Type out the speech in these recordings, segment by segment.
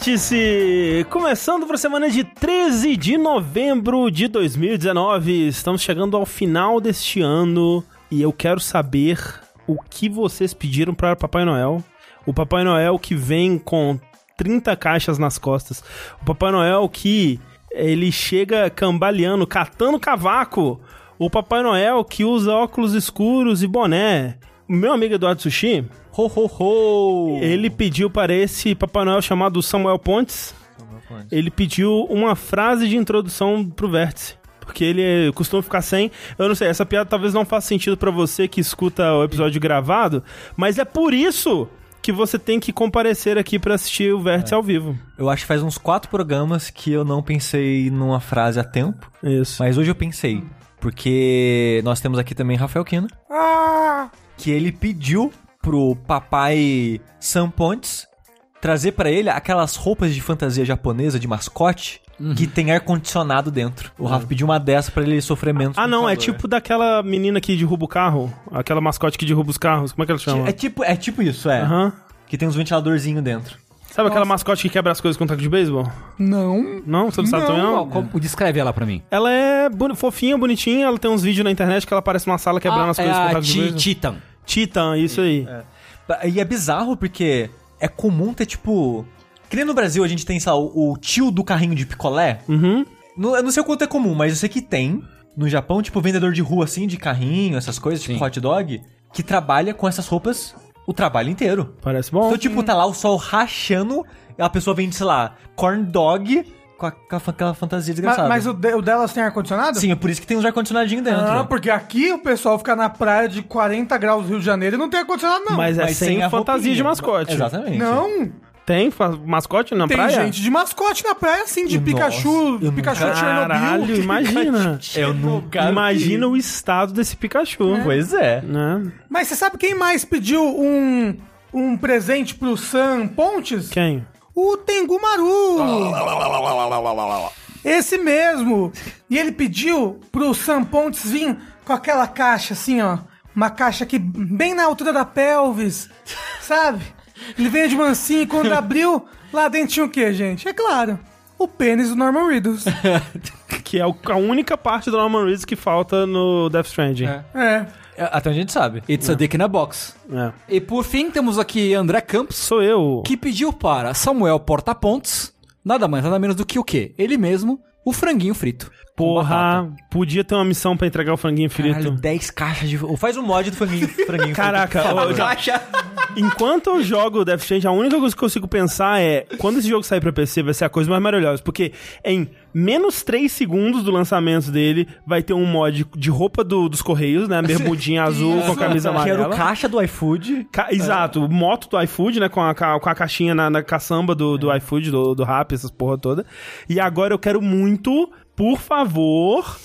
Vértice! Começando para a semana de 13 de novembro de 2019. Estamos chegando ao final deste ano e eu quero saber o que vocês pediram para Papai Noel. O Papai Noel que vem com 30 caixas nas costas. O Papai Noel que ele chega cambaleando, catando cavaco. O Papai Noel que usa óculos escuros e boné. Meu amigo Eduardo Sushi, Ho, ho, ho! ele pediu para esse Papai Noel chamado Samuel Pontes, ele pediu uma frase de introdução pro vértice. Porque ele costuma ficar sem. Eu não sei, essa piada talvez não faça sentido pra você que escuta o episódio gravado, mas é por isso que você tem que comparecer aqui pra assistir o vértice ao vivo. Eu acho que faz uns quatro programas que eu não pensei numa frase a tempo, Isso. mas hoje eu pensei. Porque nós temos aqui também Rafael Kina. Que ele pediu pro papai Sam Pontes trazer pra ele aquelas roupas de fantasia japonesa de mascote que tem ar-condicionado dentro. O Rafa pediu uma dessa pra ele sofrer menos. Ah, não, é calor. tipo daquela menina que derruba o carro, aquela mascote que derruba os carros. Como é que ela chama? É tipo, é tipo isso, é. Aham. Que tem uns ventiladorzinhos dentro. Sabe aquela mascote que quebra as coisas com taco de beisebol? Não. Não? Você não sabe Não. também não? Qual- como- descreve ela pra mim. Ela é boni- fofinha, bonitinha, ela tem uns vídeos na internet que ela aparece numa sala quebrando Ah, as coisas é com a taco de beisebol. Titan. Titan, isso aí. E é bizarro porque é comum ter, tipo. Que nem no Brasil a gente tem, sei lá, o, o tio do carrinho de picolé. Uhum. No- eu não sei o quanto é comum, mas eu sei que tem no Japão, tipo, vendedor de rua assim, de carrinho, essas coisas, tipo Sim. hot dog, que trabalha com essas roupas o trabalho inteiro. Parece bom. Então, tipo, tá lá o sol rachando, a pessoa vende, sei lá, corn dog com, a- com aquela fantasia Mas, desgraçada. mas o, de- o delas tem ar-condicionado? Sim, é por isso que tem uns ar-condicionadinho dentro. Ah, porque aqui o pessoal fica na praia de 40 graus do Rio de Janeiro e não tem ar-condicionado, não. Mas é Mas sem a fantasia roupinha. de mascote. Exatamente. Não, Tem mascote na tem praia? gente de mascote na praia, assim, de Nossa, Pikachu, Pikachu nunca- Caralho, Chernobyl. imagina. Eu nunca Imagina o estado desse Pikachu. Pois é. Né? Mas você sabe quem mais pediu um, um presente pro Sam Pontes? Quem? O Tengu Maru. Esse mesmo. E ele pediu pro Sam Pontes vir com aquela caixa assim, ó. Uma caixa aqui bem na altura da pelvis, sabe? Ele veio de mansinho e quando abriu, lá dentro tinha o quê, gente? É claro, o pênis do Norman Reedus. Que é o- a única parte do Norman Reedus que falta no Death Stranding. É. É. É, Até onde a gente sabe. It's a Dick in a Box. É. E por fim, temos aqui André Campos, Sou eu. que pediu para Samuel Porta-Pontes, nada mais, nada menos do que o quê? Ele mesmo, o franguinho frito. Porra, podia ter uma missão pra entregar o franguinho frito. Caralho, 10 caixas de. Ou faz um mod do franguinho. franguinho Caraca, eu já- caixa. Enquanto eu jogo Death Stranding, a única coisa que eu consigo pensar é quando esse jogo sair pra PC vai ser a coisa mais maravilhosa, porque em menos 3 segundos do lançamento dele vai ter um mod de roupa do- dos Correios, né? Bermudinha azul com a camisa Que era amarela. o caixa do iFood. Ca- Exato, moto do iFood, né? Com a, com a caixinha na, na caçamba do, do iFood, do, do Rap, essas porra toda. E agora eu quero muito, por favor,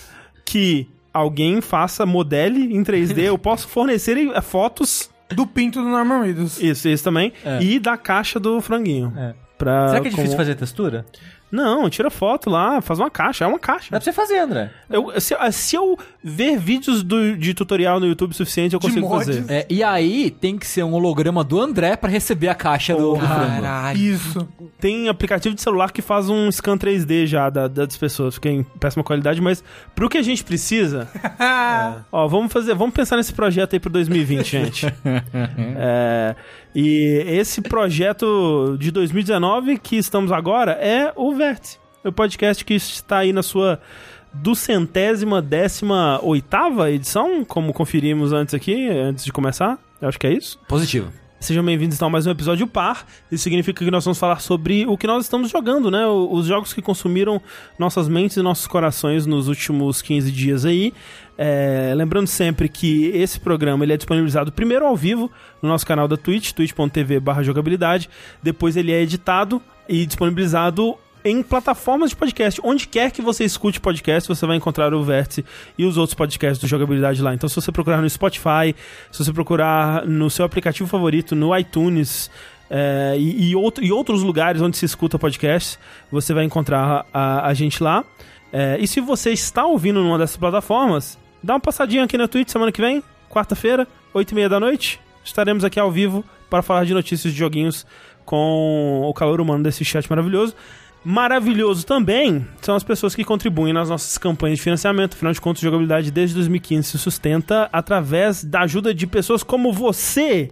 que alguém faça modele em 3D. Eu posso fornecer eh, fotos, Do pinto do Norman Reedus. isso, isso também, e da caixa do franguinho. É. Pra, Será que é difícil com- fazer textura? Não, tira foto lá, faz uma caixa, é uma Dá caixa. pra você fazer, André. Eu, se, se eu ver vídeos do- de tutorial no YouTube suficiente, eu consigo fazer. É, e aí tem que ser um holograma do André pra receber a caixa do, do. Caralho. Isso. Tem aplicativo de celular que faz um scan 3D já da- das pessoas, fica em péssima qualidade, mas pro que a gente precisa, ó, vamos fazer, vamos pensar nesse projeto aí pro 2020, gente. É, e esse projeto de 2019 que estamos agora é o Vértice, o podcast que está aí na sua duzentésima, décima oitava edição, como conferimos antes aqui, antes de começar. Eu acho que é isso. Positivo. Sejam bem-vindos a mais um episódio par. Isso significa que nós vamos falar sobre o que nós estamos jogando, né? Os jogos que consumiram nossas mentes e nossos corações nos últimos 15 dias aí. É, lembrando sempre que esse programa ele é disponibilizado primeiro ao vivo no nosso canal da Twitch, twitch.tv jogabilidade. Depois ele é editado e disponibilizado em plataformas de podcast. Onde quer que você escute podcast, você vai encontrar o Vértice e os outros podcasts do Jogabilidade lá. Então, se você procurar no Spotify, se você procurar no seu aplicativo favorito, no iTunes é, e, e outro- e outros lugares onde se escuta podcast, você vai encontrar a, a gente lá. É, e se você está ouvindo numa dessas plataformas, dá uma passadinha aqui na Twitch semana que vem, quarta-feira, 8 e meia da noite. Estaremos aqui ao vivo para falar de notícias de joguinhos com o calor humano desse chat maravilhoso. Maravilhoso também são as pessoas que contribuem nas nossas campanhas de financiamento. Afinal de contas, jogabilidade desde 2015 se sustenta através da ajuda de pessoas como você,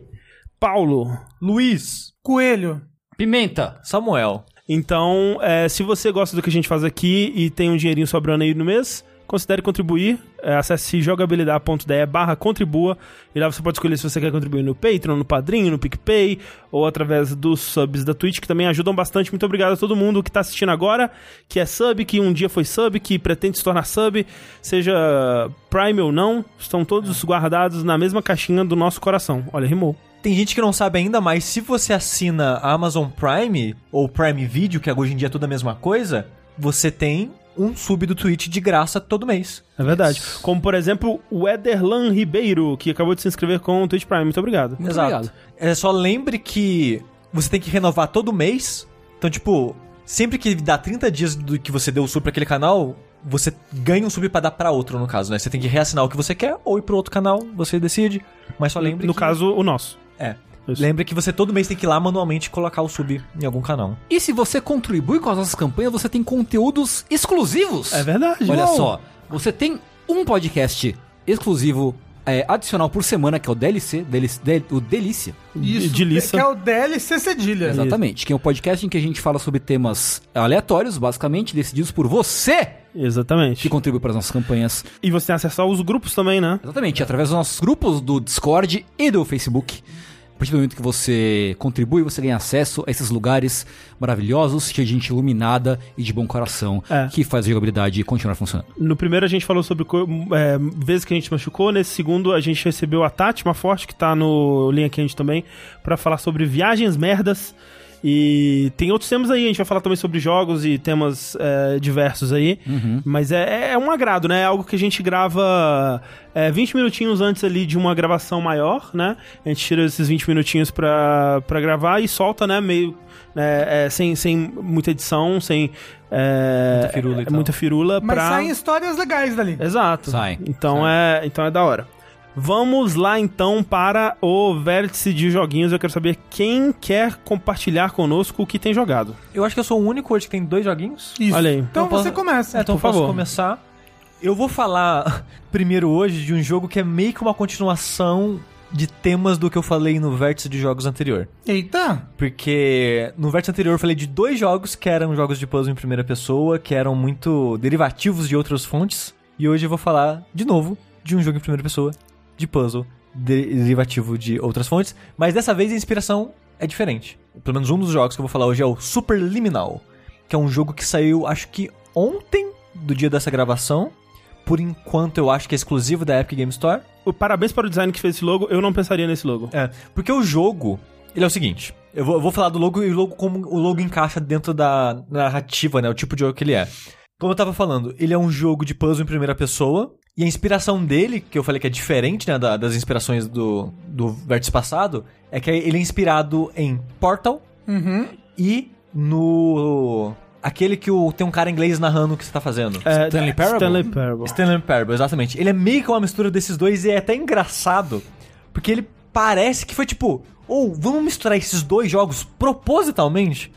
Paulo. Luiz, Coelho. Pimenta. Samuel. Então, é, se você gosta do que a gente faz aqui e tem um dinheirinho sobrando aí no mês, considere contribuir. É, acesse jogabilidade.de barra contribua e lá você pode escolher se você quer contribuir no Patreon, no Padrinho, no PicPay ou através dos subs da Twitch, que também ajudam bastante. Muito obrigado a todo mundo que está assistindo agora, que é sub, que um dia foi sub, que pretende se tornar sub, seja Prime ou não, estão todos guardados na mesma caixinha do nosso coração. Olha, rimou. Tem gente que não sabe ainda, mas se você assina a Amazon Prime ou Prime Video, que hoje em dia é tudo a mesma coisa, você tem um sub do Twitch de graça todo mês. É verdade. Como, por exemplo, o Ederlan Ribeiro, que acabou de se inscrever com o Twitch Prime. Muito obrigado. Muito Exato. obrigado. É só lembre que você tem que renovar todo mês. Então, tipo, sempre que dá 30 dias do que você deu o sub pra aquele canal, você ganha um sub pra dar pra outro, no caso, né? Você tem que reassinar o que você quer ou ir pro outro canal, você decide. Mas só lembre No que... caso, o nosso. É. Isso. Lembre que você todo mês tem que ir lá manualmente colocar o sub em algum canal. E se você contribui com as nossas campanhas, você tem conteúdos exclusivos. É verdade. Olha Uou. só, você tem um podcast exclusivo é, adicional por semana, que é o DLC, DLC del- o Delícia. De, de liça. Que é o DLC Cedilha. Exatamente, que é um podcast em que a gente fala sobre temas aleatórios, basicamente, decididos por você, Exatamente. que contribui para as nossas campanhas. E você tem acesso aos grupos também, né? Exatamente, através dos nossos grupos do Discord e do Facebook. A partir do momento que você contribui, você ganha acesso a esses lugares maravilhosos, cheios de gente iluminada e de bom coração, É. que faz a jogabilidade continuar funcionando. No primeiro a gente falou sobre é, vezes que a gente machucou. Nesse segundo a gente recebeu a Tati, uma forte, que tá no Linha Quente também, pra falar sobre viagens merdas. E tem outros temas aí, a gente vai falar também sobre jogos e temas é, diversos aí. Mas é, é um agrado, né? É algo que a gente grava é, 20 minutinhos antes ali de uma gravação maior, né? A gente tira esses 20 minutinhos pra, pra gravar e solta, né? Meio. é, é, sem, sem muita edição, sem. é, Muita firula e é, tal. muita firula Mas pra... saem histórias legais dali. Exato. Sai. Então é, então é da hora. Vamos lá então para o vértice de joguinhos. Eu quero saber quem quer compartilhar conosco o que tem jogado. Eu acho que eu sou o único hoje que tem dois joguinhos. Isso. Olha aí. Então posso- você começa. É, então Por posso favor. começar. Eu vou falar primeiro hoje de um jogo que é meio que uma continuação de temas do que eu falei no vértice de jogos anterior. Eita. Porque no vértice anterior eu falei de dois jogos que eram jogos de puzzle em primeira pessoa, que eram muito derivativos de outras fontes. E hoje eu vou falar de novo de um jogo em primeira pessoa de puzzle de- derivativo de outras fontes. Mas dessa vez a inspiração é diferente. Pelo menos um dos jogos que eu vou falar hoje é o Superliminal, que é um jogo que saiu acho que ontem do dia dessa gravação. Por enquanto eu acho que é exclusivo da Epic Game Store. O Parabéns para o design que fez esse logo. Eu não pensaria nesse logo. É, porque o jogo, ele é o seguinte, eu vou, eu vou falar do logo e o logo como o logo encaixa dentro da narrativa, né, o tipo de jogo que ele é. Como eu tava falando, ele é um jogo de puzzle em primeira pessoa, e a inspiração dele, que eu falei que é diferente, né, da- das inspirações do, do vértice passado, é que ele é inspirado em Portal Uhum. e no... aquele que o, tem um cara inglês narrando o que você tá fazendo. É, Stanley Parable? Stanley Parable. Stanley Parable, exatamente. Ele é meio que uma mistura desses dois e é até engraçado, porque ele parece que foi tipo, ou vamos misturar esses dois jogos propositalmente?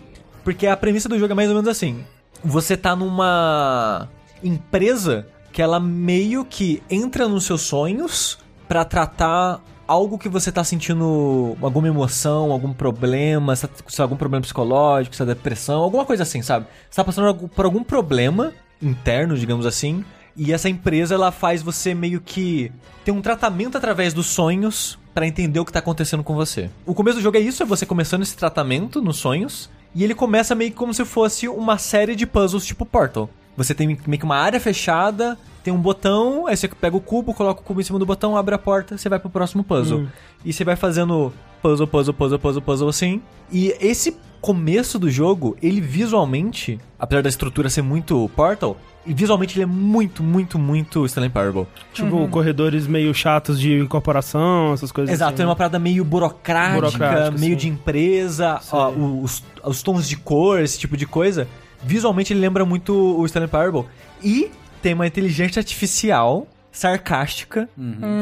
Porque a premissa do jogo é mais ou menos assim: você tá numa empresa que ela meio que entra nos seus sonhos pra tratar algo que você tá sentindo alguma emoção, algum problema, se se algum problema psicológico, se é depressão, alguma coisa assim, sabe? Você tá passando por algum problema interno, digamos assim, e essa empresa ela faz você meio que ter um tratamento através dos sonhos pra entender o que tá acontecendo com você. O começo do jogo é isso, é você começando esse tratamento nos sonhos, e ele começa meio que como se fosse uma série de puzzles tipo Portal. Você tem meio que uma área fechada, tem um botão, aí você pega o cubo, coloca o cubo em cima do botão, abre a porta, você vai pro próximo puzzle. E você vai fazendo puzzle, puzzle, puzzle, puzzle, puzzle assim. E esse começo do jogo, ele visualmente, apesar da estrutura ser muito Portal, e visualmente ele é muito, muito, muito Stanley Parable. Tipo, corredores meio chatos de incorporação, essas coisas Exato, assim. é uma parada meio burocrática, Burocrática, meio sim. de empresa, ó, os, os tons de cor, esse tipo de coisa. Visualmente ele lembra muito o Stanley Parable. E tem uma inteligência artificial sarcástica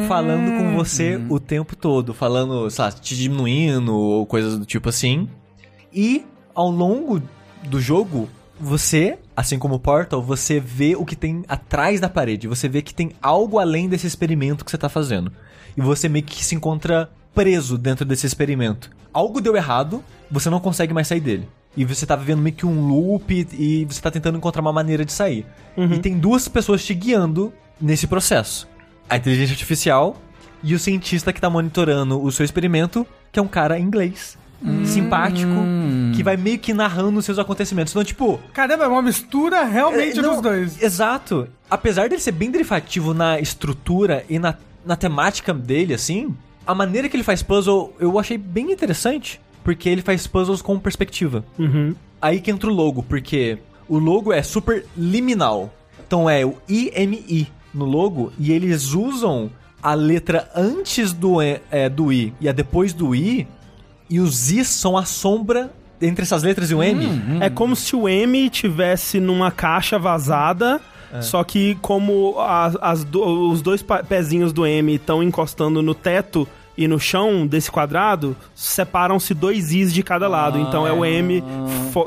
falando com você o tempo todo, falando, sei lá, te diminuindo ou coisas do tipo assim. E ao longo do jogo, você, assim como o Portal, você vê o que tem atrás da parede. Você vê que tem algo além desse experimento que você tá fazendo. E você meio que se encontra preso dentro desse experimento. Algo deu errado, você não consegue mais sair dele. E você tá vivendo meio que um loop e você tá tentando encontrar uma maneira de sair. E tem duas pessoas te guiando nesse processo. A inteligência artificial e o cientista que tá monitorando o seu experimento, que é um cara inglês. Simpático, que vai meio que narrando os seus acontecimentos. Então, tipo, Caramba, é uma mistura realmente é, não, dos dois. Exato. Apesar dele ser bem derivativo na estrutura e na, na temática dele, assim, a maneira que ele faz puzzle eu achei bem interessante. Porque ele faz puzzles com perspectiva. Uhum. Aí que entra o logo, porque o logo é super liminal. Então é o IMI no logo e eles usam a letra antes do, E- é, do I e a depois do I. E os I são a sombra entre essas letras e o M. É como se o M tivesse numa caixa vazada, só que como as, as do- os dois pezinhos do M estão encostando no teto e no chão desse quadrado, separam-se dois Is de cada lado. Então é o M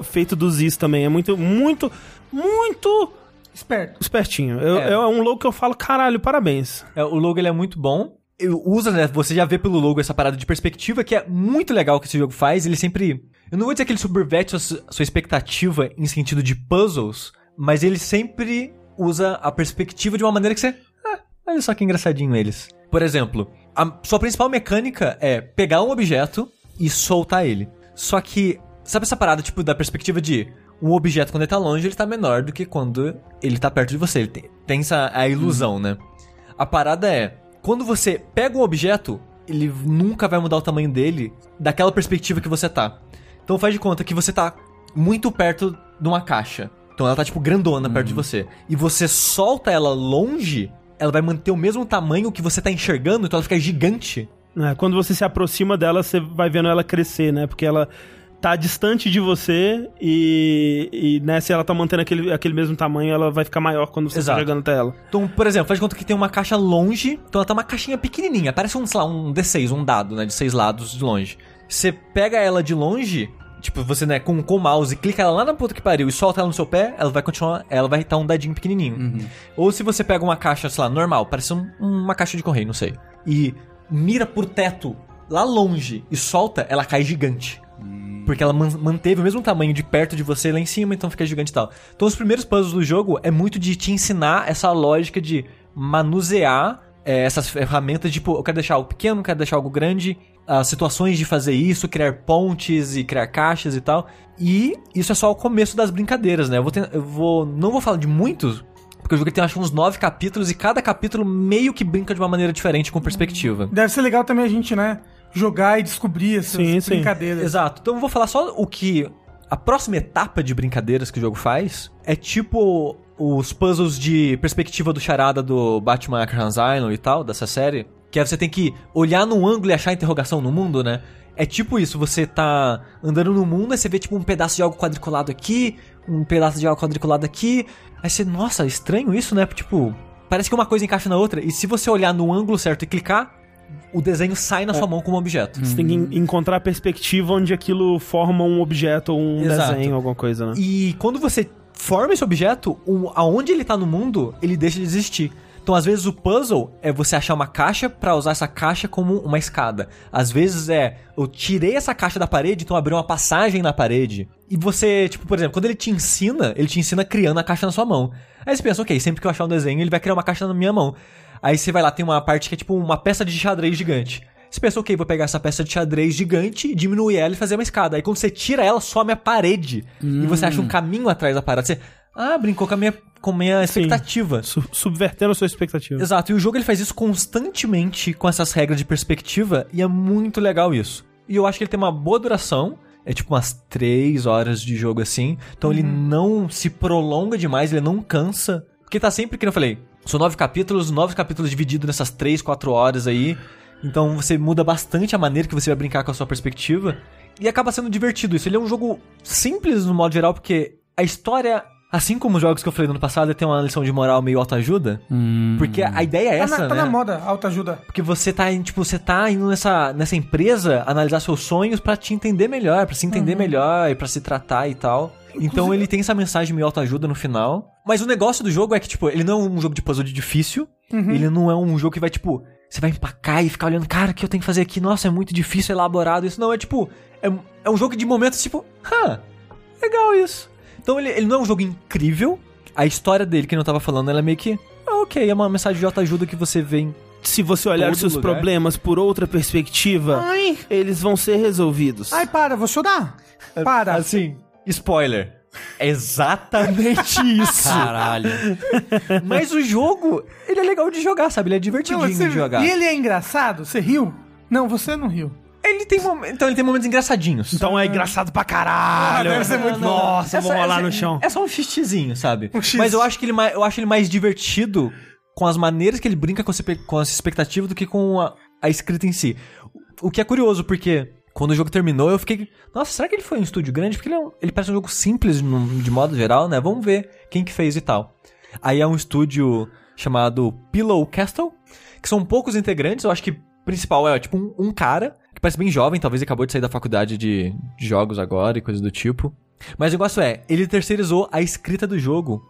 feito dos Is também. É muito, muito, muito Esperto. espertinho. Eu- É. É, um logo que eu falo, caralho, parabéns. É, o logo ele é muito bom. Usa, né? Você já vê pelo logo essa parada de perspectiva que é muito legal que esse jogo faz. Ele sempre. Eu não vou dizer que ele subverte a su- sua expectativa em sentido de puzzles, mas ele sempre usa a perspectiva de uma maneira que você. Ah, olha só que engraçadinho eles. Por exemplo, a sua principal mecânica é pegar um objeto e soltar ele. Só que, sabe essa parada, tipo, da perspectiva de um objeto quando ele tá longe, ele tá menor do que quando ele tá perto de você. Ele tem, tem essa a ilusão, né? A parada é, quando você pega um objeto, ele nunca vai mudar o tamanho dele daquela perspectiva que você tá. Então faz de conta que você tá muito perto de uma caixa. Então ela tá tipo grandona perto de você. E você solta ela longe, ela vai manter o mesmo tamanho que você tá enxergando, então ela fica gigante. É, quando você se aproxima dela, você vai vendo ela crescer, né? Porque ela tá distante de você e, e né, se ela tá mantendo aquele, aquele mesmo tamanho, ela vai ficar maior quando você Exato. tá chegando até ela. Então, por exemplo, faz de conta que tem uma caixa longe, então ela tá uma caixinha pequenininha, parece um, sei lá, um D6, um dado, né, de seis lados de longe. Você pega ela de longe, tipo, você, né, com, com o mouse, clica ela lá na puta que pariu e solta ela no seu pé, ela vai continuar, ela vai estar um dadinho pequenininho. Ou se você pega uma caixa, sei lá, normal, parece um- uma caixa de correio, não sei, e mira por teto lá longe e solta, ela cai gigante. Porque ela man- manteve o mesmo tamanho de perto de você lá em cima, então fica gigante e tal. Então os primeiros puzzles do jogo é muito de te ensinar essa lógica de manusear é, essas ferramentas, tipo, eu quero deixar algo pequeno, quero deixar algo grande, as situações de fazer isso, criar pontes e criar caixas e tal. E isso é só o começo das brincadeiras, né? Eu vou, ten- eu vou não vou falar de muitos, porque o jogo tem acho uns nove capítulos e cada capítulo meio que brinca de uma maneira diferente com perspectiva. Deve ser legal também a gente, né, jogar e descobrir essas Sim, sim. brincadeiras. Exato. Então eu vou falar só o que. A próxima etapa de brincadeiras que o jogo faz é tipo os puzzles de perspectiva do charada do Batman Arkham Asylum e tal, dessa série. Que é você tem que olhar num ângulo e achar interrogação no mundo, né? É tipo isso, você tá andando no mundo, aí você vê tipo um pedaço de algo quadriculado aqui, um pedaço de algo quadriculado aqui. Aí você, nossa, estranho isso, né? Tipo, parece que uma coisa encaixa na outra. E se você olhar no ângulo certo e clicar, o desenho sai na sua mão como objeto. Você tem que en- encontrar a perspectiva onde aquilo forma um objeto ou um Exato. desenho, alguma coisa, né? E quando você forma esse objeto, o, aonde ele tá no mundo, ele deixa de existir. Então, às vezes, o puzzle é você achar uma caixa pra usar essa caixa como uma escada. Às vezes é, eu tirei essa caixa da parede, então abriu uma passagem na parede. E você, tipo, por exemplo, quando ele te ensina, ele te ensina criando a caixa na sua mão. Aí você pensa, ok, sempre que eu achar um desenho, ele vai criar uma caixa na minha mão. Aí você vai lá, tem uma parte que é tipo uma peça de xadrez gigante. Você pensa, ok, vou pegar essa peça de xadrez gigante, diminuir ela e fazer uma escada. Aí quando você tira ela, some a parede. E você acha um caminho atrás da parada. Você, ah, brincou com a minha, com a minha expectativa. Su- subvertendo a sua expectativa. Exato, e o jogo ele faz isso constantemente com essas regras de perspectiva e é muito legal isso. E eu acho que ele tem uma boa duração, é tipo umas 3 horas de jogo assim, então ele não se prolonga demais, ele não cansa. Porque tá sempre, que eu falei, são nove capítulos, nove capítulos divididos nessas 3, 4 horas aí. Então você muda bastante a maneira que você vai brincar com a sua perspectiva. E acaba sendo divertido isso. Ele é um jogo simples no modo geral, porque a história Assim como os jogos que eu falei no ano passado, tem uma lição de moral meio autoajuda. Porque a ideia é Tá, essa, na, tá né? na moda, autoajuda. Porque você tá, em- tipo, você tá indo nessa, nessa empresa analisar seus sonhos pra te entender melhor, pra se entender melhor e pra se tratar e tal. Então ele tem essa mensagem meio autoajuda no final. Mas o negócio do jogo é que, tipo, ele não é um jogo de puzzle de difícil. Ele não é um jogo que vai, tipo, você vai empacar e ficar olhando, cara, o que eu tenho que fazer aqui? Nossa, é muito difícil, elaborado. Isso não é, tipo, é, é um jogo de momentos, tipo, hã, legal isso. Então ele, ele não é um jogo incrível. A história dele, que eu não tava falando, ela é meio que, ah, ok, é uma mensagem de autoajuda que você vê em Se você olhar Todo seus lugar. problemas por outra perspectiva, Ai, eles vão ser resolvidos. ai, para, vou chorar. Para. Assim, spoiler. É exatamente isso. Caralho. Mas o jogo, ele é legal de jogar, sabe? Ele é divertidinho Não, você- de jogar. E ele é engraçado? Você riu? Não, você não riu. Ele tem mom- então ele tem momentos engraçadinhos. Então é engraçado pra caralho. Ah, deve ser muito Nossa, É vou só- rolar é- no chão. É só um xixizinho, sabe? Um. Mas eu acho que ele mais, eu acho ele mais divertido com as maneiras que ele brinca com, essa as expectativas do que com a, a escrita em si. O que é curioso, porque quando o jogo terminou, eu fiquei. Nossa, será que ele foi um estúdio grande? Porque ele, é um- ele parece um jogo simples de modo geral, né? Vamos ver quem que fez e tal. Aí é um estúdio chamado Pillow Castle, que são poucos integrantes. Eu acho que o principal é tipo um, um cara, que parece bem jovem, talvez acabou de sair da faculdade de, de jogos agora e coisas do tipo. Mas o negócio é, ele terceirizou a escrita do jogo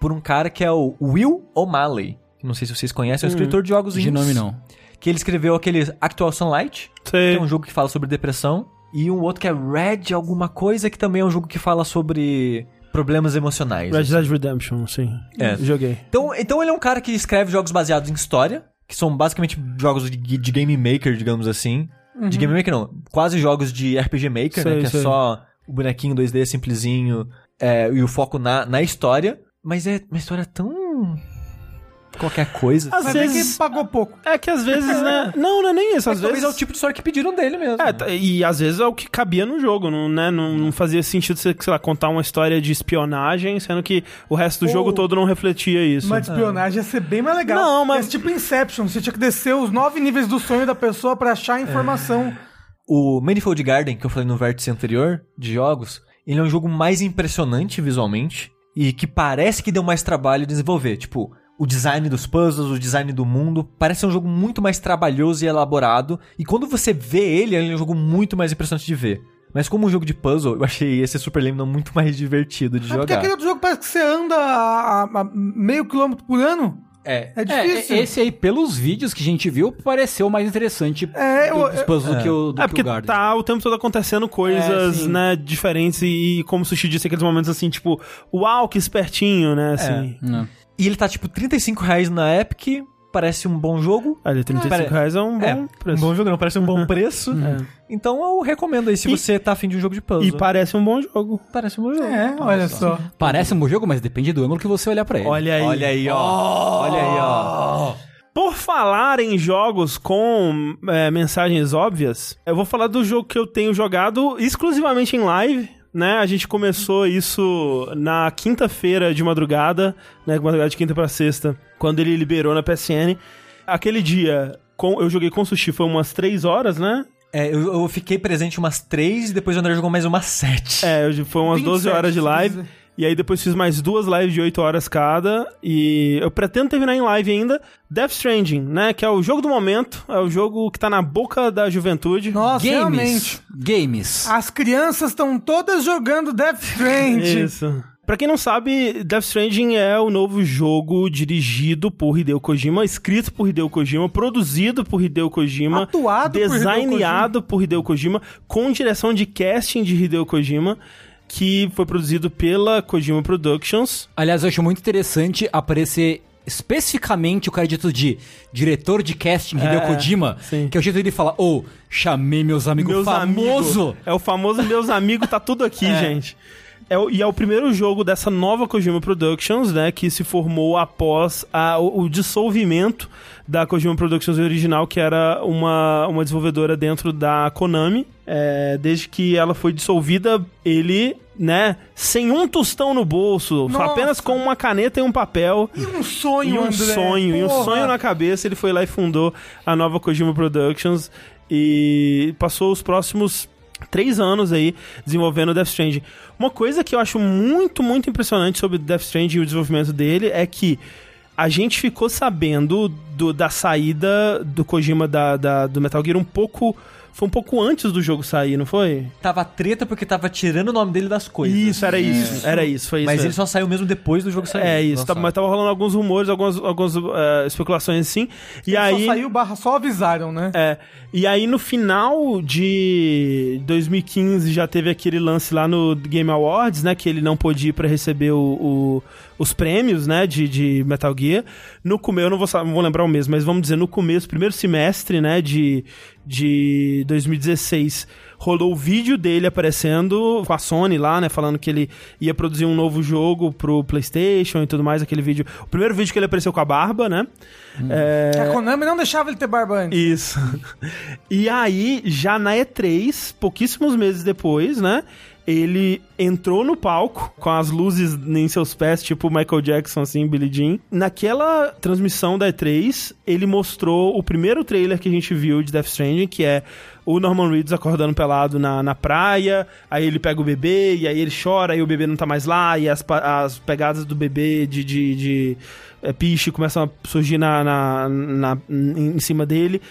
por um cara que é o Will O'Malley. Não sei se vocês conhecem, é um escritor de jogos De nome não. Que ele escreveu aquele Actual Sunlight, que Sei. é um jogo que fala sobre depressão. E um outro que é Red alguma coisa, que também é um jogo que fala sobre problemas emocionais. Red Dead Redemption, sim. É. Joguei. Então, então ele é um cara que escreve jogos baseados em história, que são basicamente jogos de, de Game Maker, digamos assim. De Game Maker não, quase jogos de RPG Maker, Sei, né? Que sei. é só o bonequinho 2D simplesinho é, e o foco na, na história. Mas é uma história tão... qualquer coisa. Às Mas é vezes... que pagou pouco. É que às vezes, né? Não, não é nem isso. Às talvez vezes é o tipo de história que pediram dele mesmo. É, tá- e às vezes é o que cabia no jogo, não, né? Não, não fazia sentido você, sei lá, contar uma história de espionagem, sendo que o resto do Ou- jogo todo não refletia isso. Mas de espionagem ia ser bem mais legal. Não, mas- É tipo Inception. Você tinha que descer os nove níveis do sonho da pessoa pra achar a informação. O Manifold Garden, que eu falei no vértice anterior de jogos, ele é um jogo mais impressionante visualmente e que parece que deu mais trabalho de desenvolver. Tipo, o design dos puzzles, o design do mundo, parece ser um jogo muito mais trabalhoso e elaborado. E quando você vê ele, ele é um jogo muito mais impressionante de ver. Mas como um jogo de puzzle, eu achei esse Super Lemon muito mais divertido de É porque jogar. aquele outro jogo parece que você anda a, a- a meio quilômetro por ano. É, É É, difícil. esse aí, pelos vídeos que a gente viu, pareceu mais interessante É, eu- dos puzzles do que o, do É que porque o tá o tempo todo acontecendo coisas, É, né, diferentes e, como o Sushi disse, aqueles momentos assim, tipo, uau, que espertinho, né, assim. Né? E ele tá tipo 35 reais na Epic, parece um bom jogo. Ali, 35 Pera- reais é um bom é, preço. um bom jogo não, parece um bom preço. Então eu recomendo aí se E- você tá afim de um jogo de puzzle. E parece um bom jogo. parece um bom jogo. É, olha só. Parece um bom jogo, mas depende do ângulo que você olhar pra ele. Olha aí. Olha aí, ó. Olha aí, ó. Por falar em jogos com é, mensagens óbvias, eu vou falar do jogo que eu tenho jogado exclusivamente em live. Né, a gente começou isso na quinta-feira de madrugada, né, madrugada de quinta pra sexta, quando ele liberou na PSN. Aquele dia, com- eu joguei com o Sushi, foi umas três horas, né? É, eu, eu fiquei presente umas 3 e depois o André jogou mais umas 7. É, foi umas 12 27, horas de live. E aí depois fiz mais duas lives de 8 horas cada. E eu pretendo terminar em live ainda. Death Stranding, né? Que é o jogo do momento. É o jogo que tá na boca da juventude. Nossa, Games. realmente. Games. As crianças estão todas jogando Death Stranding. Isso. Pra quem não sabe, Death Stranding é o novo jogo dirigido por Hideo Kojima, escrito por Hideo Kojima, produzido por Hideo Kojima, Atuado por Hideo designado por Hideo Kojima, com direção de casting de Hideo Kojima, que foi produzido pela Kojima Productions. Aliás, eu acho muito interessante aparecer especificamente o crédito de diretor de casting Hideo É, Kojima, sim. que é o jeito dele falar, ô, chamei meus amigos Meus famoso. amigos. É o famoso meus amigos, tá tudo aqui, gente. É, e é o primeiro jogo dessa nova Kojima Productions, né? Que se formou após a- o, o dissolvimento da Kojima Productions original, que era uma, uma desenvolvedora dentro da Konami. É, desde que ela foi dissolvida, ele, né, sem um tostão no bolso, só Nossa. apenas com uma caneta e um papel. E um sonho, E um André. sonho, e um Porra. sonho na cabeça, ele foi lá e fundou a nova Kojima Productions e passou os próximos três anos aí desenvolvendo o Death Stranding. Uma coisa que eu acho muito, muito impressionante sobre o Death Stranding e o desenvolvimento dele é que a gente ficou sabendo do- da saída do Kojima da, da- do Metal Gear um pouco. Foi um pouco antes do jogo sair, não foi? Tava treta porque tava tirando o nome dele das coisas. Isso, era isso. Era isso, foi isso. Mas é. ele só saiu mesmo depois do jogo sair. É isso, tá, mas tava rolando alguns rumores, algumas, algumas eh, especulações assim. E aí. Só saiu barra, só avisaram, né? É, e aí no final de 2015 já teve aquele lance lá no Game Awards, né? Que ele não pôde ir pra receber o, o- os prêmios, né? De, de Metal Gear. No começo, eu não vou, não vou lembrar o mês, mas vamos dizer, no começo, primeiro semestre, né? De, de 2016, rolou o vídeo dele aparecendo com a Sony lá, né? Falando que ele ia produzir um novo jogo pro PlayStation e tudo mais. Aquele vídeo. O primeiro vídeo que ele apareceu com a barba, né? É, A Konami não deixava ele ter barba antes. isso. E aí, já na E3, pouquíssimos meses depois, né? Ele entrou no palco com as luzes em seus pés, tipo Michael Jackson, assim, Billie Jean. Naquela transmissão da E3, ele mostrou o primeiro trailer que a gente viu de Death Stranding, que é o Norman Reedus acordando pelado na, na praia, aí ele pega o bebê, e aí ele chora, e o bebê não tá mais lá, e as, as pegadas do bebê de, de, de é, piche começam a surgir na, na, na- em cima dele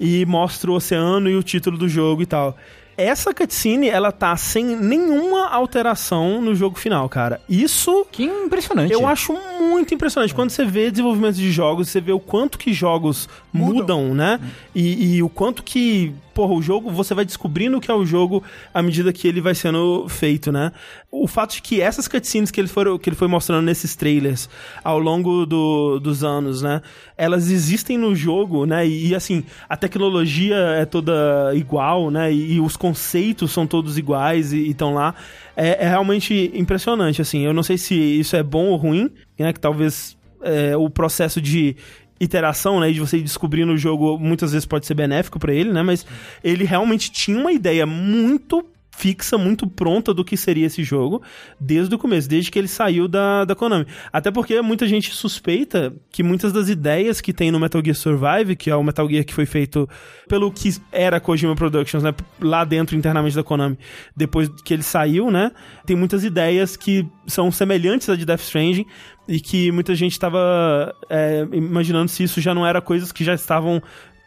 e mostra o oceano e o título do jogo e tal. Essa cutscene, ela tá sem nenhuma alteração no jogo final, cara. Isso Que impressionante. eu acho muito impressionante. Quando você vê desenvolvimento de jogos, você vê o quanto que jogos mudam, né? E, e o quanto que, porra, o jogo, você vai descobrindo o que é o jogo à medida que ele vai sendo feito, né? O fato de que essas cutscenes que ele, foram, que ele foi mostrando nesses trailers ao longo do- dos anos, né? Elas existem no jogo, né? E, e, assim, a tecnologia é toda igual, né? E, e os conceitos são todos iguais e estão lá. É, é realmente impressionante, assim. Eu não sei se isso é bom ou ruim, né? Que talvez é, o processo de iteração, né, de você ir descobrindo o jogo, muitas vezes pode ser benéfico pra ele, né, mas ele realmente tinha uma ideia muito fixa, muito pronta do que seria esse jogo desde o começo, desde que ele saiu da, da Konami. Até porque muita gente suspeita que muitas das ideias que tem no Metal Gear Survive, que é o Metal Gear que foi feito pelo que era Kojima Productions, né, lá dentro internamente da Konami, depois que ele saiu, né, tem muitas ideias que são semelhantes à de Death Stranding e que muita gente estava é, imaginando se isso já não era coisas que já estavam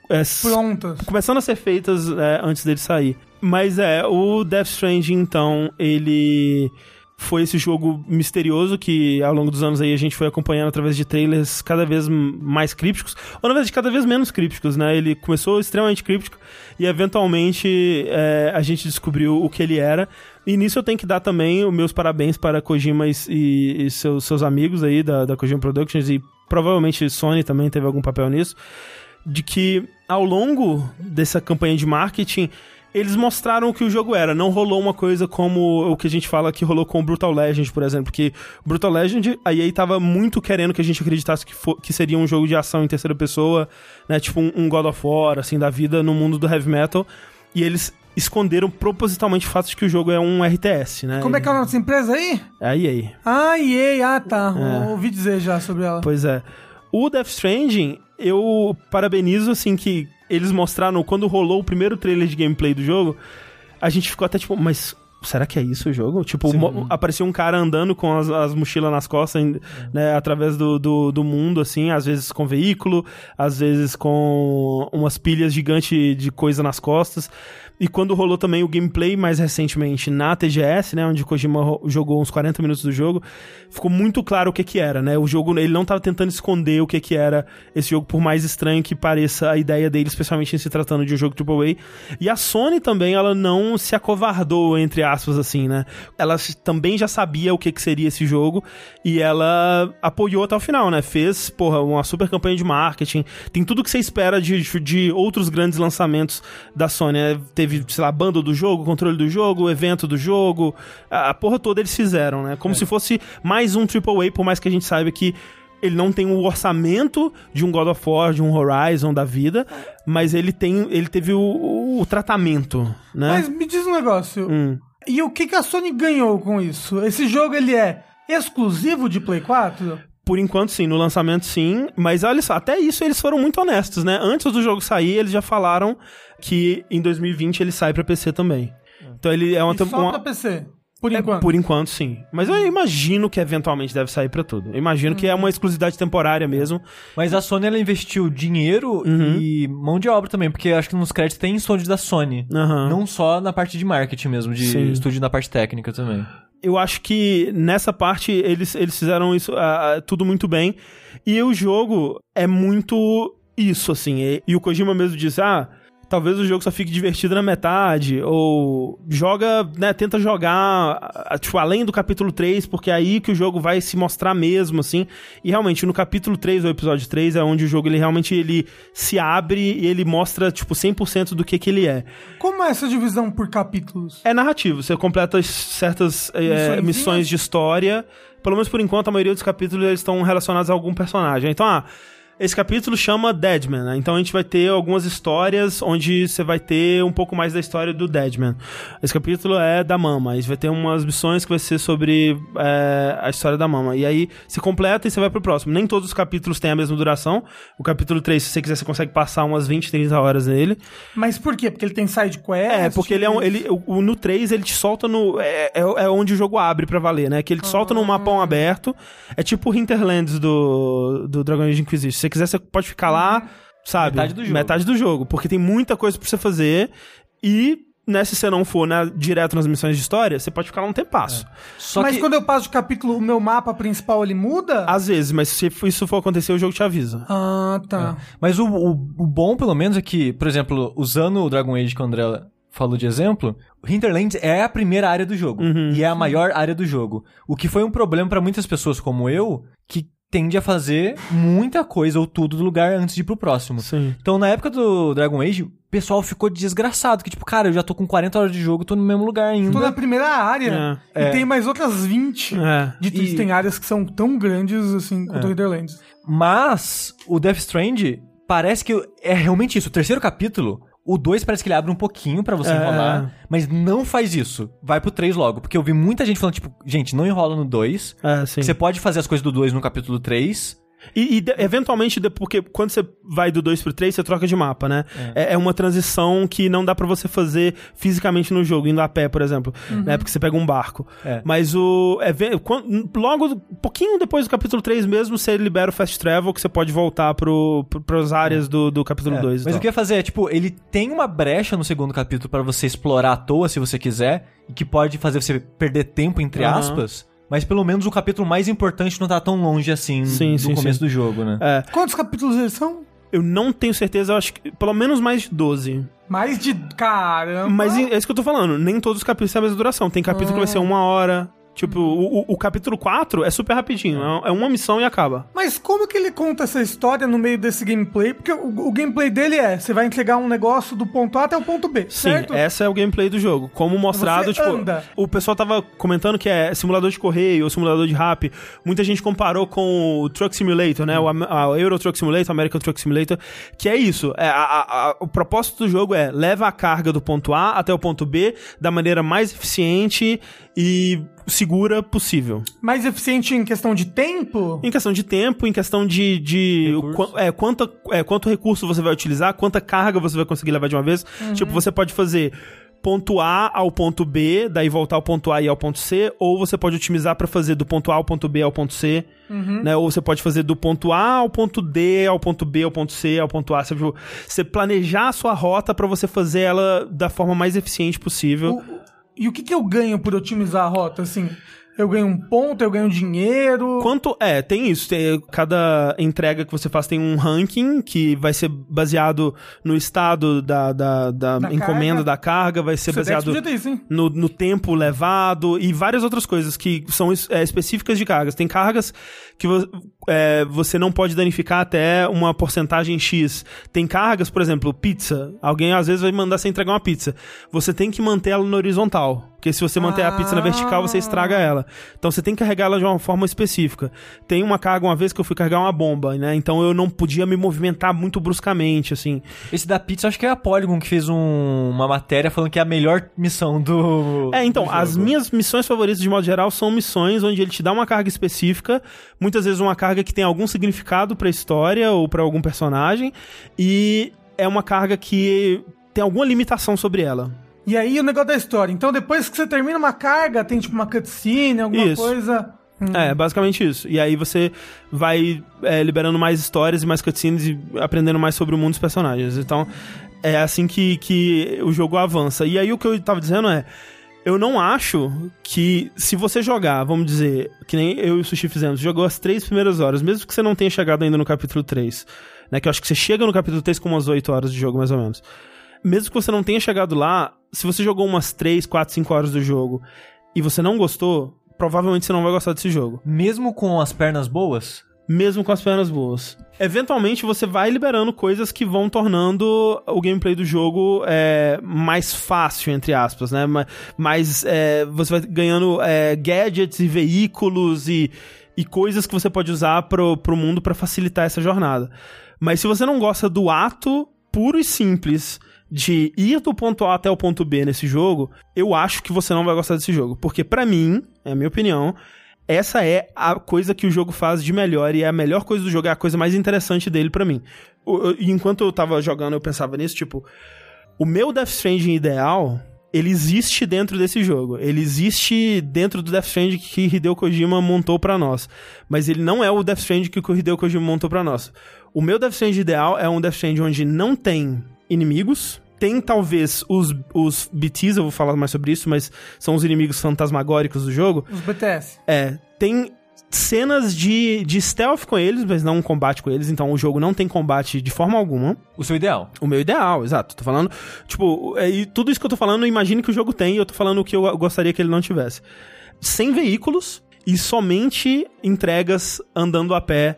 é, Prontas. começando a ser feitas é, antes dele sair. Mas é, o Death Stranding, então, ele foi esse jogo misterioso que ao longo dos anos aí a gente foi acompanhando através de trailers cada vez mais crípticos, ou na verdade cada vez menos crípticos, né? Ele começou extremamente críptico e eventualmente é, a gente descobriu o que ele era. E nisso eu tenho que dar também os meus parabéns para Kojima e, e- e seus, seus amigos aí da, da Kojima Productions e provavelmente Sony também teve algum papel nisso de que ao longo dessa campanha de marketing eles mostraram o que o jogo era. Não rolou uma coisa como o que a gente fala que rolou com o Brutal Legend, por exemplo. Porque Brutal Legend, a EA tava muito querendo que a gente acreditasse que, fo- que seria um jogo de ação em terceira pessoa, né? Tipo um, um God of War, assim, da vida no mundo do heavy metal. E eles esconderam propositalmente o fato de que o jogo é um RTS, né? Como é que é o nome dessa empresa aí? É a EA. Ah, EA, ah tá. É. Ouvi dizer já sobre ela. Pois é. O Death Stranding, eu parabenizo, assim, que eles mostraram, quando rolou o primeiro trailer de gameplay do jogo, a gente ficou até tipo, mas será que é isso o jogo? Tipo, apareceu um cara andando com as, as mochilas nas costas, né, através do, do, do mundo, assim, às vezes com veículo, às vezes com umas pilhas gigantes de coisa nas costas. E quando rolou também o gameplay mais recentemente na TGS, né, onde Kojima jogou uns 40 minutos do jogo, ficou muito claro o que que era, né? O jogo, ele não tava tentando esconder o que que era esse jogo, por mais estranho que pareça a ideia dele, especialmente em se tratando de um jogo AAA. E a Sony também, ela não se acovardou, entre aspas, assim, né? Ela também já sabia o que que seria esse jogo e ela apoiou até o final, né? Fez, porra, uma super campanha de marketing. Tem tudo que você espera de, de outros grandes lançamentos da Sony, né? Sei lá, banda do jogo, controle do jogo, evento do jogo. A, porra toda eles fizeram, né? Como se fosse mais um AAA, por mais que a gente saiba que ele não tem o orçamento de um God of War, de um Horizon da vida, mas ele tem, ele teve o, o- o tratamento, né? Mas me diz um negócio. Hum. E o que, que a Sony ganhou com isso? Esse jogo, ele é exclusivo de Play 4? Por enquanto, sim. No lançamento, sim. Mas olha só, até isso eles foram muito honestos, né? Antes do jogo sair, eles já falaram que em 2020 ele sai pra PC também. Então ele é uma, E só uma- pra PC, por é, enquanto. por enquanto, sim. Mas eu imagino que eventualmente deve sair pra tudo. Eu imagino que é uma exclusividade temporária mesmo. Mas a Sony ela investiu dinheiro Uhum. e mão de obra também, porque eu acho que nos créditos tem estúdio da Sony. Aham. Não só na parte de marketing mesmo, de Sim. estúdio na parte técnica também. Eu acho que nessa parte eles, eles fizeram isso ah, tudo muito bem. E o jogo é muito isso, assim. E, e o Kojima mesmo disse: ah. Talvez o jogo só fique divertido na metade, ou joga, né, tenta jogar, tipo, além do capítulo 3, porque é aí que o jogo vai se mostrar mesmo, assim. E realmente, no capítulo 3, ou episódio 3, é onde o jogo, ele realmente, ele se abre e ele mostra, tipo, 100% do que que ele é. Como é essa divisão por capítulos? É narrativo, você completa certas é, missões de história. Pelo menos por enquanto, a maioria dos capítulos eles estão relacionados a algum personagem. Então, ah, esse capítulo chama Deadman, né? Então a gente vai ter algumas histórias onde você vai ter um pouco mais da história do Deadman. Esse capítulo é da Mama, aí vai ter umas missões que vai ser sobre é, a história da Mama. E aí você completa e você vai pro próximo. Nem todos os capítulos têm a mesma duração. O capítulo 3, se você quiser, você consegue passar umas 20, 30 horas nele. Mas por quê? Porque ele tem side quest? É, porque ele é um. Ele, o, no 3 ele te solta no. É, é, é onde o jogo abre pra valer, né? Que ele te solta num mapão aberto. É tipo o Hinterlands do, do Dragon Age Inquisition. Se você quiser, você pode ficar lá, sabe? Metade do jogo. Metade do jogo. Porque tem muita coisa pra você fazer. E. Né, se você não for né, direto nas missões de história, você pode ficar lá um tempasso. Só Mas que quando eu passo de capítulo, o meu mapa principal, ele muda? Às vezes, mas se isso for acontecer, o jogo te avisa. Ah, tá. Mas o, o, o bom, pelo menos, é que, por exemplo, usando o Dragon Age que o André falou de exemplo, o Hinterlands é a primeira área do jogo. E é a maior área do jogo. O que foi um problema pra muitas pessoas como eu, tende a fazer muita coisa ou tudo do lugar antes de ir pro próximo. Sim. Então, na época do Dragon Age, o pessoal ficou desgraçado. Que, tipo, cara, eu já tô com 40 horas de jogo, tô no mesmo lugar ainda. Tô na primeira área. É. E tem mais outras 20. É. Dito E- tem áreas que são tão grandes assim quanto o Hitherlands. Mas o Death Strand parece que é realmente isso. O terceiro capítulo, o 2 parece que ele abre um pouquinho pra você É. enrolar, mas não faz isso. Vai pro 3 logo. Porque eu vi muita gente falando, tipo, gente, não enrola no 2. É, sim. Você pode fazer as coisas do 2 no capítulo 3. E, e de- eventualmente, porque quando você vai do 2 pro 3, você troca de mapa, né? É, é uma transição que não dá pra você fazer fisicamente no jogo, indo a pé, por exemplo, né? Porque você pega um barco. É. Mas o. é ve- quan- logo, um pouquinho depois do capítulo 3 mesmo, você libera o Fast Travel, que você pode voltar pro, pro, pras áreas do, do capítulo É, 2. Mas o que eu ia fazer é, tipo, ele tem uma brecha no segundo capítulo pra você explorar à toa, se você quiser, e que pode fazer você perder tempo, entre Aham. aspas. Mas pelo menos o capítulo mais importante não tá tão longe assim Sim, do sim, começo sim. do jogo, né? É, Quantos capítulos eles são? eu não tenho certeza, eu acho que pelo menos mais de 12. Mais de. Caramba! Mas é isso que eu tô falando, nem todos os capítulos têm a mesma duração. Tem capítulo que vai ser uma hora. Tipo, o, o- o capítulo 4 é super rapidinho. É, é uma missão e acaba. Mas como que ele conta essa história no meio desse gameplay? Porque o, o gameplay dele é: você vai entregar um negócio do ponto A até o ponto B, Sim, certo? essa é o gameplay do jogo. Como mostrado, Você tipo. anda. O pessoal tava comentando que é simulador de correio ou simulador de rap. Muita gente comparou com o Truck Simulator, né? O, a Euro Truck Simulator, American Truck Simulator. Que é isso. É, a- a- o propósito do jogo é leva a carga do ponto A até o ponto B da maneira mais eficiente e segura possível. Mais eficiente em questão de tempo? Em questão de tempo, em questão de. de qua- é, quanta, é, quanto recurso você vai utilizar, quanta carga você vai conseguir levar de uma vez. Tipo, você pode fazer ponto A ao ponto B, daí voltar ao ponto A e ao ponto C, ou você pode otimizar pra fazer do ponto A ao ponto B ao ponto C, né? Ou você pode fazer do ponto A ao ponto D, ao ponto B, ao ponto C, ao ponto A. Você, tipo, você planejar a sua rota pra você fazer ela da forma mais eficiente possível. O- e o que, que eu ganho por otimizar a rota, assim? Eu ganho um ponto, eu ganho dinheiro. Quanto. É, tem isso. Tem, cada entrega que você faz tem um ranking que vai ser baseado no estado da, da, da Da encomenda carga. da carga, vai ser baseado ter isso, no, no tempo levado e várias outras coisas que são é, específicas de cargas. Tem cargas que é, você não pode danificar até uma porcentagem X. Tem cargas, por exemplo, pizza. Alguém às vezes vai mandar você entregar uma pizza. Você tem que manter ela no horizontal. Porque se você manter a pizza na vertical, você estraga ela. Então você tem que carregar ela de uma forma específica. Tem uma carga uma vez que eu fui carregar uma bomba, né? Então eu não podia me movimentar muito bruscamente, assim. Esse da pizza, acho que é a Polygon que fez um- uma matéria falando que é a melhor missão do. É, então, do as minhas missões favoritas, de modo geral, são missões onde ele te dá uma carga específica, muitas vezes uma carga que tem algum significado pra história ou pra algum personagem, e é uma carga que tem alguma limitação sobre ela. E aí o negócio da história. Então depois que você termina uma carga, tem tipo uma cutscene, alguma Isso. coisa. É, basicamente isso. E aí você vai é, liberando mais histórias e mais cutscenes e aprendendo mais sobre o mundo dos personagens. Então, é assim que, que o jogo avança. E aí o que eu tava dizendo é. Eu não acho que se você jogar, vamos dizer, que nem eu e o Sushi fizemos, jogou as três primeiras horas, mesmo que você não tenha chegado ainda no capítulo 3, né? Que eu acho que você chega no capítulo 3 com umas 8 horas de jogo, mais ou menos. Mesmo que você não tenha chegado lá, se você jogou umas 3, 4, 5 horas do jogo e você não gostou, provavelmente você não vai gostar desse jogo. Mesmo com as pernas boas, Mesmo com as pernas boas. Eventualmente você vai liberando coisas que vão tornando o gameplay do jogo é, mais fácil, entre aspas, né? Ma- Mais. é, você vai ganhando é, gadgets e veículos e, e coisas que você pode usar pro, pro mundo pra facilitar essa jornada. Mas se você não gosta do ato puro e simples de ir do ponto A até o ponto B nesse jogo, eu acho que você não vai gostar desse jogo. Porque pra mim, é a minha opinião, essa é a coisa que o jogo faz de melhor e é a melhor coisa do jogo, é a coisa mais interessante dele pra mim. Eu- E enquanto eu tava jogando, eu pensava nisso, tipo, o meu Death Stranding ideal, ele existe dentro desse jogo. Ele existe dentro do Death Stranding que Hideo Kojima montou pra nós. Mas ele não é o Death Stranding que o Hideo Kojima montou pra nós. O meu Death Stranding ideal é um Death Stranding onde não tem inimigos, tem talvez os, os BTs, eu vou falar mais sobre isso, mas são os inimigos fantasmagóricos do jogo. Os BTS. É, tem cenas de, de stealth com eles, mas não um combate com eles, então o jogo não tem combate de forma alguma. o seu ideal. O meu ideal, exato. Tô falando, tipo, é, e tudo isso que eu tô falando, imagine que o jogo tem, e eu tô falando o que eu gostaria que ele não tivesse. Sem veículos e somente entregas andando a pé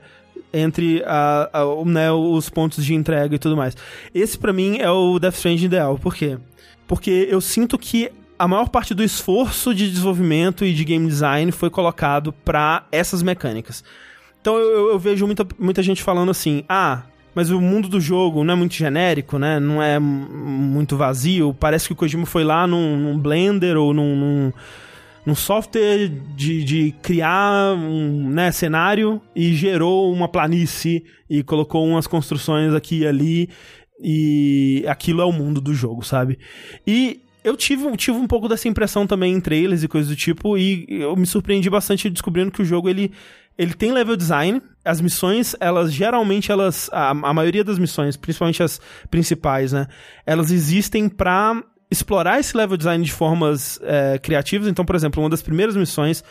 entre a, a- né, os pontos de entrega e tudo mais. Esse pra mim é o Death Stranding ideal. Por quê? Porque eu sinto que a maior parte do esforço de desenvolvimento e de game design foi colocado pra essas mecânicas. Então eu, eu- vejo muita, muita gente falando assim: ah, mas o mundo do jogo não é muito genérico, né? Não é muito vazio. Parece que o Kojima foi lá num, num Blender ou num, num, num software de, de criar um né, cenário e gerou uma planície e colocou umas construções aqui e ali. E aquilo é o mundo do jogo, sabe? E eu tive, tive um pouco dessa impressão também em trailers e coisas do tipo, e eu me surpreendi bastante descobrindo que o jogo ele, ele tem level design. As missões, elas geralmente elas a, a maioria das missões, principalmente as principais, né, elas existem pra explorar esse level design de formas é, criativas. Então, por exemplo, uma das primeiras missões,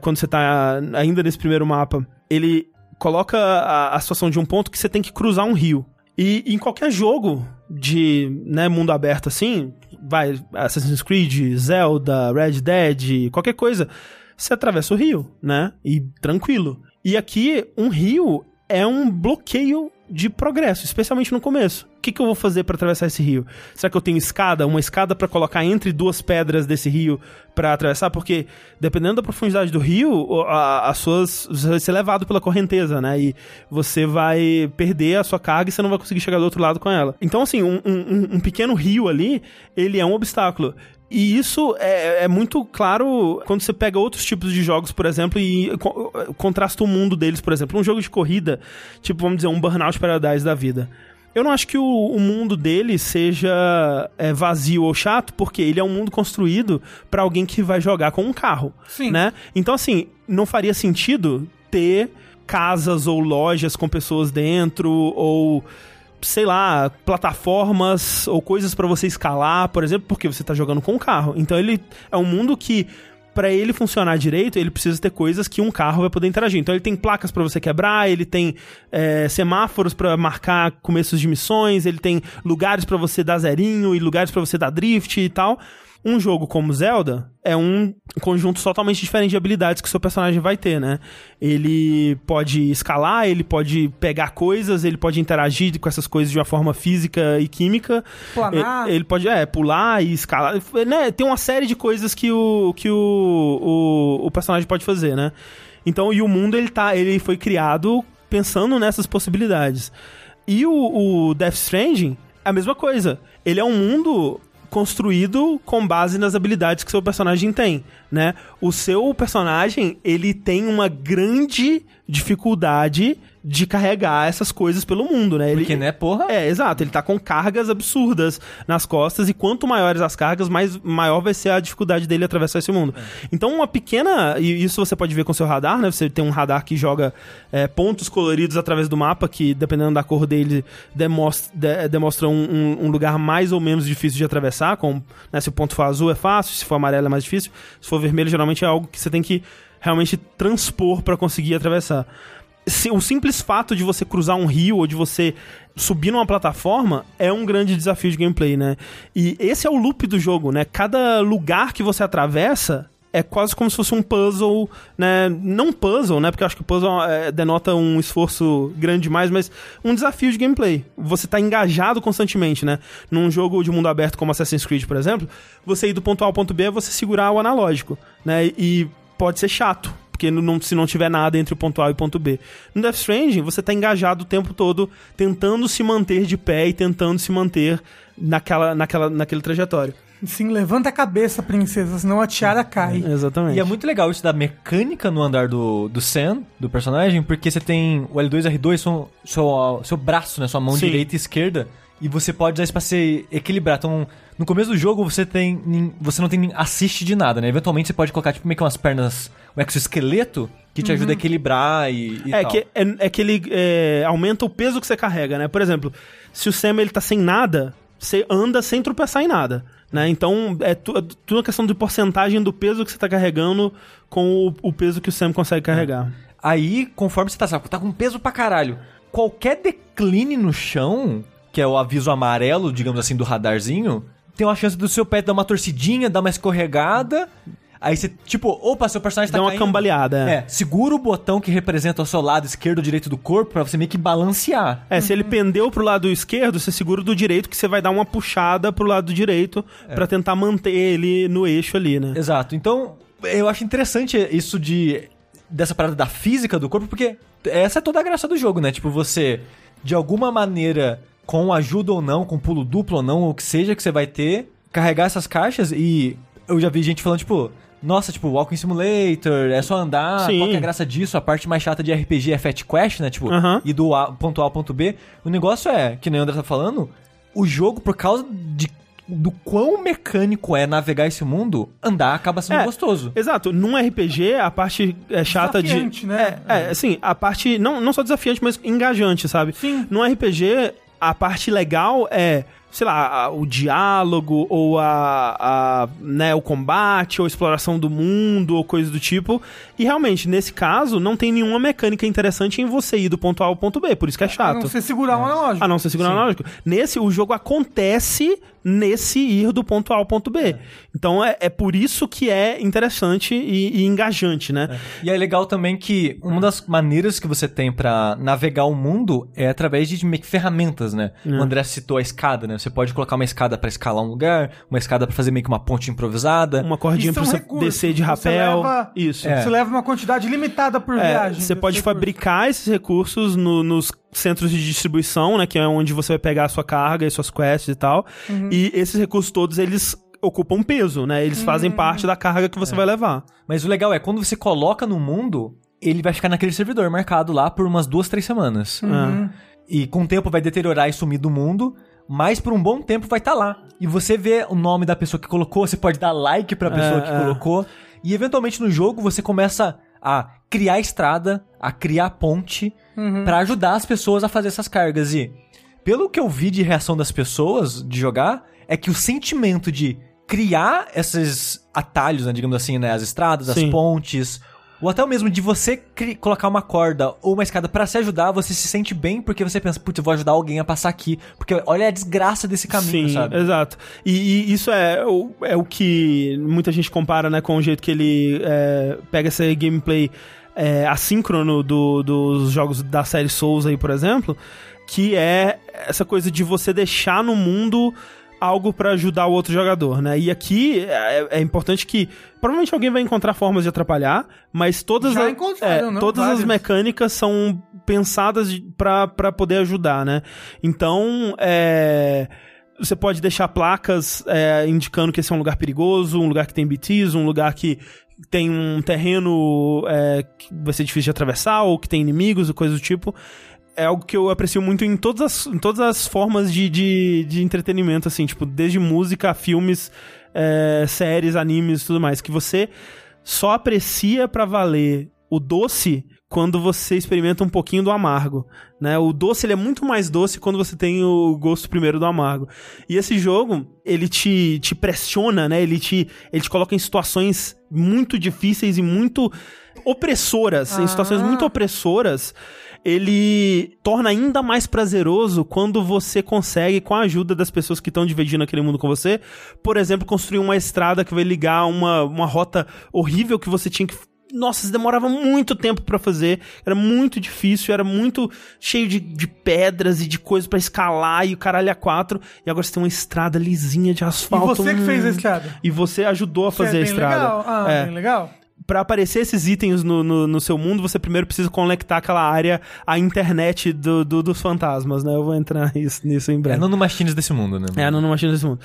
quando você tá ainda nesse primeiro mapa, ele coloca a, a situação de um ponto que você tem que cruzar um rio. E em qualquer jogo de né, mundo aberto assim, vai Assassin's Creed, Zelda, Red Dead, qualquer coisa, você atravessa o rio, né? E tranquilo. E aqui, um rio é um bloqueio de progresso, especialmente no começo. O que, que eu vou fazer para atravessar esse rio? Será que eu tenho escada? Uma escada para colocar entre duas pedras desse rio para atravessar? Porque dependendo da profundidade do rio, as suas você vai ser levado pela correnteza, né? E você vai perder a sua carga e você não vai conseguir chegar do outro lado com ela. Então, assim, um, um- um pequeno rio ali, ele é um obstáculo. E isso é, é muito claro quando você pega outros tipos de jogos, por exemplo, e co- contrasta o mundo deles, por exemplo. Um jogo de corrida, tipo, vamos dizer, um Burnout Paradise da vida. Eu não acho que o, o mundo dele seja é, vazio ou chato, porque ele é um mundo construído pra alguém que vai jogar com um carro, Sim. né? Então, assim, não faria sentido ter casas ou lojas com pessoas dentro, ou sei lá, plataformas ou coisas pra você escalar, por exemplo, porque você tá jogando com um carro. Então ele é um mundo que pra ele funcionar direito, ele precisa ter coisas que um carro vai poder interagir. Então ele tem placas pra você quebrar, ele tem é, semáforos pra marcar começos de missões, ele tem lugares pra você dar zerinho e lugares pra você dar drift e tal. Um jogo como Zelda é um conjunto totalmente diferente de habilidades que seu personagem vai ter, né? Ele pode escalar, ele pode pegar coisas, ele pode interagir com essas coisas de uma forma física e química. Planar. Ele, ele pode, é, pular e escalar. Né? Tem uma série de coisas que o, que o, o, o personagem pode fazer, né? Então, e o mundo, ele, tá, ele foi criado pensando nessas possibilidades. E o, o Death Stranding é a mesma coisa. Ele é um mundo construído com base nas habilidades que seu personagem tem, né? O seu personagem, ele tem uma grande dificuldade de carregar essas coisas pelo mundo, né? Ele, Porque, né, porra? É, exato. Ele tá com cargas absurdas nas costas e quanto maiores as cargas, mais maior vai ser a dificuldade dele atravessar esse mundo. Então, uma pequena. E isso você pode ver com seu radar, né? Você tem um radar que joga é, pontos coloridos através do mapa, que dependendo da cor dele, demonstra, de- demonstra um, um- um lugar mais ou menos difícil de atravessar. Com, né, se o ponto for azul é fácil, se for amarelo é mais difícil. Se for vermelho, geralmente é algo que você tem que realmente transpor para conseguir atravessar o simples fato de você cruzar um rio ou de você subir numa plataforma é um grande desafio de gameplay, né? E esse é o loop do jogo, né? Cada lugar que você atravessa é quase como se fosse um puzzle, né? Não puzzle, né? Porque eu acho que puzzle é, denota um esforço grande demais, mas um desafio de gameplay. Você tá engajado constantemente, né? Num jogo de mundo aberto como Assassin's Creed, por exemplo, você ir do ponto A ao ponto B é você segurar o analógico, né? E pode ser chato, porque não- se não tiver nada entre o ponto A e o ponto B. No Death Stranding, você tá engajado o tempo todo tentando se manter de pé e tentando se manter naquela, naquela, naquele trajetório. Sim, levanta a cabeça, princesa, senão a tiara cai. Exatamente. E é muito legal isso da mecânica no andar do, do Sam, do personagem, porque você tem o L2 e R2 são seu, seu braço, né? Sua mão Sim. direita e esquerda. E você pode usar isso pra se equilibrar. Então, no começo do jogo, você tem. Você não tem assiste de nada, né? Eventualmente você pode colocar, tipo, meio que umas pernas. Um exoesqueleto que te ajuda a equilibrar e. e É tal. que, é, é que ele é, aumenta o peso que você carrega, né? Por exemplo, se o Sam ele tá sem nada, você anda sem tropeçar em nada. Né? Então, é tu- é tudo uma questão de porcentagem do peso que você tá carregando com o, o peso que o Sam consegue carregar. Aí, conforme você tá, sabe, tá com peso pra caralho, qualquer decline no chão, que é o aviso amarelo, digamos assim, do radarzinho, tem uma chance do seu pé dar uma torcidinha, dar uma escorregada. Aí você, tipo, opa, seu personagem tá Dá uma caindo. cambaleada, é. É, segura o botão que representa o seu lado esquerdo ou direito do corpo pra você meio que balancear. É, se ele pendeu pro lado esquerdo, você segura o do direito, que você vai dar uma puxada pro lado direito pra tentar manter ele no eixo ali, né? Exato. Então, eu acho interessante isso de dessa parada da física do corpo, porque essa é toda a graça do jogo, né? Tipo, você de alguma maneira com ajuda ou não, com pulo duplo ou não, ou o que seja que você vai ter, carregar essas caixas e eu já vi gente falando tipo, nossa, tipo, Walking Simulator, é só andar, Sim. qual que é a graça disso? A parte mais chata de RPG é Fat Quest, né? Tipo, Aham. e do A- ponto A ao ponto B. O negócio é, que nem o André tá falando, o jogo, por causa de do quão mecânico é navegar esse mundo, andar acaba sendo É. gostoso. Exato, num RPG a parte é chata Desafiante, de. né? É, é, assim, a parte não, não só desafiante, mas engajante, sabe? Sim. Num RPG, a parte legal é, sei lá, a- o diálogo, ou a, a, né, o combate, ou a exploração do mundo, ou coisa do tipo. E realmente, nesse caso, não tem nenhuma mecânica interessante em você ir do ponto A ao ponto B, por isso que é A chato. não ser segurar um analógico. A não ser segurar analógico. Nesse, o jogo acontece nesse ir do ponto A ao ponto B. Então é, é por isso que é interessante e, e engajante, né? E é legal também que uma das maneiras que você tem pra navegar o mundo é através de meio que ferramentas, né? O André citou a escada, né? Você pode colocar uma escada pra escalar um lugar, uma escada pra fazer meio que uma ponte improvisada. Uma cordinha pra é um você recurso. descer de Você rapel. leva- Isso. É. Você leva uma quantidade limitada por É, viagem. você pode recurso. fabricar esses recursos no- nos centros de distribuição, né? Que é onde você vai pegar a sua carga e suas quests e tal. Uhum. E esses recursos todos, eles ocupam peso, né? Eles Uhum. fazem parte da carga que você vai levar. Mas o legal é, quando você coloca no mundo, ele vai ficar naquele servidor marcado lá por umas duas, três semanas. Uhum. E com o tempo vai deteriorar e sumir do mundo, mas por um bom tempo vai estar lá. E você vê o nome da pessoa que colocou, você pode dar like pra pessoa É, que é. colocou. E eventualmente no jogo você começa a criar estrada, a criar ponte pra ajudar as pessoas a fazer essas cargas. E pelo que eu vi de reação das pessoas de jogar, é que o sentimento de criar esses atalhos, né, digamos assim, né, as estradas, as Sim. pontes, ou até mesmo de você colocar uma corda ou uma escada pra se ajudar, você se sente bem porque você pensa, putz, eu vou ajudar alguém a passar aqui, porque olha a desgraça desse caminho, Sim, sabe? exato. E, e isso é o, é o que muita gente compara, né, com o jeito que ele é, pega essa gameplay é, assíncrono do- dos jogos da série Souls aí, por exemplo, que é essa coisa de você deixar no mundo algo pra ajudar o outro jogador, né? E aqui é, é importante que provavelmente alguém vai encontrar formas de atrapalhar, mas todas, a- é, não? todas as Várias. mecânicas são pensadas pra poder ajudar, né? Então, é Você pode deixar placas é, indicando que esse é um lugar perigoso, um lugar que tem BTs, um lugar que tem um terreno é, que vai ser difícil de atravessar, ou que tem inimigos, ou coisa do tipo. É algo que eu aprecio muito em todas as, em todas as formas de, de, de entretenimento, assim, tipo, desde música, filmes, é, séries, animes e tudo mais, que você só aprecia pra valer o doce quando você experimenta um pouquinho do amargo, né? O doce ele é muito mais doce quando você tem o gosto primeiro do amargo. E esse jogo, ele te, te pressiona, né? Ele te, ele te coloca em situações muito difíceis e muito opressoras, em situações muito opressoras. Ele torna ainda mais prazeroso quando você consegue, com a ajuda das pessoas que estão dividindo aquele mundo com você, por exemplo, construir uma estrada que vai ligar uma, uma rota horrível que você tinha que nossa, isso demorava muito tempo pra fazer. Era muito difícil, era muito cheio de, de pedras e de coisas pra escalar e o caralho a quatro. E agora você tem uma estrada lisinha de E asfalto. você que fez a Hum. estrada. E você ajudou a é fazer a bem estrada. Legal. Ah, É. bem legal. Pra aparecer esses itens no, no, no seu mundo, você primeiro precisa conectar aquela área à internet do, do- dos fantasmas, né? Eu vou entrar nisso, nisso em É breve. nanomachines desse mundo, né? É, a nanomachina desse mundo.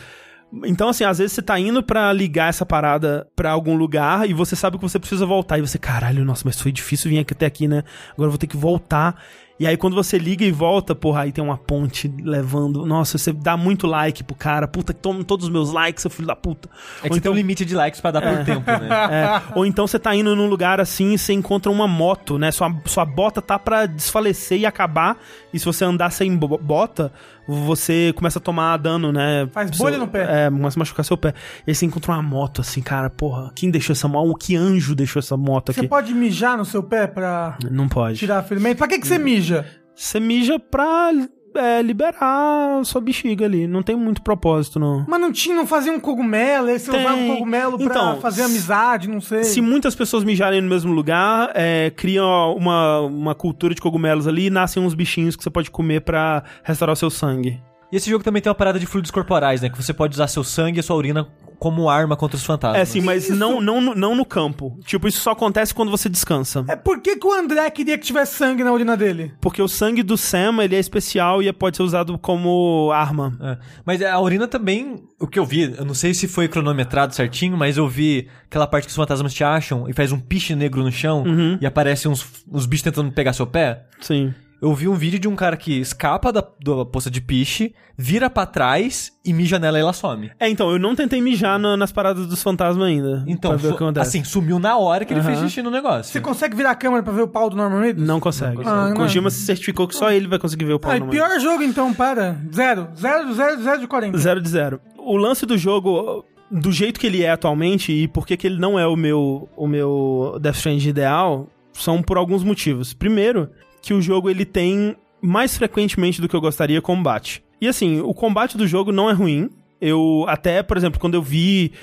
Então, assim, às vezes você tá indo pra ligar essa parada pra algum lugar e você sabe que você precisa voltar. E você, caralho, nossa, mas foi difícil vir aqui até aqui, né? Agora eu vou ter que voltar. E aí, quando você liga e volta, porra, aí tem uma ponte levando. Nossa, você dá muito like pro cara. Puta, toma todos os meus likes, seu filho da puta. É que você tem um limite de likes pra dar por tempo, né? É, ou então você tá indo num lugar assim e você encontra uma moto, né? Sua, sua bota tá pra desfalecer e acabar. E se você andar sem bo- bota, você começa a tomar dano, né? Faz bolha no pé. É, começa a machucar seu pé. E aí você encontra uma moto assim, cara, porra, quem deixou essa moto? Que anjo deixou essa moto Você aqui? pode mijar no seu pé pra Não pode. tirar ferimento? Pra que, que você mija? Você mija pra é, liberar a sua bexiga ali. Não tem muito propósito, não. Mas não tinha, não fazia um cogumelo, aí você Tem. usava um cogumelo pra Então, fazer amizade, não sei. Se muitas pessoas mijarem no mesmo lugar, é, criam uma, uma cultura de cogumelos ali e nascem uns bichinhos que você pode comer pra restaurar o seu sangue. E esse jogo também tem uma parada de fluidos corporais, né? Que você pode usar seu sangue e a sua urina como arma contra os fantasmas. É, sim, mas Isso. não, não, no- não no campo. Tipo, isso só acontece quando você descansa. É por que, que o André queria que tivesse sangue na urina dele? Porque o sangue do Sam, ele é especial e pode ser usado como arma. É. Mas a urina também, o que eu vi, eu não sei se foi cronometrado certinho, mas eu vi aquela parte que os fantasmas te acham e faz um piche negro no chão e aparece uns, uns bichos tentando pegar seu pé. Sim. Eu vi um vídeo de um cara que escapa da, da poça de piche, vira pra trás e mija nela e ela some. É, então, eu não tentei mijar na- nas paradas dos fantasmas ainda. Então, su- assim, sumiu na hora que ele fez xixi no negócio. Você consegue virar a câmera pra ver o pau do Norman Reedus? Não consegue. Ah, o não. Kojima se certificou que só ele vai conseguir ver o pau Ah, no e meio. pior jogo então, para. Zero. Zero, zero, zero de 40. Zero de zero. O lance do jogo, do jeito que ele é atualmente e por que que ele não é o meu, o meu Death Stranding ideal, são por alguns motivos. Primeiro, que o jogo ele tem mais frequentemente do que eu gostaria combate. E assim, o combate do jogo não é ruim. Eu até, por exemplo, quando eu vi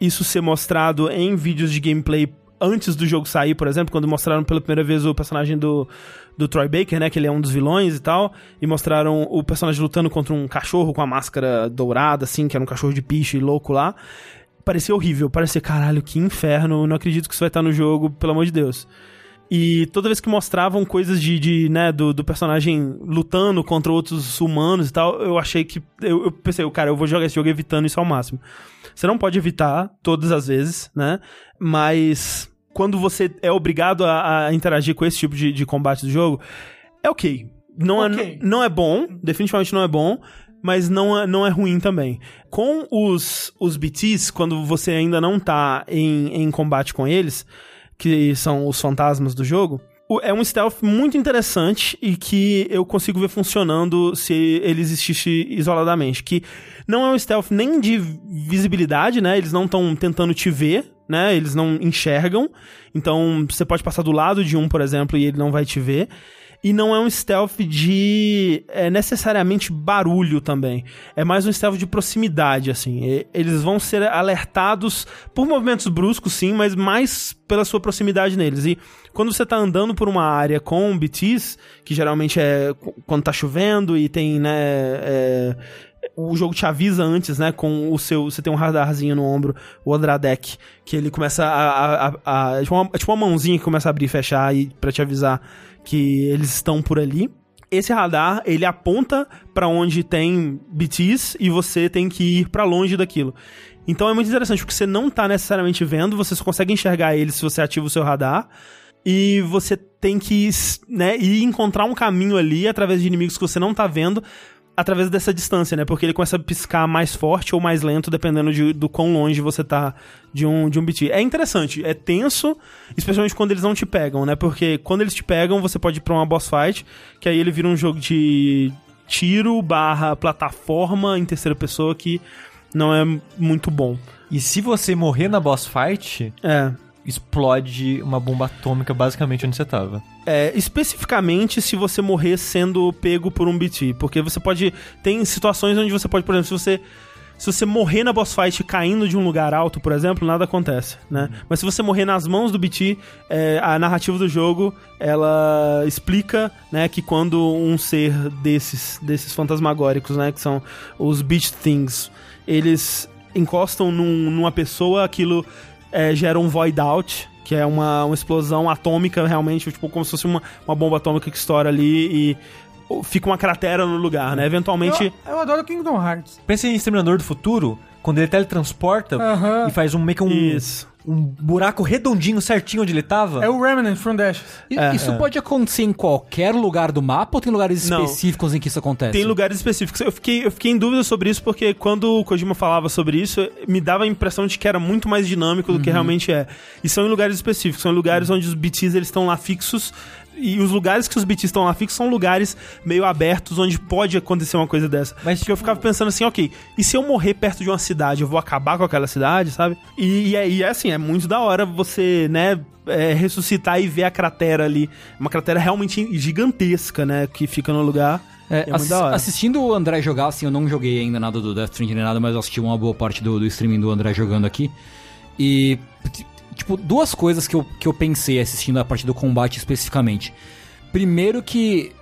isso ser mostrado em vídeos de gameplay antes do jogo sair, por exemplo, quando mostraram pela primeira vez o personagem do, do Troy Baker, né, que ele é um dos vilões e tal, e mostraram o personagem lutando contra um cachorro com a máscara dourada, assim, que era um cachorro de piche louco lá, parecia horrível, parecia, caralho, que inferno, não acredito que isso vai estar no jogo, pelo amor de Deus. E toda vez que mostravam coisas de, de né, do, do personagem lutando contra outros humanos e tal, eu achei que. Eu, eu pensei, cara, eu vou jogar esse jogo evitando isso ao máximo. Você não pode evitar todas as vezes, né? Mas quando você é obrigado a, a interagir com esse tipo de, de combate do jogo, é ok. Não, Ok. É, não é bom, definitivamente não é bom, mas não é, não é ruim também. Com os, os BTs, quando você ainda não tá em, em combate com eles, que são os fantasmas do jogo, é um stealth muito interessante e que eu consigo ver funcionando se ele existisse isoladamente. Que não é um stealth nem de visibilidade, né? Eles não estão tentando te ver, né? Eles não enxergam. Então você pode passar do lado de um, por exemplo, e ele não vai te ver. E não é um stealth de é, necessariamente barulho também. É mais um stealth de proximidade, assim. E- eles vão ser alertados por movimentos bruscos, sim, mas mais pela sua proximidade neles. E quando você tá andando por uma área com BTs, que geralmente é qu- quando tá chovendo e tem, né. é, o jogo te avisa antes, né? Com o seu. Você tem um radarzinho no ombro, o Odradek, que ele começa a. a, a- a- é tipo uma, é tipo uma mãozinha que começa a abrir e fechar e, pra te avisar que eles estão por ali. esse radar, ele aponta pra onde tem BTs e você tem que ir pra longe daquilo. Então é muito interessante, porque você não tá necessariamente vendo, você só consegue enxergar ele se você ativa o seu radar. E você tem que né, ir encontrar um caminho ali através de inimigos que você não tá vendo, através dessa distância, né? Porque ele começa a piscar mais forte ou mais lento, dependendo de, do quão longe você tá de um, de um BT. É interessante, é tenso, especialmente quando eles não te pegam, né? Porque quando eles te pegam, você pode ir pra uma boss fight, que aí ele vira um jogo de tiro barra plataforma em terceira pessoa que não é muito bom. E se você morrer na boss fight, É. explode uma bomba atômica basicamente onde você tava. É, especificamente se você morrer sendo pego por um BT. Porque você pode. Tem situações onde você pode, por exemplo, se você. Se você morrer na boss fight caindo de um lugar alto, por exemplo, nada acontece, né? Mas se você morrer nas mãos do BT, é, a narrativa do jogo, ela explica, né, que quando um ser desses, desses fantasmagóricos, né, que são os Beat Things, eles encostam num- numa pessoa, aquilo é, gera um void out, que é uma, uma explosão atômica, realmente, tipo, como se fosse uma, uma bomba atômica que estoura ali e fica uma cratera no lugar, né? Eventualmente. Eu, eu adoro Kingdom Hearts. Pensa em Exterminador do Futuro, quando ele teletransporta Aham. e faz um meio que um, Isso. Um buraco redondinho certinho onde ele tava. É o Remnant from the Ashes. I- É, isso pode acontecer em qualquer lugar do mapa ou tem lugares Não. específicos em que isso acontece? Tem lugares específicos. Eu fiquei, eu fiquei em dúvida sobre isso porque quando o Kojima falava sobre isso, me dava a impressão de que era muito mais dinâmico do que realmente é. E são em lugares específicos, são em lugares onde os BTs eles estão lá fixos. E os lugares que os BTs estão lá fixos são lugares meio abertos onde pode acontecer uma coisa dessa. Mas, Porque eu ficava pensando assim, ok, e se eu morrer perto de uma cidade, eu vou acabar com aquela cidade, sabe? E, e é, e é assim, é muito da hora você, né, é, ressuscitar e ver a cratera ali. Uma cratera realmente gigantesca, né, que fica no lugar. É, É muito assi- da hora. assistindo o André jogar, assim, eu não joguei ainda nada do Death Stranding nem nada, mas eu assisti uma boa parte do, do streaming do André jogando aqui. E, tipo, duas coisas que eu, que eu pensei assistindo a parte do combate especificamente. Primeiro que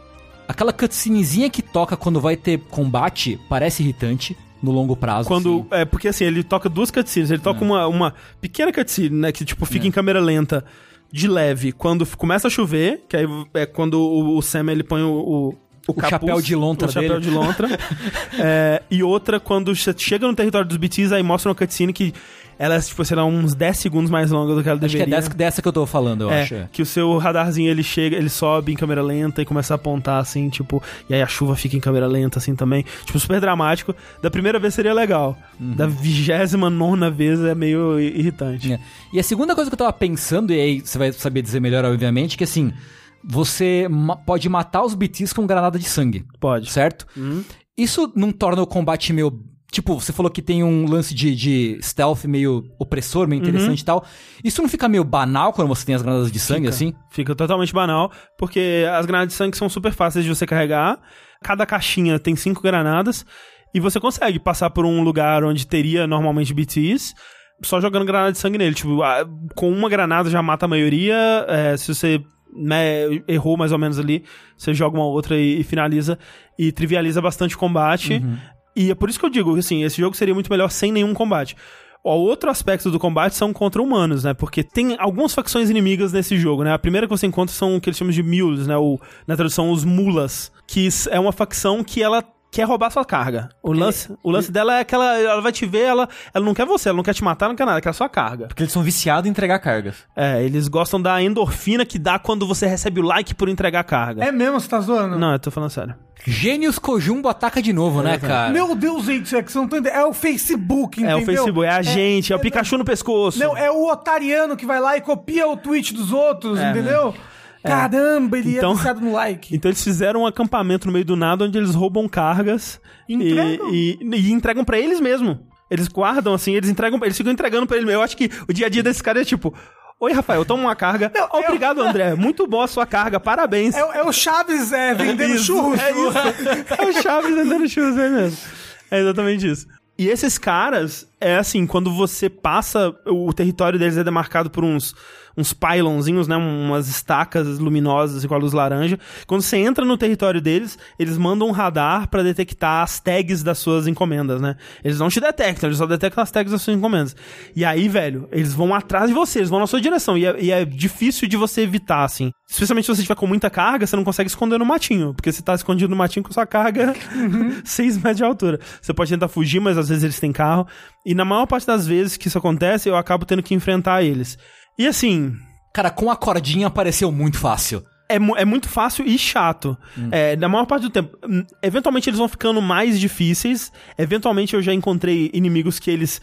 aquela cutscenezinha que toca quando vai ter combate parece irritante no longo prazo. Quando. assim. É, porque assim, ele toca duas cutscenes. Ele toca uma, uma pequena cutscene, né? Que tipo, fica em câmera lenta, de leve, quando começa a chover, que aí é quando o, o Sam ele põe o. o O chapéu de lontra o chapéu dele. de lontra. É, e outra, quando che- chega no território dos BTs, aí mostra uma cutscene que ela é, tipo, sei lá, uns 10 segundos mais longa do que ela Acho que é deveria. dessa, dessa que eu tô falando, eu É, acho. que o seu radarzinho ele chega, ele sobe em câmera lenta e começa a apontar assim, tipo, e aí a chuva fica em câmera lenta assim também. Tipo, super dramático. Da primeira vez seria legal. Da vigésima nona vez é meio irritante. É. E a segunda coisa que eu tava pensando, e aí você vai saber dizer melhor, obviamente, que assim, você ma- pode matar os BTs com granada de sangue, Pode. certo? Isso não torna o combate meio. Tipo, você falou que tem um lance de, de stealth meio opressor, meio interessante e tal. Isso não fica meio banal quando você tem as granadas de sangue, assim? Fica totalmente banal, porque as granadas de sangue são super fáceis de você carregar. Cada caixinha tem cinco granadas e você consegue passar por um lugar onde teria normalmente BTs. Só jogando granada de sangue nele. Tipo, com uma granada já mata a maioria. é, se você né, errou mais ou menos ali, você joga uma outra e, e finaliza. E trivializa bastante o combate. E é por isso que eu digo, assim, esse jogo seria muito melhor sem nenhum combate. O outro aspecto do combate são contra humanos, né? Porque tem algumas facções inimigas nesse jogo, né? A primeira que você encontra são o que eles chamam de mules, né? O, na tradução, os mulas. Que é uma facção que ela quer roubar sua carga. O lance, o lance dela é que ela, ela vai te ver, ela, ela não quer você, ela não quer te matar, não quer nada, ela quer sua carga. Porque eles são viciados em entregar cargas. É, eles gostam da endorfina que dá quando você recebe o like por entregar carga. É mesmo, você tá zoando? Não, eu tô falando sério. Gênios Kojumbo ataca de novo, né, cara? Meu Deus, gente, é que você não tá entendendo. É o Facebook, É entendeu? o Facebook, é a gente, é, o Pikachu no pescoço. Não, é o otariano que vai lá e copia o tweet dos outros, É. entendeu? Caramba, ele Então- é viciado no like. Então eles fizeram um acampamento no meio do nada onde eles roubam cargas Entregam? E, e, e entregam pra eles mesmo. Eles guardam assim, eles entregam, eles ficam entregando pra eles mesmo. Eu acho que o dia a dia desse cara é tipo: Oi, Rafael, toma uma carga. Não, eu- Obrigado, André. Muito boa a sua carga, parabéns. É, o- é o Chaves é, vendendo Isso, churros. É isso. É o Chaves vendendo churros, é mesmo. É exatamente isso. E esses caras, é assim, quando você passa, o território deles é demarcado por uns uns pylonzinhos, né, umas estacas luminosas com a luz laranja. Quando você entra no território deles, eles mandam um radar para detectar as tags das suas encomendas, né? Eles não te detectam, eles só detectam as tags das suas encomendas. E aí, velho, eles vão atrás de você, eles vão na sua direção. E é, e é difícil de você evitar, assim. Especialmente se você tiver com muita carga, você não consegue esconder no matinho. Porque você tá escondido no matinho com sua carga 6 metros de altura. Você pode tentar fugir, mas às vezes eles têm carro. E na maior parte das vezes que isso acontece, eu acabo tendo que enfrentar eles. E assim, Cara, com a cordinha pareceu muito fácil. é, é muito fácil e chato. É, na maior parte do tempo. Hum, Eventualmente eles vão ficando mais difíceis. Eventualmente eu já encontrei inimigos que eles.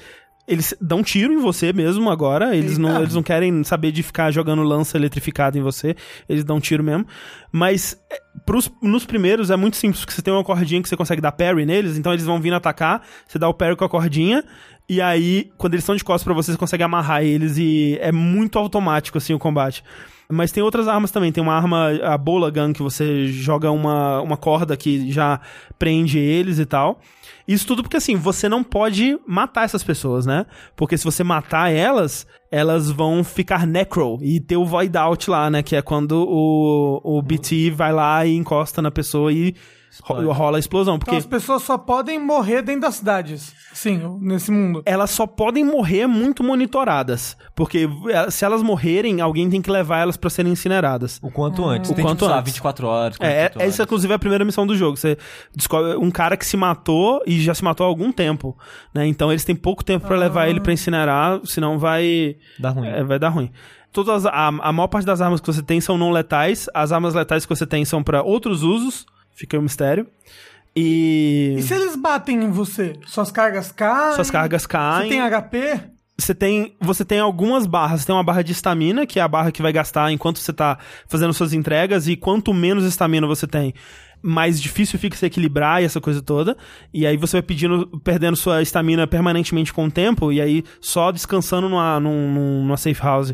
Eles dão tiro em você mesmo agora. Eles não, Eita. eles não querem saber de ficar jogando lança eletrificada em você. Eles dão tiro mesmo. Mas é, pros, nos primeiros é muito simples, porque você tem uma cordinha que você consegue dar parry neles, então eles vão vindo atacar, você dá o parry com a cordinha, e aí, quando eles estão de costas pra você, você consegue amarrar eles e é muito automático, assim, o combate. Mas tem outras armas também. Tem uma arma, a Bola Gun, que você joga uma, uma corda que já prende eles e tal. Isso tudo porque, assim, você não pode matar essas pessoas, né? Porque se você matar elas, elas vão ficar necro e ter o void out lá, né? Que é quando o, o BT vai lá e encosta na pessoa e ro- rola a explosão. Então Porque as pessoas só podem morrer dentro das cidades. Sim, nesse mundo. elas só podem morrer muito monitoradas. Porque eh, se elas morrerem, alguém tem que levar elas pra serem incineradas. O quanto antes. O Tem, quanto tipo, antes. 24 horas. É, 48 é, essa inclusive é a primeira missão do jogo. Você descobre um cara que se matou e já se matou há algum tempo, né? Então eles têm pouco tempo pra levar ele pra incinerar, senão vai Dá ruim. é, vai dar ruim. Todas as- a, a maior parte das armas que você tem são não letais. As armas letais que você tem são pra outros usos. Fica aí o mistério. E, E se eles batem em você? Suas cargas caem? suas cargas caem. Você tem HP? você tem, você tem algumas barras. Você tem uma barra de estamina, que é a barra que vai gastar enquanto você tá fazendo suas entregas, e quanto menos estamina você tem, mais difícil fica se equilibrar e essa coisa toda. E aí você vai pedindo, perdendo sua estamina permanentemente com o tempo, e aí só descansando numa, num- num- numa safe house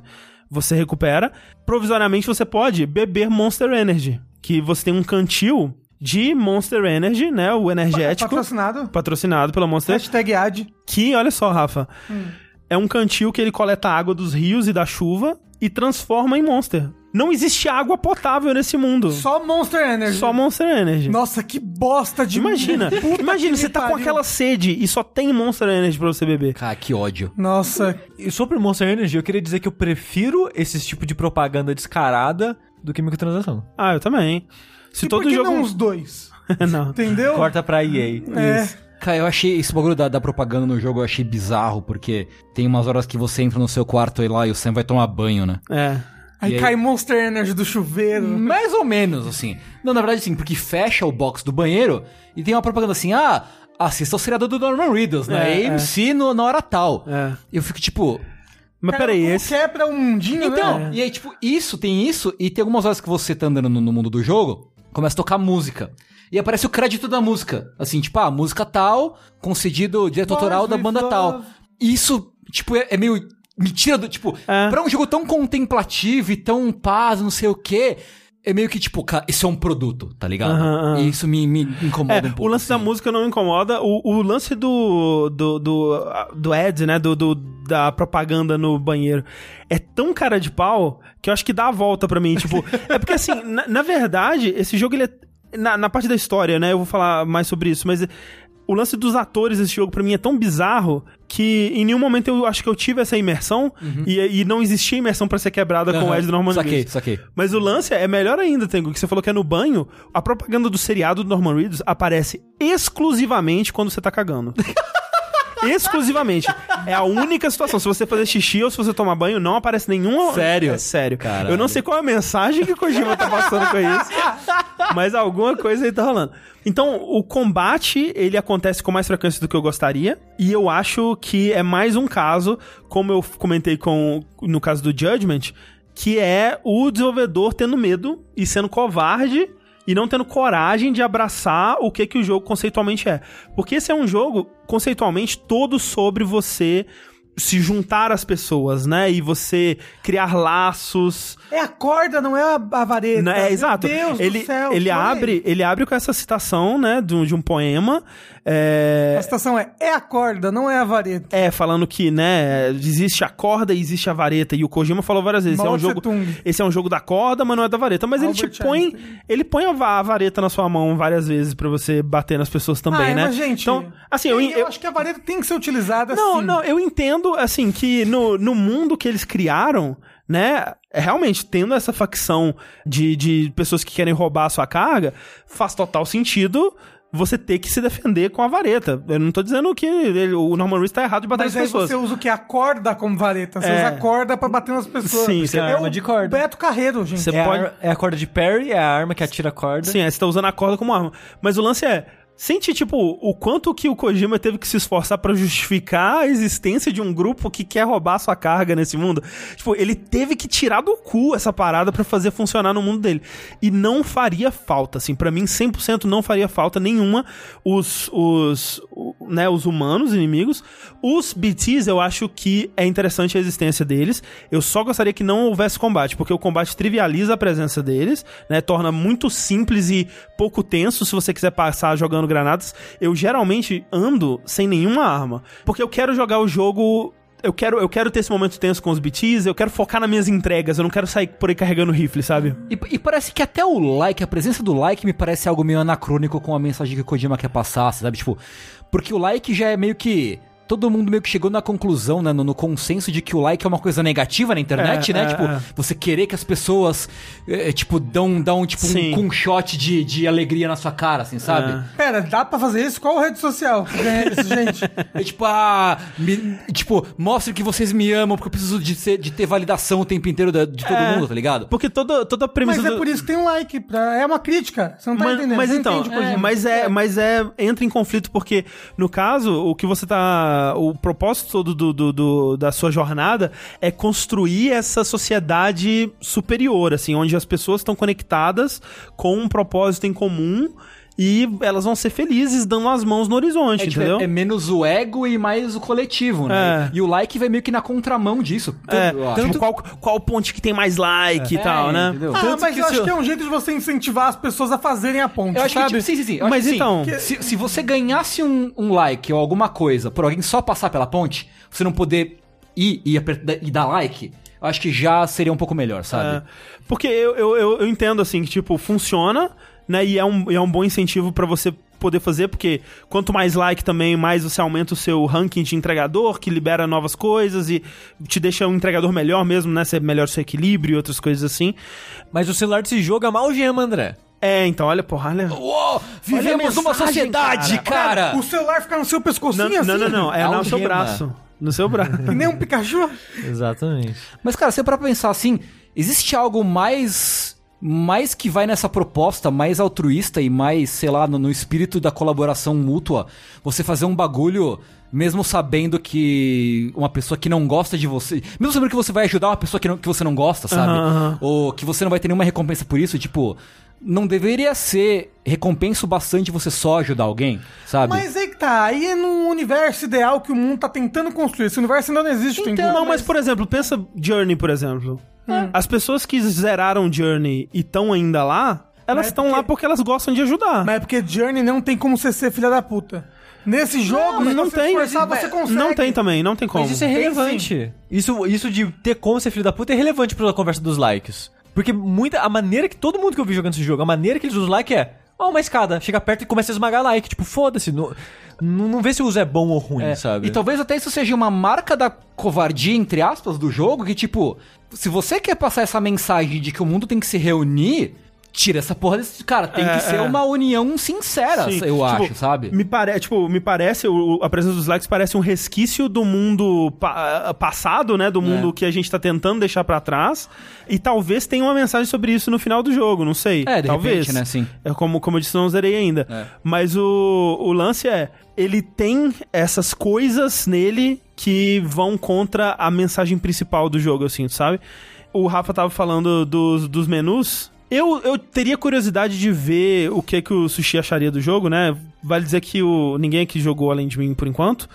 você recupera. Provisoriamente você pode beber Monster Energy, que você tem um cantil de Monster Energy, né? O energético. Patrocinado? Patrocinado pela Monster Hashtag ad. que, olha só, Rafa, Hum. é um cantil que ele coleta a água dos rios e da chuva e transforma em Monster. Não existe água potável nesse mundo. Só, Só Monster Energy. Monster Energy. Nossa, que bosta de Imagina, Puta imagina, você tá com pariu. aquela sede e só tem Monster Energy pra você beber. Cara, que ódio. Nossa, E sobre Monster Energy, eu queria dizer que eu prefiro esse tipo de propaganda descarada do que microtransação. Ah, eu também. Se e todo por que jogo. não os dois? não. Entendeu? Corta pra EA. É. Cara, eu achei esse bagulho da, da propaganda no jogo, eu achei bizarro, porque tem umas horas que você entra no seu quarto e lá e o Sam vai tomar banho, né? É. Aí, aí- cai Monster Energy do chuveiro. Mais ou menos, assim. Não, na verdade, sim, porque fecha o box do banheiro e tem uma propaganda assim, ah, assista o seriado do Norman Reedus, né? É, AMC no, na hora tal. É. Eu fico tipo... Mas Cara, peraí, esse. quebra um mundinho, Então, né? e aí, tipo, isso, tem isso, e tem algumas horas que você tá andando no, no mundo do jogo, começa a tocar música. E aparece o crédito da música. Assim, tipo, ah, música tal, concedido direito autoral da banda tal. love. Isso, tipo, é, é meio. Me tira do. Tipo, É. pra um jogo tão contemplativo e tão paz, não sei o quê. É meio que, tipo, cara, isso é um produto, tá ligado? Aham. E isso me, me incomoda É, um pouco. o lance da assim. música não incomoda. O, o lance do, do, do, do ad, né? Do, do- da propaganda no banheiro é tão cara de pau que eu acho que dá a volta pra mim. Tipo, é porque assim, na, na verdade, esse jogo ele é. Na, na parte da história, né? Eu vou falar mais sobre isso, mas. O lance dos atores desse jogo pra mim é tão bizarro que em nenhum momento eu acho que eu tive essa imersão e, e não existia imersão pra ser quebrada com o Ed do Norman Saquei, Reedus. saquei. Mas o lance é melhor ainda, Tengo, que você falou que é no banho. A propaganda do seriado do Norman Reedus aparece exclusivamente quando você tá cagando. exclusivamente. É a única situação. Se você fazer xixi ou se você tomar banho, não aparece nenhuma. Sério? É sério. Caralho. Eu não sei qual é a mensagem que o Kojima tá passando com isso. Mas alguma coisa aí tá rolando. Então, o combate, ele acontece com mais frequência do que eu gostaria. E eu acho que é mais um caso, como eu comentei com no caso do Judgment, que é o desenvolvedor tendo medo e sendo covarde e não tendo coragem de abraçar o que que o jogo conceitualmente é. Porque esse é um jogo conceitualmente todo sobre você se juntar às pessoas, né? E você criar laços, É a corda, não é a, a vareta. né, É, exato. Deus ele do céu. ele abre, aí. ele abre com essa citação, né, de um, de um poema, É, A situação é, é a corda, não é a vareta. é, falando que, né, existe a corda e existe a vareta. E o Kojima falou várias vezes, é um jogo, esse é um jogo da corda, mas não é da vareta. Mas ele Albert te põe, Einstein. ele põe a, va- a vareta na sua mão várias vezes pra você bater nas pessoas também, ah, né? mas, gente, então, assim, eu, eu, eu, acho que a vareta tem que ser utilizada não, assim. não, eu entendo, assim, que no, no mundo que eles criaram, né, é realmente, tendo essa facção de, de pessoas que querem roubar a sua carga, faz total sentido você ter que se defender com a vareta. Eu não tô dizendo que ele- o Norman Reedus tá errado de bater Mas nas aí pessoas. você usa o que? A corda como vareta. Você É. usa a corda pra bater nas pessoas. Sim, você- é arma o de corda. Beto Carreiro, gente. Você É, pode- a, é a corda de parry, é a arma que atira a corda. Sim, é, você tá usando a corda como arma. Mas o lance é. Sente, tipo, o quanto que o Kojima teve que se esforçar pra justificar a existência de um grupo que quer roubar sua carga nesse mundo. Tipo, ele teve que tirar do cu essa parada pra fazer funcionar no mundo dele. E não faria falta, assim, pra mim 100% não faria falta nenhuma os, os, né, os humanos inimigos. Os BTs, eu acho que é interessante a existência deles. Eu só gostaria que não houvesse combate, porque o combate trivializa a presença deles, né, torna muito simples e pouco tenso se você quiser passar jogando granadas. Eu geralmente ando sem nenhuma arma, porque eu quero jogar o jogo eu quero, eu quero ter esse momento tenso com os BTs, eu quero focar nas minhas entregas, eu não quero sair por aí carregando rifle, sabe? E, e parece que até o like, a presença do like me parece algo meio anacrônico com a mensagem que o Kojima quer passar, sabe? Tipo, porque o like já é meio que. Todo mundo meio que chegou na conclusão, né, no, no consenso de que o like é uma coisa negativa na internet, É, né? é, tipo, é. você querer que as pessoas, é, tipo, dão, dão tipo, Sim. um, um shot de, de alegria na sua cara, assim, sabe? É. Pera, dá pra fazer isso? Qual rede social que ganha isso, gente? É tipo, ah, me- tipo, mostre que vocês me amam, porque eu preciso de, ser- de ter validação o tempo inteiro da- de todo É. mundo, tá ligado? Porque toda, toda a premissa Mas é do- por isso que tem um like. Pra... É uma crítica. Você não tá mas, entendendo. mas Você então, é, mas é, mas é entra em conflito porque no caso o que você tá, o propósito todo do, do- do- da sua jornada é construir essa sociedade superior, assim, onde as pessoas estão conectadas com um propósito em comum e elas vão ser felizes dando as mãos no horizonte, É, tipo, entendeu? é- é menos o ego e mais o coletivo, né? É. E o like vai meio que na contramão disso. É, eu acho. tipo, qual, qual ponte que tem mais like e É, tal, né? entendeu? Ah, Tanto mas que eu acho que é um jeito de você incentivar as pessoas a fazerem a ponte, Eu acho que, sabe? tipo, sim, sim, sim. Eu acho Mas que, sim, então- que se, se você ganhasse um, um like ou alguma coisa por alguém só passar pela ponte, você não poder ir e, apertar- e dar like, eu acho que já seria um pouco melhor, sabe? É, porque eu, eu, eu, eu entendo assim que, tipo, funciona, né? E é um, é um bom incentivo pra você poder fazer, porque quanto mais like também, mais você aumenta o seu ranking de entregador, que libera novas coisas e te deixa um entregador melhor mesmo, né? Você melhora o seu equilíbrio e outras coisas assim. Mas o celular desse jogo é uma algema, André. É, então, olha, porra, olha. Uou, vivemos numa mensagem, sociedade, cara! O celular fica no seu pescocinho Não, assim? não, não, não, é no seu braço. No seu braço. Que nem um Pikachu. Exatamente. Mas, cara, você para pensar assim, existe algo mais mais que vai nessa proposta, mais altruísta e mais, sei lá, no, no espírito da colaboração mútua, você fazer um bagulho mesmo sabendo que uma pessoa que não gosta de você, mesmo sabendo que você vai ajudar uma pessoa que, não- que você não gosta, sabe? Aham. Ou que você não vai ter nenhuma recompensa por isso, tipo, não deveria ser recompensa o bastante você só ajudar alguém, sabe? Mas aí que tá, aí é no universo ideal que o mundo tá tentando construir. Esse universo ainda não existe, Então, não, mas por exemplo, pensa Journey, por exemplo. As pessoas que zeraram Journey e estão ainda lá, elas Mas é estão lá porque- porque elas gostam de ajudar. Mas é porque Journey não tem como você ser filha da puta. Nesse jogo, Não, se não você tem. esforçar, você consegue. Não tem também, não tem como. Mas isso é relevante. Isso, isso de ter como ser filho da puta é relevante pra conversa dos likes. Porque muita, a maneira que todo mundo que eu vi jogando esse jogo, a maneira que eles usam like é. Ó, uma escada, chega perto e começa a esmagar like. Tipo, foda-se. Não, não, não vê se o uso é bom ou ruim, É, sabe? E talvez até isso seja uma marca da covardia, entre aspas, do jogo, que tipo, se você quer passar essa mensagem de que o mundo tem que se reunir, tira essa porra desse. Cara, tem É, que ser é. uma união sincera, Sim, eu tipo, acho, sabe? Me, pare, tipo, me parece, o- a presença dos likes parece um resquício do mundo pa- passado, né? Do mundo que a gente tá tentando deixar pra trás. E talvez tenha uma mensagem sobre isso no final do jogo, não sei. É, de talvez. repente, né, sim. É como, como eu disse, não zerei ainda. É. Mas o, o lance é, ele tem essas coisas nele que vão contra a mensagem principal do jogo, assim, sabe? O Rafa tava falando dos, dos menus. Eu, eu teria curiosidade de ver o que, que o Sushi acharia do jogo, né? Vale dizer que o, ninguém aqui jogou além de mim por enquanto.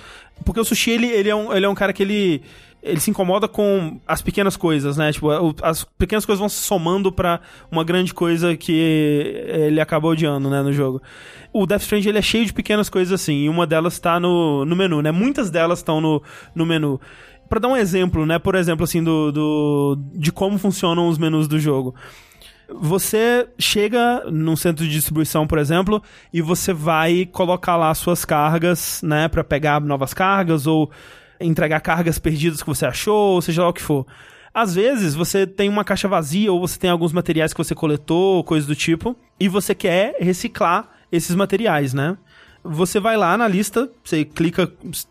Porque o Sushi, ele, ele, é, um, ele é um cara que ele... ele se incomoda com as pequenas coisas, né? Tipo, as pequenas coisas vão se somando pra uma grande coisa que ele acaba odiando, né, no jogo. O Death Stranding, ele é cheio de pequenas coisas assim, e uma delas tá no, no menu, né? Muitas delas estão no, no menu. Pra dar um exemplo, né? Por exemplo, assim, do, do de como funcionam os menus do jogo. Você chega num centro de distribuição, por exemplo, e você vai colocar lá suas cargas, né, Pra pegar novas cargas ou entregar cargas perdidas que você achou, ou seja lá o que for. Às vezes você tem uma caixa vazia ou você tem alguns materiais que você coletou, coisas do tipo, e você quer reciclar esses materiais, né? Você vai lá na lista, você clica,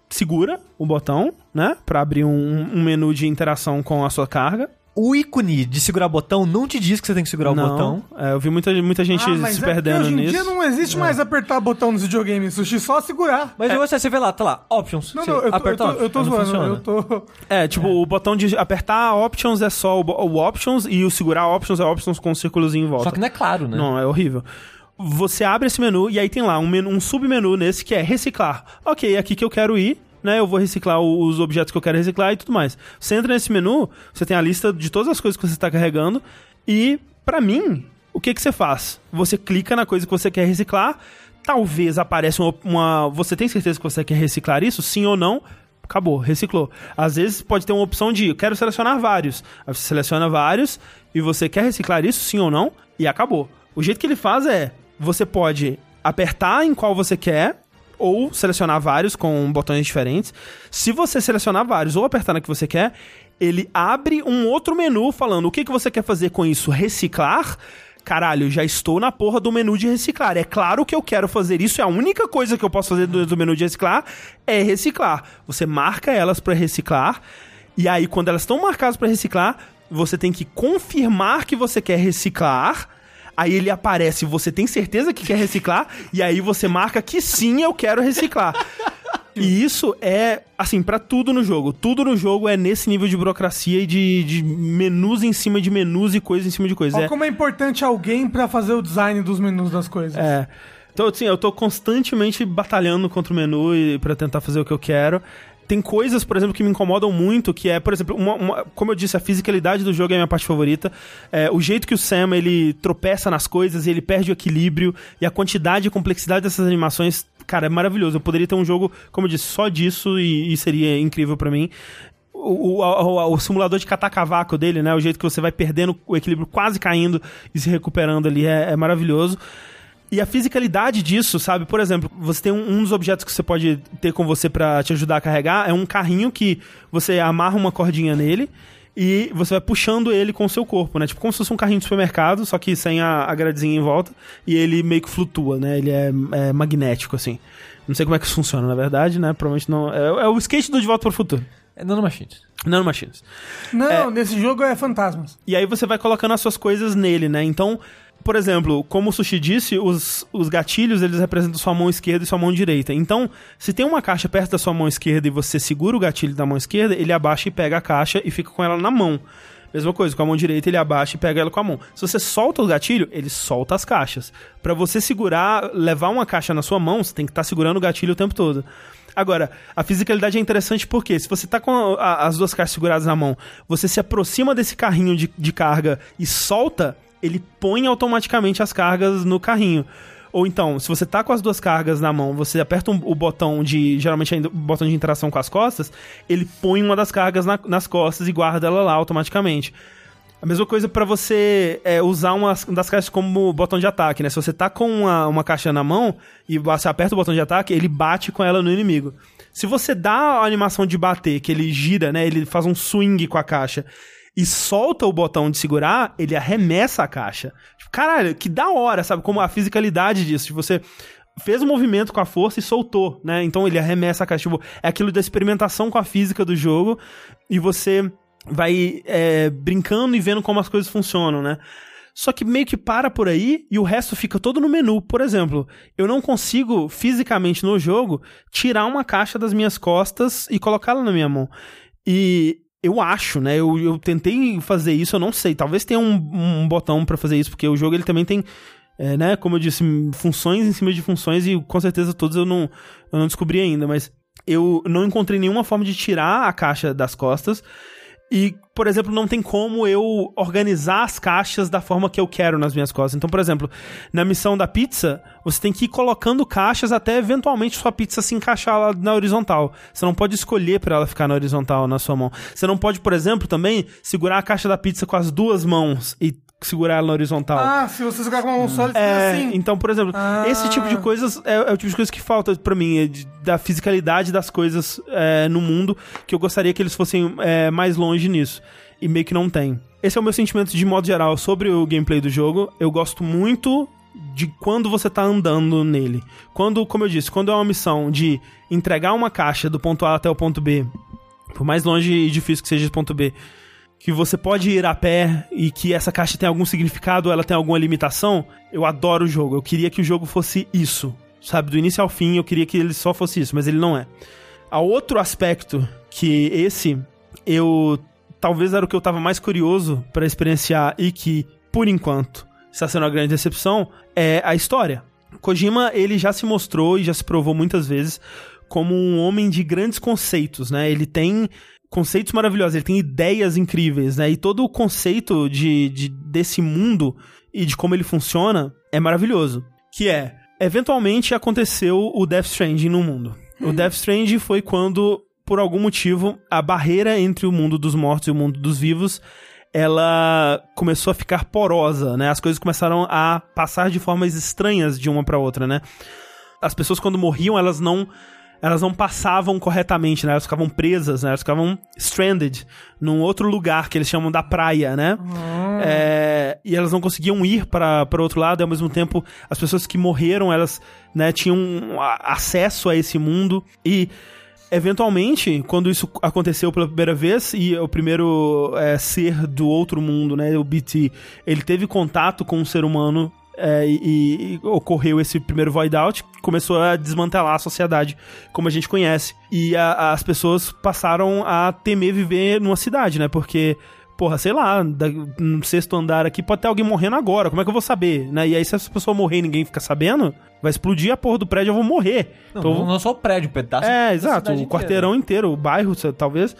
segura o botão, né, Pra abrir um, um menu de interação com a sua carga. O ícone de segurar botão não te diz que você tem que segurar o botão. É, eu vi muita, muita gente Ah, mas se é perdendo hoje em nisso. dia não existe mais apertar botão nos videogames, sushi, só segurar. Mas você, você vê lá, tá lá, options. Não, não, eu tô, eu aperta tô, options, eu tô não zoando, funciona. eu tô... É, tipo, o botão de apertar options é só o, o options e o segurar options é options com um círculozinho em volta. Só que não é claro, né? Não, é horrível. Você abre esse menu e aí tem lá um, menu, um submenu nesse que é reciclar. Ok, é aqui que eu quero ir, né? Eu vou reciclar os objetos que eu quero reciclar e tudo mais. Você entra nesse menu, você tem a lista de todas as coisas que você está carregando e, pra mim, o que que você faz? Você clica na coisa que você quer reciclar, talvez apareça uma, uma... Você tem certeza que você quer reciclar isso? Sim ou não? Acabou, reciclou. Às vezes pode ter uma opção de eu quero selecionar vários. Aí você seleciona vários e você quer reciclar isso, sim ou não, e acabou. O jeito que ele faz é: você pode apertar em qual você quer, ou selecionar vários com botões diferentes. Se você selecionar vários ou apertar na que você quer, ele abre um outro menu falando o que, que você quer fazer com isso? Reciclar? Caralho, já estou na porra do menu de reciclar. É claro que eu quero fazer isso. É a única coisa que eu posso fazer do, do menu de reciclar é reciclar. Você marca elas para reciclar. E aí, quando elas estão marcadas para reciclar, você tem que confirmar que você quer reciclar. Aí ele aparece, você tem certeza que quer reciclar? E aí você marca que sim, eu quero reciclar. E isso é, assim, pra tudo no jogo. Tudo no jogo é nesse nível de burocracia e de, de menus em cima de menus e coisas em cima de coisas. Olha É, como é importante alguém pra fazer o design dos menus das coisas. é. Então, assim, eu tô constantemente batalhando contra o menu para tentar fazer o que eu quero. Tem coisas, por exemplo, que me incomodam muito, que é, por exemplo, uma, uma- como eu disse, a fisicalidade do jogo é a minha parte favorita. É, o jeito que o Sam, ele tropeça nas coisas e ele perde o equilíbrio e a quantidade e complexidade dessas animações, cara, é maravilhoso. Eu poderia ter um jogo, como eu disse, só disso e, e seria incrível pra mim. O, o, o- o simulador de catar cavaco dele, né? O jeito que você vai perdendo o equilíbrio, quase caindo e se recuperando ali é- é maravilhoso. E a fisicalidade disso, sabe? Por exemplo, você tem um, um dos objetos que você pode ter com você pra te ajudar a carregar, é um carrinho que você amarra uma cordinha nele e você vai puxando ele com o seu corpo, né? Tipo como se fosse um carrinho de supermercado, só que sem a, a gradezinha em volta, e ele meio que flutua, né? Ele é, é magnético, assim. Não sei como é que isso funciona, na verdade, né? Provavelmente não. É, é o skate do De Volta para o Futuro. É nanomachines. Nanomachines. Não, nesse jogo é fantasmas. E aí você vai colocando as suas coisas nele, né? Então, por exemplo, como o Sushi disse, os, os gatilhos, eles representam sua mão esquerda e sua mão direita. Então, se tem uma caixa perto da sua mão esquerda e você segura o gatilho da mão esquerda, ele abaixa e pega a caixa e fica com ela na mão. Mesma coisa, com a mão direita ele abaixa e pega ela com a mão. Se você solta o gatilho, ele solta as caixas. Pra você segurar, levar uma caixa na sua mão, você tem que estar segurando o gatilho o tempo todo. Agora, a fisicalidade é interessante porque se você tá com a- as duas caixas seguradas na mão, você se aproxima desse carrinho de, de carga e solta, ele põe automaticamente as cargas no carrinho. Ou então, se você tá com as duas cargas na mão, você aperta um- o botão de. Geralmente ainda o botão de interação com as costas, ele põe uma das cargas na- nas costas e guarda ela lá automaticamente. A mesma coisa pra você é, usar uma das caixas como botão de ataque, né? Se você tá com uma, uma caixa na mão e você aperta o botão de ataque, ele bate com ela no inimigo. Se você dá a animação de bater, que ele gira, né? Ele faz um swing com a caixa e solta o botão de segurar, ele arremessa a caixa. Tipo, caralho, que da hora, sabe? Como a fisicalidade disso. De você fez o movimento com a força e soltou, né? Então ele arremessa a caixa. Tipo, é aquilo da experimentação com a física do jogo e você vai é, brincando e vendo como as coisas funcionam, né? Só que meio que para por aí e o resto fica todo no menu. Por exemplo, eu não consigo fisicamente no jogo tirar uma caixa das minhas costas e colocá-la na minha mão. E eu acho, né? Eu, eu tentei fazer isso, eu não sei. Talvez tenha um, um botão pra fazer isso, porque o jogo ele também tem, é, né? Como eu disse, funções em cima de funções e com certeza todos eu não, eu não descobri ainda, mas eu não encontrei nenhuma forma de tirar a caixa das costas. E, por exemplo, não tem como eu organizar as caixas da forma que eu quero nas minhas costas. Então, por exemplo, na missão da pizza, você tem que ir colocando caixas até eventualmente sua pizza se encaixar lá na horizontal. Você não pode escolher para ela ficar na horizontal na sua mão. Você não pode, por exemplo, também segurar a caixa da pizza com as duas mãos e segurar ela na horizontal. Ah, se você jogar com a mão só, ele fica É, assim. então, por exemplo, Ah. esse tipo de coisas é, é o tipo de coisa que falta pra mim, é de- da fisicalidade das coisas é, no mundo, que eu gostaria que eles fossem é, mais longe nisso. E meio que não tem. Esse é o meu sentimento de modo geral sobre o gameplay do jogo. Eu gosto muito de quando você tá andando nele. Quando, como eu disse, quando é uma missão de entregar uma caixa do ponto A até o ponto B, por mais longe e difícil que seja esse ponto B, que você pode ir a pé e que essa caixa tem algum significado, ela tem alguma limitação, eu adoro o jogo. Eu queria que o jogo fosse isso. Sabe, do início ao fim, eu queria que ele só fosse isso, mas ele não é. A outro aspecto que esse eu talvez era o que eu tava mais curioso pra experienciar e que por enquanto está sendo uma grande decepção é a história. Kojima, ele já se mostrou e já se provou muitas vezes como um homem de grandes conceitos, né? Ele tem conceitos maravilhosos, ele tem ideias incríveis, né? E todo o conceito de, de- desse mundo e de como ele funciona é maravilhoso. Que é, eventualmente aconteceu o Death Stranding no mundo. O Death Stranding foi quando, por algum motivo, a barreira entre o mundo dos mortos e o mundo dos vivos ela começou a ficar porosa, né? As coisas começaram a passar de formas estranhas de uma para outra, né? As pessoas quando morriam, elas não elas não passavam corretamente, né? Elas ficavam presas, né? Elas ficavam stranded num outro lugar que eles chamam da praia, né? É, e elas não conseguiam ir para outro lado, e ao mesmo tempo as pessoas que morreram, elas né, tinham acesso a esse mundo e eventualmente, quando isso aconteceu pela primeira vez e o primeiro é, ser do outro mundo, né, o BT, ele teve contato com um ser humano é, e, e ocorreu esse primeiro void out, começou a desmantelar a sociedade como a gente conhece. E a- as pessoas passaram a temer viver numa cidade, né? Porque porra, sei lá, da- no sexto andar aqui pode ter alguém morrendo agora, como é que eu vou saber, né? E aí se essa pessoa morrer e ninguém ficar sabendo, vai explodir a porra do prédio, eu vou morrer. Não, Então, não só o prédio, um pedaço. é, exato. O inteira. quarteirão inteiro, o bairro, talvez,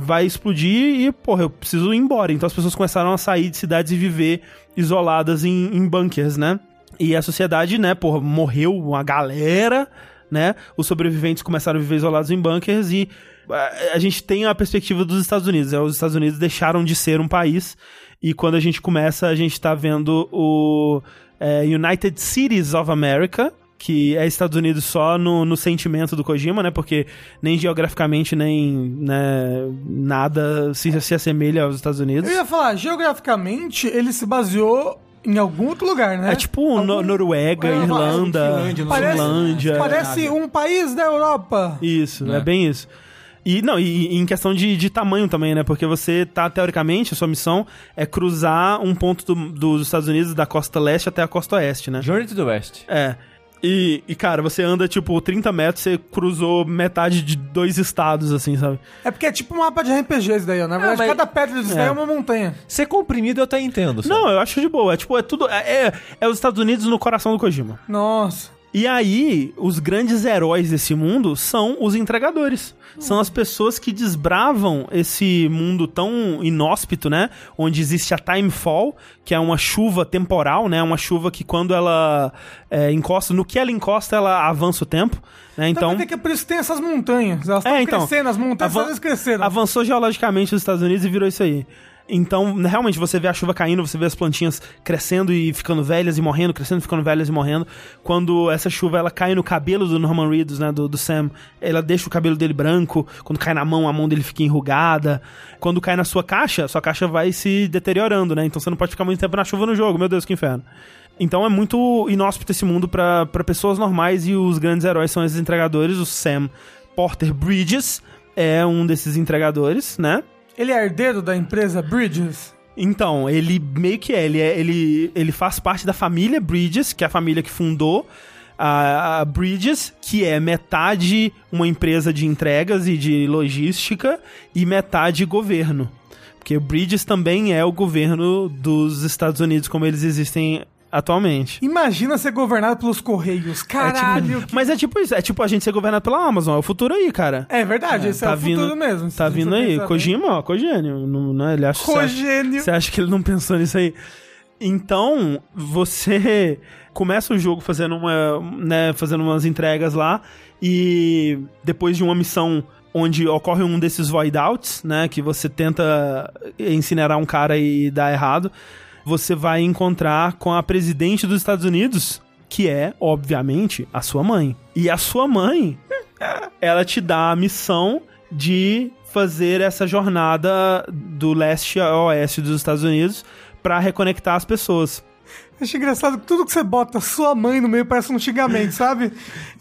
vai explodir e, porra, eu preciso ir embora. Então as pessoas começaram a sair de cidades e viver isoladas em, em bunkers, né? E a sociedade, né, porra, morreu uma galera, né? Os sobreviventes começaram a viver isolados em bunkers e a, a gente tem a perspectiva dos Estados Unidos. né? Os Estados Unidos deixaram de ser um país e quando a gente começa, a gente tá vendo o é, United Cities of America, que é Estados Unidos só no, no sentimento do Kojima, né? Porque nem geograficamente, nem né, nada se, se assemelha aos Estados Unidos. Eu ia falar, geograficamente, ele se baseou em algum outro lugar, né? É tipo no- Noruega, É, Irlanda, Finlândia, Parece, Finlândia. parece um país da Europa. Isso, é. É. bem isso. E não, e, e em questão de, de tamanho também, né? Porque você tá, teoricamente, a sua missão é cruzar um ponto do- dos Estados Unidos, da costa leste até a costa oeste, né? Journey to the West. É. E, e, cara, você anda, tipo, 30 metros, você cruzou metade de dois estados, assim, sabe? É porque é tipo um mapa de RPG isso daí, ó. Na verdade, mas- cada pedra disso daí É. é uma montanha. Ser comprimido eu até entendo. sabe? Não, eu acho de boa. É tipo, é tudo. É, é, é os Estados Unidos no coração do Kojima. Nossa. E aí, os grandes heróis desse mundo são os entregadores. São as pessoas que desbravam esse mundo tão inóspito, né? Onde existe a Timefall, que é uma chuva temporal, né? Uma chuva que quando ela é, encosta, no que ela encosta, ela avança o tempo, né? Então, Então, então que é por isso que tem essas montanhas. Elas estão É, então, crescendo, as montanhas avan- avançou geologicamente os Estados Unidos e virou isso aí. Então, realmente, você vê a chuva caindo, você vê as plantinhas crescendo e ficando velhas e morrendo, crescendo e ficando velhas e morrendo. Quando essa chuva ela cai no cabelo do Norman Reedus, né, do, do Sam, ela deixa o cabelo dele branco. Quando cai na mão, a mão dele fica enrugada. Quando cai na sua caixa, sua caixa vai se deteriorando, né? Então você não pode ficar muito tempo na chuva no jogo. Meu Deus, que inferno. Então é muito inóspito esse mundo pra pessoas normais e os grandes heróis são esses entregadores. O Sam Porter Bridges é um desses entregadores, né? Ele é herdeiro da empresa Bridges. Então, ele meio que é, ele, é, ele, ele faz parte da família Bridges, que é a família que fundou a, a Bridges, que é metade uma empresa de entregas e de logística e metade governo. Porque o Bridges também é o governo dos Estados Unidos, como eles existem atualmente. Imagina ser governado pelos Correios. Caralho. É tipo- mas é tipo isso, é tipo a gente ser governado pela Amazon, é o futuro aí, cara. É verdade, esse é, tá o vindo, futuro mesmo. Tá vindo aí. Kojima, ó, Kogênio, não, não, ele acha, você acha- Cogênio. Você acha que ele não pensou nisso aí? Então, você começa o jogo fazendo uma, né, fazendo umas entregas lá e depois de uma missão onde ocorre um desses void outs, né, que você tenta incinerar um cara e dá errado, você vai encontrar com a presidente dos Estados Unidos, que é, obviamente, a sua mãe. E a sua mãe, ela te dá a missão de fazer essa jornada do leste a oeste dos Estados Unidos pra reconectar as pessoas. Acho engraçado que tudo que você bota sua mãe no meio parece um xingamento, sabe?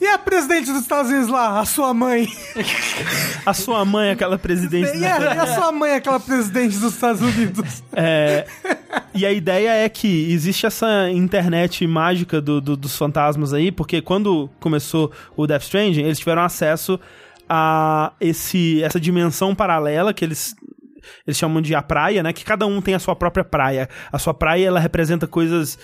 E a presidente dos Estados Unidos lá, a sua mãe? A sua mãe, é aquela presidente. E a, e a sua mãe, aquela presidente dos Estados Unidos? É, e a ideia é que existe essa internet mágica do- do- dos fantasmas aí, porque quando começou o Death Stranding, eles tiveram acesso a esse, essa dimensão paralela que eles eles chamam de a praia, né? Que cada um tem a sua própria praia. A sua praia, ela representa coisas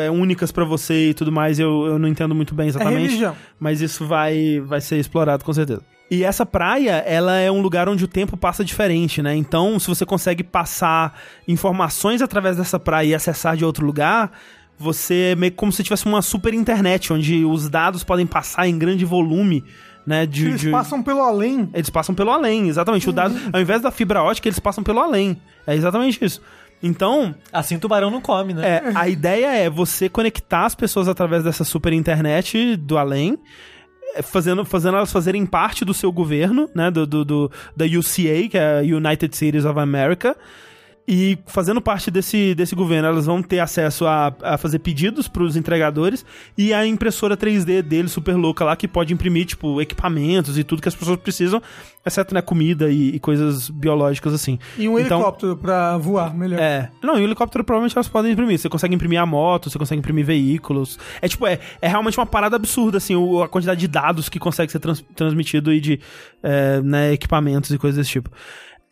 é, únicas pra você e tudo mais. Eu, eu não entendo muito bem exatamente. religião. Mas isso vai, vai ser explorado com certeza. E essa praia, ela é um lugar onde o tempo passa diferente, né? Então, se você consegue passar informações através dessa praia e acessar de outro lugar, você é meio como se tivesse uma super internet, onde os dados podem passar em grande volume, né? De, Eles de- passam pelo além. eles passam pelo além, exatamente. O dado, ao invés da fibra ótica, eles passam pelo além. É exatamente isso. Então, Assim tubarão não come, né? é, a ideia é você conectar as pessoas através dessa super internet do além, é, fazendo, fazendo elas fazerem parte do seu governo, né? Do, do, do- da UCA, que é a United Cities of America. E fazendo parte desse, desse governo, elas vão ter acesso a, a fazer pedidos para os entregadores e a impressora 3D dele, super louca lá, que pode imprimir, tipo, equipamentos e tudo que as pessoas precisam, exceto, né, comida e, e coisas biológicas assim. E um Então, helicóptero pra voar, melhor. é. Não, e o helicóptero provavelmente elas podem imprimir. Você consegue imprimir a moto, você consegue imprimir veículos. É tipo, é, é realmente uma parada absurda, assim, o- a quantidade de dados que consegue ser trans- transmitido e de é, né, equipamentos e coisas desse tipo.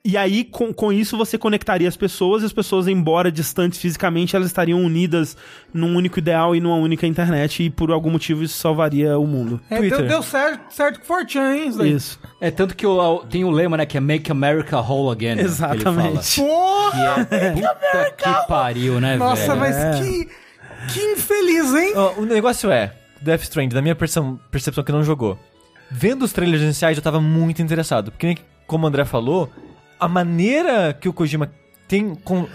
E aí, com, com isso, você conectaria as pessoas, e as pessoas, embora distantes fisicamente, elas estariam unidas num único ideal e numa única internet, e por algum motivo isso salvaria o mundo. É, Twitter. deu, deu certo, certo com Fortran, hein? Isso. Isso. É tanto que o- tem o lema, né, que é Make America Whole Again. né. Exatamente. Porra! Que é, puta que pariu, né, Nossa, velho? mas É. que, que infeliz, hein? Ó, o negócio é, Death Stranding, da minha percepção, percepção que não jogou, vendo os trailers iniciais eu tava muito interessado, porque como o André falou, a maneira que o Kojima tem com,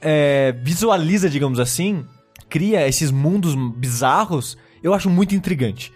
é, visualiza, digamos assim, cria esses mundos bizarros, eu acho muito intrigante.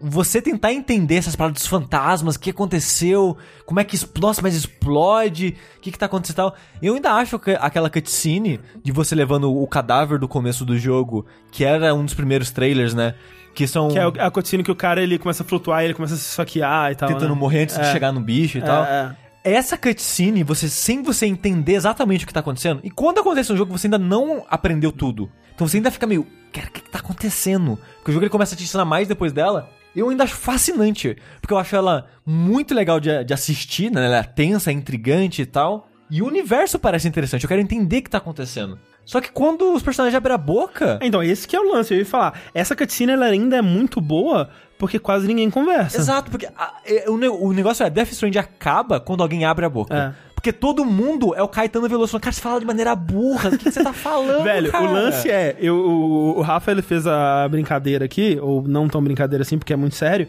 Você tentar entender essas paradas dos fantasmas, o que aconteceu, como é que explode, mas explode, o que que tá acontecendo e tal. Eu ainda acho que aquela cutscene de você levando o cadáver do começo do jogo, que era um dos primeiros trailers, né? Que são Que é a cutscene que o cara ele começa a flutuar, ele começa a se esfaquear e tal. tentando né? morrer antes de É. chegar no bicho e tal. É, Essa cutscene, você sem você entender exatamente o que tá acontecendo, e quando acontece no jogo, você ainda não aprendeu tudo. Então você ainda fica meio, cara, o que, que tá acontecendo? Porque o jogo ele começa a te ensinar mais depois dela. Eu ainda acho fascinante, porque eu acho ela muito legal de, de assistir, né? Ela é tensa, é intrigante e tal. E o universo parece interessante, eu quero entender o que tá acontecendo. Só que quando os personagens abrem a boca. Então, esse que é o lance, eu ia falar. Essa cutscene ela ainda é muito boa porque quase ninguém conversa. Exato, porque a- é, o, ne- o negócio é, Death Stranding acaba quando alguém abre a boca. É. Porque todo mundo é o Caetano Veloso. Cara, você fala de maneira burra. O que, que você tá falando, Velho, cara? o lance é, eu, o, o Rafa ele fez a brincadeira aqui, ou não tão brincadeira assim, porque é muito sério,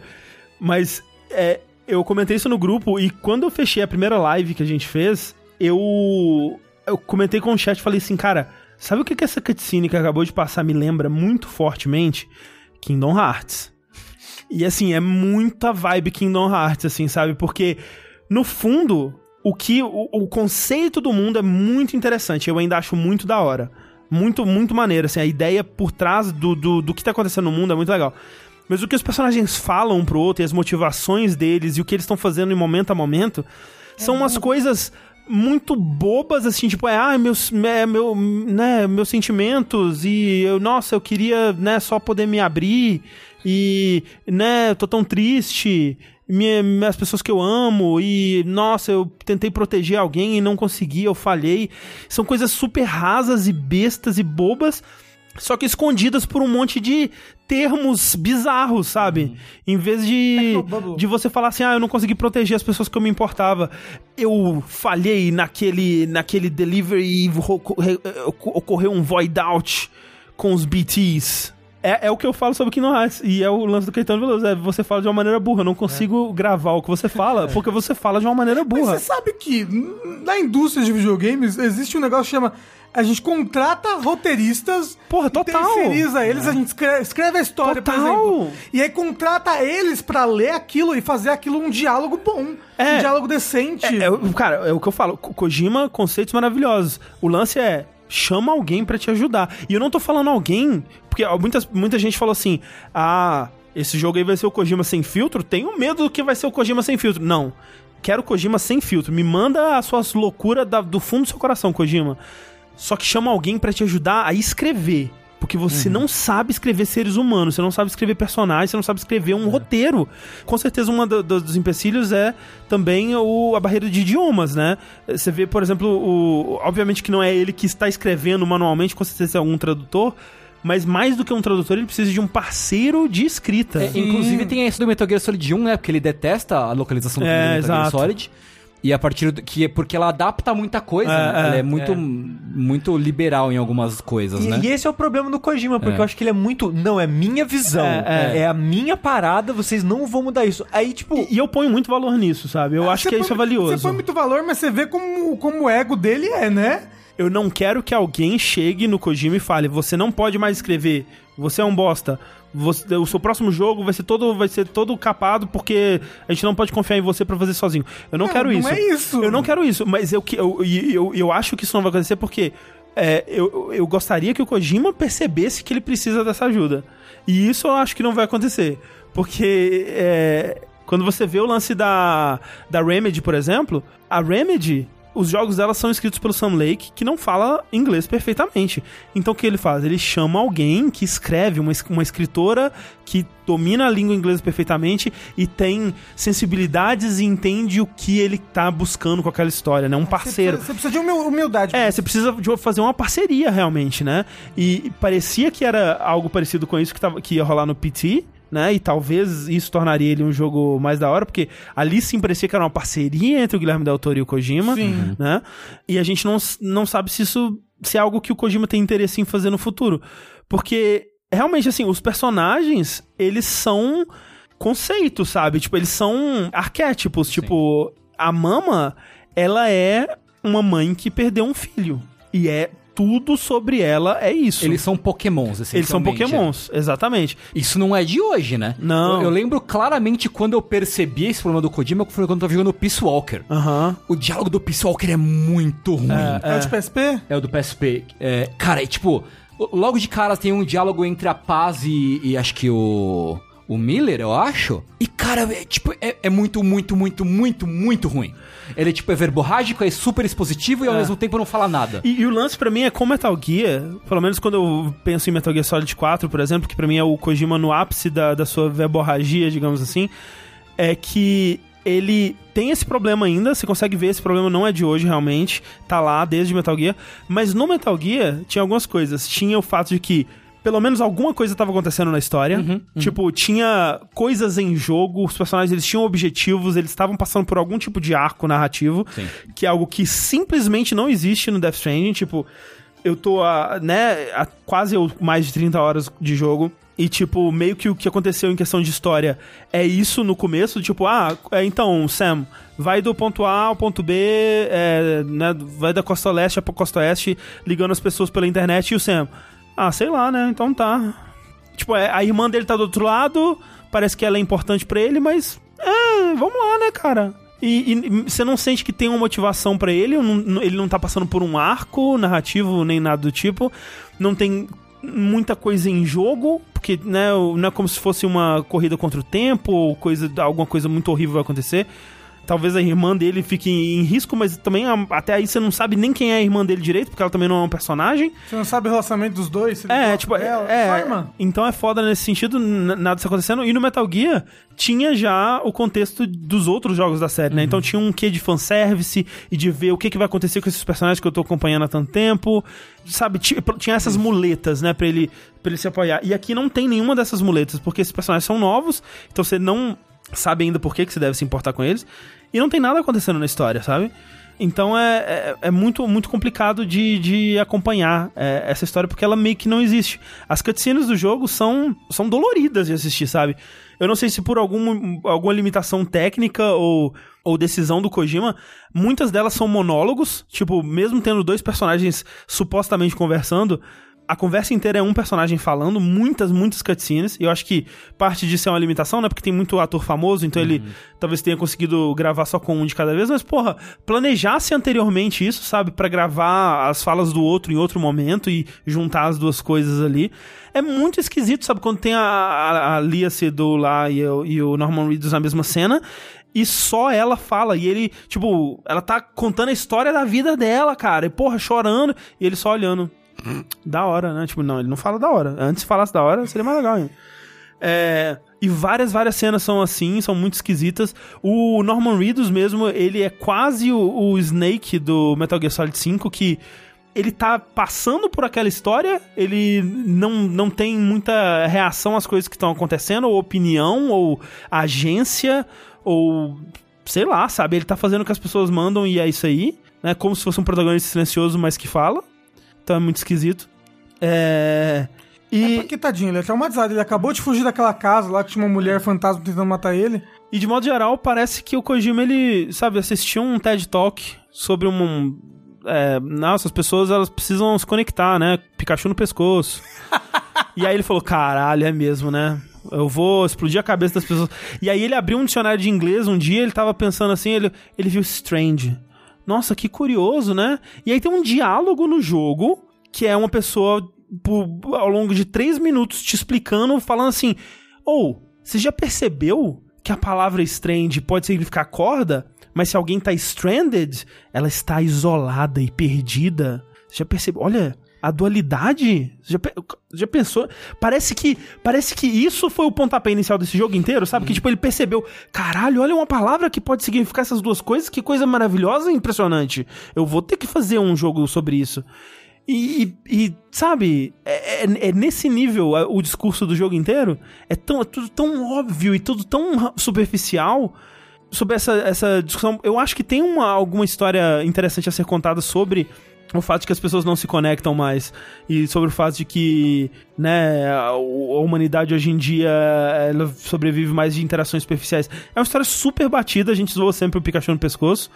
mas é, eu comentei isso no grupo e quando eu fechei a primeira live que a gente fez, eu, eu comentei com o chat e falei assim, cara, sabe o que, que essa cutscene que acabou de passar me lembra muito fortemente? Kingdom Hearts. E assim, é muita vibe Kingdom Hearts, assim, sabe? Porque, no fundo, o que. O, o conceito do mundo é muito interessante. Eu ainda acho muito da hora. Muito, muito maneiro. Assim, a ideia por trás do, do, do que tá acontecendo no mundo é muito legal. Mas o que os personagens falam um pro outro e as motivações deles e o que eles estão fazendo em momento a momento são umas coisas muito bobas, assim, tipo, é, ah, meus, é, meu, né, meus sentimentos e eu, nossa, eu queria, né, só poder me abrir e, né, tô tão triste, minha, as pessoas que eu amo e, nossa, eu tentei proteger alguém e não consegui, eu falhei. São coisas super rasas e bestas e bobas só que escondidas por um monte de termos bizarros, sabe? Em vez de, Tecnobubble. de você falar assim, ah, eu não consegui proteger as pessoas que eu me importava, eu falhei naquele, naquele delivery e ocorreu um void out com os BTs. É, é o que eu falo sobre Kingdom Hearts. E é o lance do Caetano Veloso. É, você fala de uma maneira burra. Eu não consigo gravar o que você fala, porque você fala de uma maneira Mas burra. você sabe que na indústria de videogames existe um negócio que chama. A gente contrata roteiristas. Porra, total. Terceiriza eles, a gente escreve, escreve a história, Total. por exemplo. E aí contrata eles pra ler aquilo e fazer aquilo um diálogo bom. É. Um diálogo decente. É, é o- cara, é o que eu falo. Ko- Kojima, conceitos maravilhosos. O lance é. Chama alguém pra te ajudar. E eu não tô falando alguém. Porque muitas, muita gente falou assim: Ah, esse jogo aí vai ser o Kojima sem filtro. Tenho medo do que vai ser o Kojima sem filtro. Não. Quero Kojima sem filtro. Me manda as suas loucuras do fundo do seu coração, Kojima. Só que chama alguém pra te ajudar a escrever. Porque você não sabe escrever seres humanos, você não sabe escrever personagens, você não sabe escrever um roteiro. Com certeza, um dos empecilhos é também o, a barreira de idiomas, né? Você vê, por exemplo, o, obviamente que não é ele que está escrevendo manualmente, com certeza é algum tradutor, mas mais do que um tradutor, ele precisa de um parceiro de escrita. É, inclusive tem esse do Metal Gear Solid 1, né? Porque ele detesta a localização do É, Metal Gear exato. E a partir do que porque ela adapta muita coisa, É, né? Ela é, é muito muito liberal em algumas coisas, E, né? e esse é o problema do Kojima, porque É. eu acho que ele é muito. Não, é minha visão. É, É, é. a minha parada, vocês não vão mudar isso. Aí, tipo. E eu ponho muito valor nisso, sabe? Eu acho Você que põe- isso é valioso. Você põe muito valor, mas você vê como, como o ego dele é, né? Eu não quero que alguém chegue no Kojima e fale: você não pode mais escrever, você é um bosta. Você- o seu próximo jogo vai ser todo vai ser todo capado porque a gente não pode confiar em você pra fazer sozinho. Eu não, Não, quero não isso. é isso. Eu não quero isso, mas eu que- eu, eu, eu acho que isso não vai acontecer porque é, eu, eu gostaria que o Kojima percebesse que ele precisa dessa ajuda. E isso eu acho que não vai acontecer. Porque é, quando você vê o lance da, da Remedy, por exemplo, a Remedy, os jogos dela são escritos pelo Sam Lake, que não fala inglês perfeitamente. Então o que ele faz? Ele chama alguém que escreve, uma, uma escritora que domina a língua inglesa perfeitamente e tem sensibilidades e entende o que ele tá buscando com aquela história, né? Um parceiro. Você, você precisa de humil- humildade. É, você precisa de fazer uma parceria realmente, né? E parecia que era algo parecido com isso que, tava, que ia rolar no PT, né? E talvez isso tornaria ele um jogo mais da hora, porque ali sim parecia que era uma parceria entre o Guilherme Del Toro e o Kojima, Sim. né? E a gente não, não sabe se isso se é algo que o Kojima tem interesse em fazer no futuro. Porque realmente assim, os personagens, eles são conceitos, sabe? Tipo, eles são arquétipos, tipo, a Mama, ela é uma mãe que perdeu um filho. E é tudo sobre ela é isso. Eles são pokémons, Eles são essencialmente, pokémons, exatamente. é. Isso não é de hoje, né? Não. Eu, eu lembro claramente quando eu percebi esse problema do Kojima, foi quando eu tava jogando Peace Walker. Aham. O diálogo do Peace Walker é muito ruim. É o de PSP? É o do PSP. É, cara, é tipo, logo de cara tem um diálogo entre a Paz e, e acho que o. O Miller, eu acho. E, cara, é, tipo, é, é muito, muito, muito, muito, muito ruim. Ele, tipo, é verborrágico, é super expositivo e ao mesmo tempo não fala nada. E, e o lance pra mim é com Metal Gear, pelo menos quando eu penso em Metal Gear Solid 4, por exemplo, que pra mim é o Kojima no ápice da, da sua verborragia, digamos assim, é que ele tem esse problema ainda, você consegue ver, esse problema não é de hoje realmente, tá lá desde Metal Gear, mas no Metal Gear tinha algumas coisas. Tinha o fato de que pelo menos alguma coisa estava acontecendo na história. Tipo, tinha coisas em jogo, os personagens eles tinham objetivos, eles estavam passando por algum tipo de arco narrativo, Sim. que é algo que simplesmente não existe no Death Stranding, tipo, eu tô a, né, a quase mais de 30 horas de jogo. E, tipo, meio que o que aconteceu em questão de história é isso no começo, tipo, ah, é, então, Sam, vai do ponto A ao ponto B, é, né, vai da costa leste pra costa oeste, ligando as pessoas pela internet, e o Sam, ah, sei lá, né, então tá. Tipo, é, a irmã dele tá do outro lado, parece que ela é importante pra ele, mas, é, vamos lá, né, cara. E, e você não sente que tem uma motivação pra ele, ele não tá passando por um arco narrativo nem nada do tipo, não tem muita coisa em jogo, porque né, não é como se fosse uma corrida contra o tempo ou coisa, alguma coisa muito horrível vai acontecer. Talvez a irmã dele fique em risco, mas também até aí você não sabe nem quem é a irmã dele direito, porque ela também não é um personagem. Você não sabe o relacionamento dos dois? É, tipo, dela, é, então é foda nesse sentido, nada está acontecendo. E no Metal Gear tinha já o contexto dos outros jogos da série, né? Então tinha um quê de fanservice e de ver o que, que vai acontecer com esses personagens que eu tô acompanhando há tanto tempo. Sabe, ti- tinha essas muletas, né, pra ele, pra ele se apoiar. E aqui não tem nenhuma dessas muletas, porque esses personagens são novos, então você não sabe ainda por que, que você deve se importar com eles. E não tem nada acontecendo na história, sabe? Então é, é, é muito, muito complicado de, de acompanhar é, essa história porque ela meio que não existe. As cutscenes do jogo são, são doloridas de assistir, sabe? Eu não sei se por algum, alguma limitação técnica ou, ou decisão do Kojima, muitas delas são monólogos, tipo, mesmo tendo dois personagens supostamente conversando, a conversa inteira é um personagem falando, muitas, muitas cutscenes. E eu acho que parte disso é uma limitação, né? Porque tem muito ator famoso, então ele talvez tenha conseguido gravar só com um de cada vez. Mas, porra, planejasse anteriormente isso, sabe? Pra gravar as falas do outro em outro momento e juntar as duas coisas ali. É muito esquisito, sabe? Quando tem a, a, a Lia Seydoux lá e, o- e o Norman Reedus na mesma cena. E só ela fala. E ele, tipo, ela tá contando a história da vida dela, cara. E, porra, chorando. E ele só olhando. Da hora, né? Tipo, não, ele não fala da hora. Antes se falasse da hora, seria mais legal ainda. É, e várias, várias cenas são assim, são muito esquisitas. O Norman Reedus mesmo, ele é quase o, o Snake do Metal Gear Solid 5, que ele tá passando por aquela história, ele não, não tem muita reação às coisas que estão acontecendo, ou opinião, ou agência, ou sei lá, sabe? Ele tá fazendo o que as pessoas mandam e é isso aí, né? Como se fosse um protagonista silencioso, mas que fala. Então é muito esquisito. É. E, É porque, tadinho, ele é traumatizado. Ele acabou de fugir daquela casa lá que tinha uma mulher fantasma tentando matar ele. e de modo geral, parece que o Kojima, ele, sabe, assistiu um TED Talk sobre um. É, nossa, as pessoas elas precisam se conectar, né? Pikachu no pescoço. e aí ele falou: caralho, é mesmo, né? Eu vou explodir a cabeça das pessoas. E aí ele abriu um dicionário de inglês um dia, ele tava pensando assim, ele, ele viu strange. Nossa, que curioso, né? E aí tem um diálogo no jogo que é uma pessoa por- ao longo de três minutos te explicando, falando assim: Ou, você já percebeu que a palavra strange pode significar corda? Mas se alguém tá stranded, ela está isolada e perdida. Você já percebeu? Olha, a dualidade. Já, já pensou? Parece que parece que isso foi o pontapé inicial desse jogo inteiro, sabe? Que tipo, ele percebeu: caralho, olha uma palavra que pode significar essas duas coisas, que coisa maravilhosa e impressionante. Eu vou ter que fazer um jogo sobre isso. E, e- e, sabe, é, é- é nesse nível o discurso do jogo inteiro. É, tão, é tudo tão óbvio e tudo tão superficial sobre essa, essa discussão. Eu acho que tem uma, alguma história interessante a ser contada sobre o fato de que as pessoas não se conectam mais e sobre o fato de que né, a, humanidade hoje em dia ela sobrevive mais de interações superficiais. É uma história super batida, a gente zoa sempre o Pikachu no pescoço.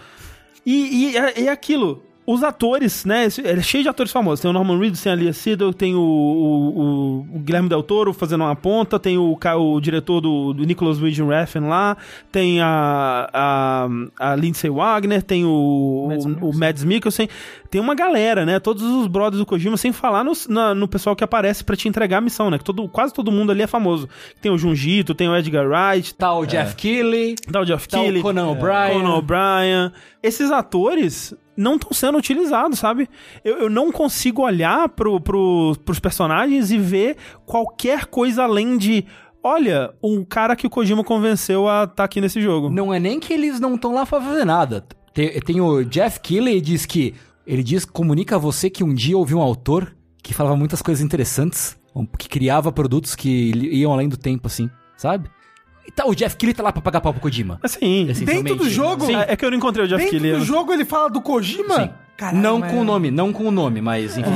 E, e é, é aquilo. Os atores, né? é cheio de atores famosos. Tem o Norman Reedus, tem a Lia Seydoux, tem o, o, o Guilherme Del Toro fazendo uma ponta, tem o, o diretor do, do Nicholas Winding Refn lá, tem a, a, a Lindsay Wagner, tem o, o, o Mads Mikkelsen. Tem uma galera, né? Todos os brothers do Kojima, sem falar no, na- no pessoal que aparece pra te entregar a missão, né? Que todo, quase todo mundo ali é famoso. Tem o Junjito, tem o Edgar Wright, Tá o Jeff Keighley, tá o Geoff tá o Keighley, Conan O'Brien. Conan O'Brien. Esses atores não estão sendo utilizados, sabe? Eu, eu não consigo olhar pro, pro, pros personagens e ver qualquer coisa além de. Olha, um cara que o Kojima convenceu a estar aqui nesse jogo. Não é nem que eles não estão lá pra fazer nada. Tem, tem o Jeff Keighley diz que ele diz comunica a você que um dia ouviu um autor que falava muitas coisas interessantes, que criava produtos que iam além do tempo assim, sabe? E tá, o Jeff Keighley tá lá pra pagar pau pro Kojima. Assim. Dentro do jogo? sim, é que eu não encontrei o Jeff Dentro Keighley. do jogo ele fala do Kojima? Sim. Caralho, não mas- com o nome, não com o nome, mas enfim.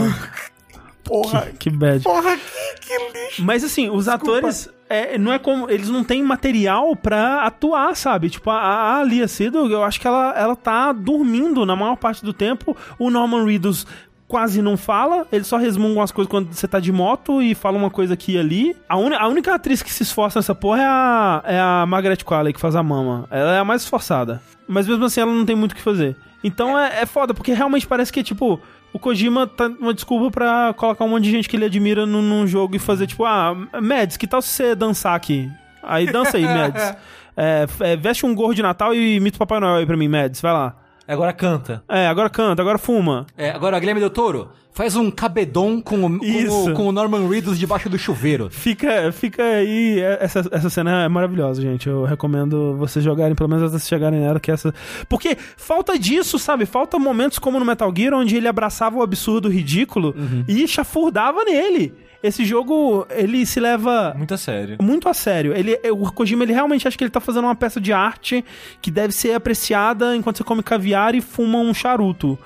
Porra, Que bad. porra, que, que lixo. Mas assim, os atores, é, não é como. Eles não têm material pra atuar, sabe? Tipo, a, a Lia Seydoux, eu acho que ela, ela tá dormindo na maior parte do tempo. O Norman Reedus quase não fala, ele só resmunga umas coisas quando você tá de moto e fala uma coisa aqui e ali. A, uni- a única atriz que se esforça nessa porra é a, é a Margaret Qualley, que faz a mama. Ela é a mais esforçada. Mas mesmo assim, ela não tem muito o que fazer. Então é, é foda, porque realmente parece que, tipo, o Kojima tá uma desculpa pra colocar um monte de gente que ele admira num, num jogo e fazer, tipo, ah, Mads, que tal se você dançar aqui? Aí dança aí, Mads. É, é, veste um gorro de Natal e imita o Papai Noel aí pra mim, Mads. Vai lá. Agora canta. É, agora canta, agora fuma. É, agora, Guilherme Del Toro, faz um cabedon com o, com Isso. o, com o Norman Reedus debaixo do chuveiro. Fica, fica aí. é- Essa, essa cena é maravilhosa, gente. Eu recomendo vocês jogarem, pelo menos até chegarem nela, que essa. Porque falta disso, sabe? Falta momentos como no Metal Gear, onde ele abraçava o absurdo o ridículo e chafurdava nele. Esse jogo, ele se leva Muito a sério. muito a sério. Ele, o Kojima, ele realmente acha que ele tá fazendo uma peça de arte que deve ser apreciada enquanto você come caviar e fuma um charuto.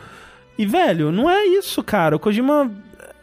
E, velho, não é isso, cara. O Kojima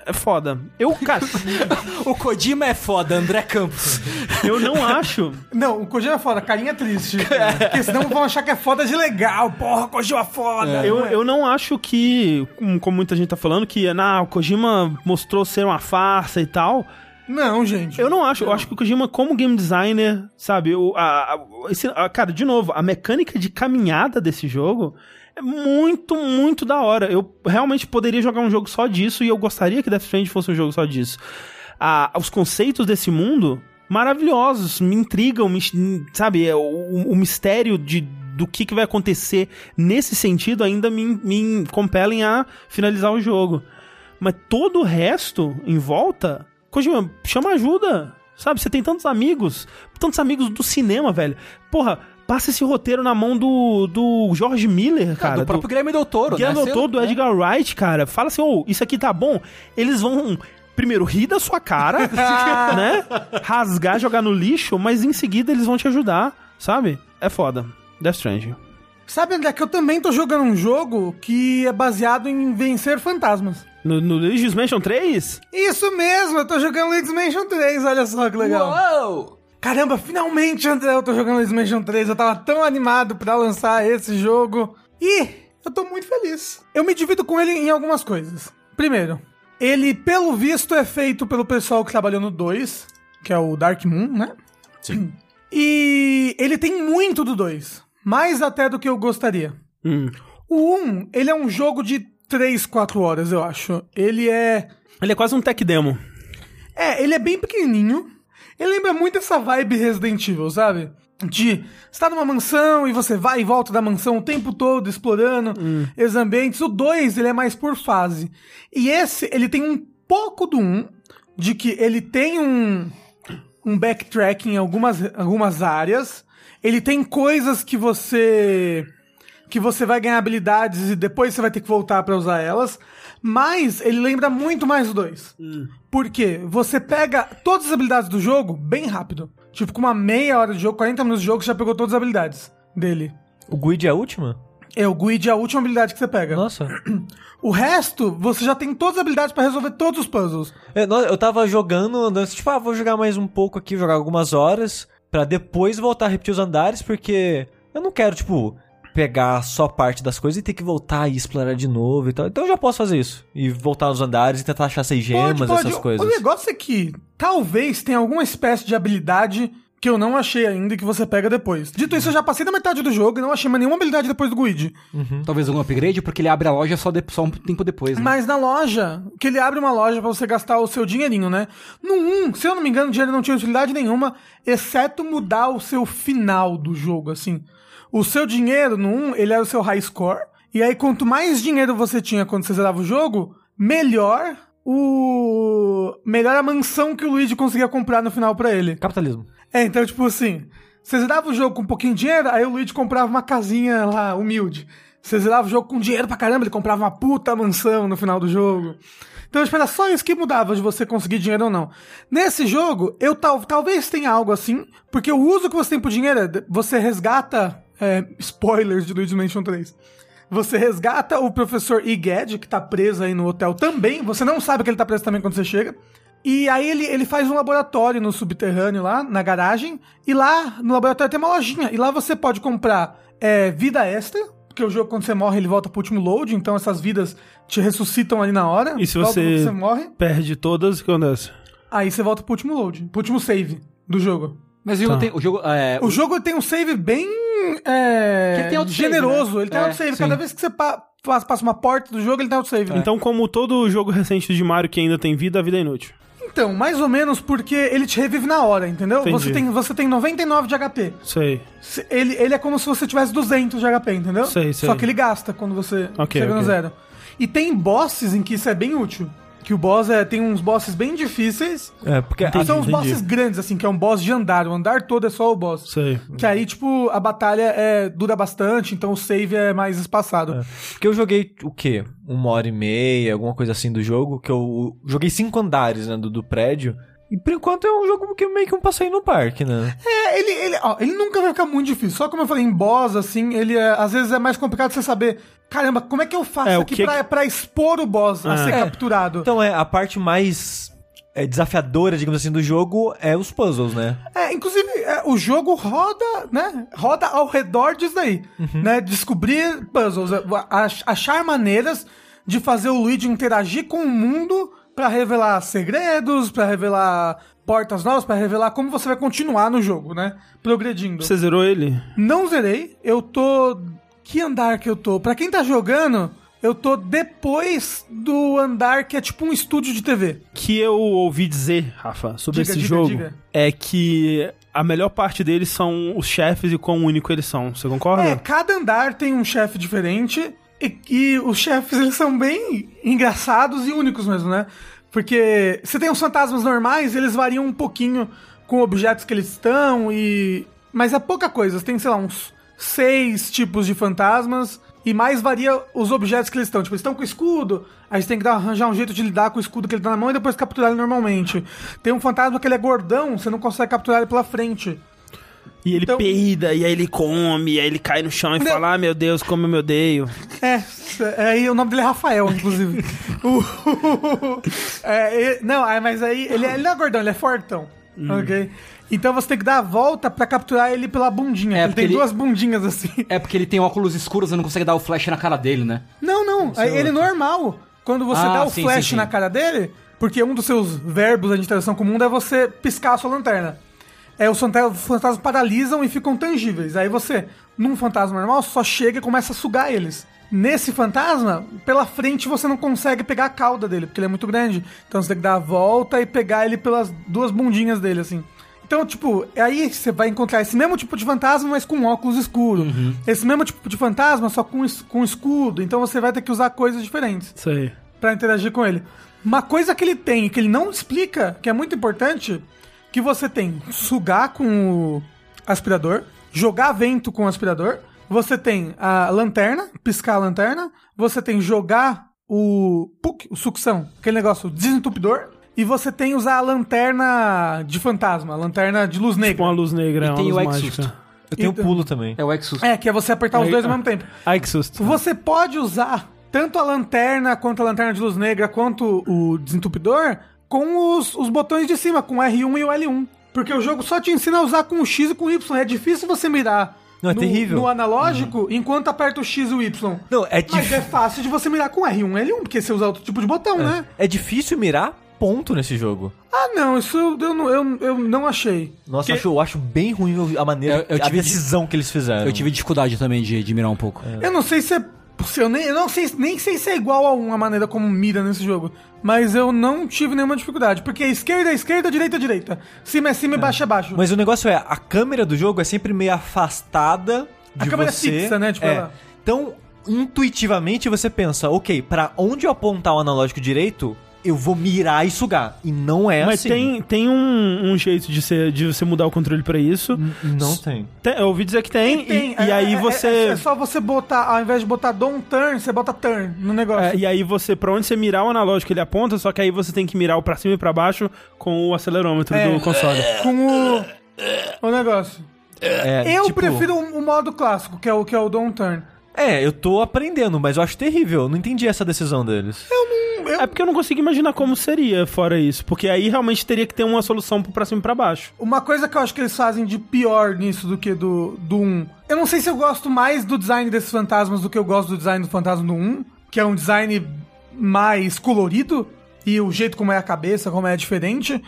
é foda. Eu, cara, O Kojima é foda, André Campos. eu não acho. Não, o Kojima é foda, carinha triste. Porque senão vão achar que é foda de legal. Porra, Kojima é foda. Eu, Não é. eu não acho que, como muita gente tá falando, que nah, o Kojima mostrou ser uma farsa e tal. Não, gente. Eu não acho. Eu acho que o Kojima, como game designer, sabe, o, a, a- esse- a- cara, de novo, a mecânica de caminhada desse jogo é muito, muito da hora. Eu realmente poderia jogar um jogo só disso e eu gostaria que Death Stranding fosse um jogo só disso. A- os conceitos desse mundo maravilhosos, me intrigam, me, sabe, é, o, o mistério de do que, que vai acontecer nesse sentido ainda me, me compelem a finalizar o jogo. Mas todo o resto em volta, Kojima, chama ajuda. Sabe, você tem tantos amigos, tantos amigos do cinema, velho. Porra, passa esse roteiro na mão do, do George Miller, cara. do próprio Guilherme Del Toro, Guilherme né? Del Toro, do Você- Edgar Wright, cara. Fala assim, ô, isso aqui tá bom. Eles vão, primeiro, rir da sua cara, né? Rasgar, jogar no lixo, mas em seguida eles vão te ajudar, sabe? É foda. Death Stranding. Sabe, André, que eu também tô jogando um jogo que é baseado em vencer fantasmas. No, no Luigi's Mansion 3? Isso mesmo, eu tô jogando Luigi's Mansion 3, olha só que legal. Uou! Caramba, finalmente, André, eu tô jogando Luigi's Mansion 3. Eu tava tão animado pra lançar esse jogo. E eu tô muito feliz. Eu me divido com ele em algumas coisas. Primeiro, ele, pelo visto, é feito pelo pessoal que trabalhou no 2, que é o Dark Moon, né? Sim. E ele tem muito do 2. Mais até do que eu gostaria. Hum. O 1, ele é um jogo de 3, 4 horas, eu acho. Ele é. Ele é quase um tech demo. É, ele é bem pequenininho. Ele lembra muito essa vibe Resident Evil, sabe? De você tá numa mansão e você vai e volta da mansão o tempo todo explorando os ambientes. O 2, ele é mais por fase. E esse, ele tem um pouco do 1, um, de que ele tem um, um backtracking em algumas, algumas áreas. Ele tem coisas que você que você vai ganhar habilidades e depois você vai ter que voltar pra usar elas. Mas ele lembra muito mais o 2. Por quê? Você pega todas as habilidades do jogo bem rápido. Tipo, com uma meia hora de jogo, 40 minutos de jogo, você já pegou todas as habilidades dele. O Guide é a última? É, o Guide é a última habilidade que você pega. Nossa. O resto, você já tem todas as habilidades pra resolver todos os puzzles. Eu, no- eu tava jogando, andando, tipo, ah, vou jogar mais um pouco aqui, jogar algumas horas, pra depois voltar a repetir os andares, porque eu não quero, tipo, pegar só parte das coisas e ter que voltar e explorar de novo e tal. Então eu já posso fazer isso. E voltar nos andares e tentar achar essas gemas, essas coisas. O negócio é que talvez tenha alguma espécie de habilidade que eu não achei ainda e que você pega depois. Dito isso, eu já passei da metade do jogo e não achei mais nenhuma habilidade depois do Guide. Talvez algum upgrade, porque ele abre a loja só, de- só um tempo depois, né? Mas na loja, que ele abre uma loja pra você gastar o seu dinheirinho, né? No 1, se eu não me engano, o dinheiro não tinha utilidade nenhuma, exceto mudar o seu final do jogo, assim. O seu dinheiro no 1, ele era o seu high score. E aí, quanto mais dinheiro você tinha quando você zerava o jogo, melhor o. Melhor a mansão que o Luigi conseguia comprar no final pra ele. Capitalismo. É, então, tipo assim, você zerava o jogo com um pouquinho de dinheiro, aí o Luigi comprava uma casinha lá, humilde. Você zerava o jogo com dinheiro pra caramba, ele comprava uma puta mansão no final do jogo. Então, tipo, era só isso que mudava de você conseguir dinheiro ou não. Nesse jogo, eu tal, talvez tenha algo assim, porque o uso que você tem pro dinheiro é, você resgata, é, spoilers de Luigi Mansion 3. Você resgata o professor Iged, que tá preso aí no hotel também. Você não sabe que ele tá preso também quando você chega. E aí ele, ele faz um laboratório no subterrâneo lá, na garagem. E lá no laboratório tem uma lojinha. E lá você pode comprar é, vida extra. Porque o jogo, quando você morre, ele volta pro último load. Então essas vidas te ressuscitam ali na hora. E se você- você morre, Perde todas, o que acontece? aí você volta pro último load. Pro último save do jogo. Mas o jogo Tá. tem. O jogo. É, O jogo tem um save bem é, ele generoso. né? Ele tem É, autosave. sim. Cada vez que você pa- passa passa uma porta do jogo, ele tem autosave. né? Então, como todo jogo recente de Mario que ainda tem vida, a vida é inútil. Então, mais ou menos porque ele te revive na hora, entendeu? Entendi. Você tem, você tem 99 de HP. Sei. Se- Ele, ele é como se você tivesse 200 de HP, entendeu? Sei, sei. Só que ele gasta quando você Ok, chega no ok. zero. E tem bosses em que isso é bem útil. Que o boss é, tem uns bosses bem difíceis. É, porque Entendi. são os bosses grandes, assim, que é um boss de andar. O andar todo é só o boss. Sei. Que aí, tipo, a batalha é, dura bastante, então o save é mais espaçado. Porque eu joguei o quê? Uma hora e meia, alguma coisa assim do jogo, que eu joguei cinco andares, né, do, do prédio. E por enquanto é um jogo que é meio que um passeio no parque, né? É, ele, ele, ó, ele nunca vai ficar muito difícil. Só como eu falei, em boss, assim, ele é, às vezes é mais complicado você saber, caramba, como é que eu faço É, aqui que- pra, pra expor o boss a É. ser É. capturado? Então é, a parte mais é, desafiadora, digamos assim, do jogo é os puzzles, né? É, inclusive, é, o jogo roda, né? Roda ao redor disso daí. Né? Descobrir puzzles, é, ach- achar maneiras de fazer o Luigi interagir com o mundo pra revelar segredos, pra revelar portas novas, pra revelar como você vai continuar no jogo, né? Progredindo. Você zerou ele? Não zerei, eu tô. Que andar que eu tô? Pra quem tá jogando, eu tô depois do andar que é tipo um estúdio de TV. que eu ouvi dizer, Rafa, sobre Diga, esse diga, jogo diga. é que a melhor parte deles são os chefes e quão único eles são. Você concorda? É, cada andar tem um chefe diferente e, e os chefes eles são bem engraçados e únicos mesmo, né? Porque você tem os fantasmas normais, eles variam um pouquinho com objetos que eles estão e mas é pouca coisa. Tem, sei lá, uns seis tipos de fantasmas e mais varia os objetos que eles estão. Tipo, eles estão com escudo, aí você tem que dar, arranjar um jeito de lidar com o escudo que ele tá na mão e depois capturar ele normalmente. Tem um fantasma que ele é gordão, você não consegue capturar ele pela frente. E ele Então- peida, e aí ele come, e aí ele cai no chão e Não. fala: Ah, meu Deus, como eu me odeio. É, é, e o nome dele é Rafael, inclusive. O- é, e- não, é, mas aí ele, é- ele não é gordão, ele é fortão. Ok? Então você tem que dar a volta pra capturar ele pela bundinha. É, ele tem ele- duas bundinhas assim. É porque ele tem óculos escuros, você não consegue dar o flash na cara dele, né? Não, não. aí ele é normal. Quando você Ah, dá o sim, flash sim, sim. na cara dele, porque um dos seus verbos de interação comum é você piscar a sua lanterna. É, os fanta- os fantasmas paralisam e ficam tangíveis. Aí você, num fantasma normal, só chega e começa a sugar eles. Nesse fantasma, pela frente você não consegue pegar a cauda dele, porque ele é muito grande. Então você tem que dar a volta e pegar ele pelas duas bundinhas dele, assim. Então, tipo, aí você vai encontrar esse mesmo tipo de fantasma, mas com óculos escuros. Esse mesmo tipo de fantasma, só com, com escudo. Então você vai ter que usar coisas diferentes Sei. pra interagir com ele. Uma coisa que ele tem e que ele não explica, que é muito importante, que você tem sugar com o aspirador, jogar vento com o aspirador, você tem a lanterna, piscar a lanterna, você tem jogar o puc, o sucção, aquele negócio, o desentupidor, e você tem usar a lanterna de fantasma, a lanterna de luz Com negra. a luz negra, E é uma tem luz o mágica. Exusto. Eu tenho Então- pulo também. É o Exus. É, que é você apertar os dois ao mesmo tempo. Ai, que susto. Você pode usar tanto a lanterna, quanto a lanterna de luz negra, quanto o desentupidor, com os, os botões de cima, com o R1 e o L1. Porque o jogo só te ensina a usar com o X e com o Y. É difícil você mirar Não, é no, terrível. no analógico enquanto aperta o X e o Y. Não, é Mas difícil. é fácil de você mirar com R1 e L1, porque você usa outro tipo de botão, né? É difícil mirar ponto nesse jogo. Ah, não, isso eu não, eu, eu não achei. Nossa, Que- eu, acho, eu acho bem ruim a maneira, Eu- eu a tive decisão que eles fizeram. Eu tive dificuldade também de, de mirar um pouco. Eu não sei se é. Eu, nem, eu não sei, nem sei se é igual a um, a maneira como mira nesse jogo. Mas eu não tive nenhuma dificuldade. Porque esquerda é esquerda, direita é direita. Cima é cima e baixo é baixo. Mas o negócio é, a câmera do jogo é sempre meio afastada de A câmera é você. fixa, né? Tipo, é. ela- Então, intuitivamente você pensa, ok, pra onde eu apontar o analógico direito, eu vou mirar e sugar. E não é Mas assim. tem, tem um, um jeito de, ser, de você mudar o controle pra isso. Não tem. Tem- eu ouvi dizer que tem, Tem, e, é- e aí é- você... É, é só você botar, ao invés de botar Don Turn, você bota Turn no negócio. É, e aí você, pra onde você mirar o analógico, ele aponta, só que aí você tem que mirar o pra cima e pra baixo com o acelerômetro É. do console. Com o. O negócio. É, Eu tipo, prefiro o, o modo clássico, que é o, que é o Don Turn. É, eu tô aprendendo, mas eu acho terrível. Eu não entendi essa decisão deles. É porque eu não consigo imaginar como seria fora isso. Porque aí realmente teria que ter uma solução pro pra cima e pra baixo. Uma coisa que eu acho que eles fazem de pior nisso do que do, do 1. Eu não sei se eu gosto mais do design desses fantasmas do que eu gosto do design do fantasma do 1, que é um design mais colorido e o jeito como é a cabeça, como é diferente.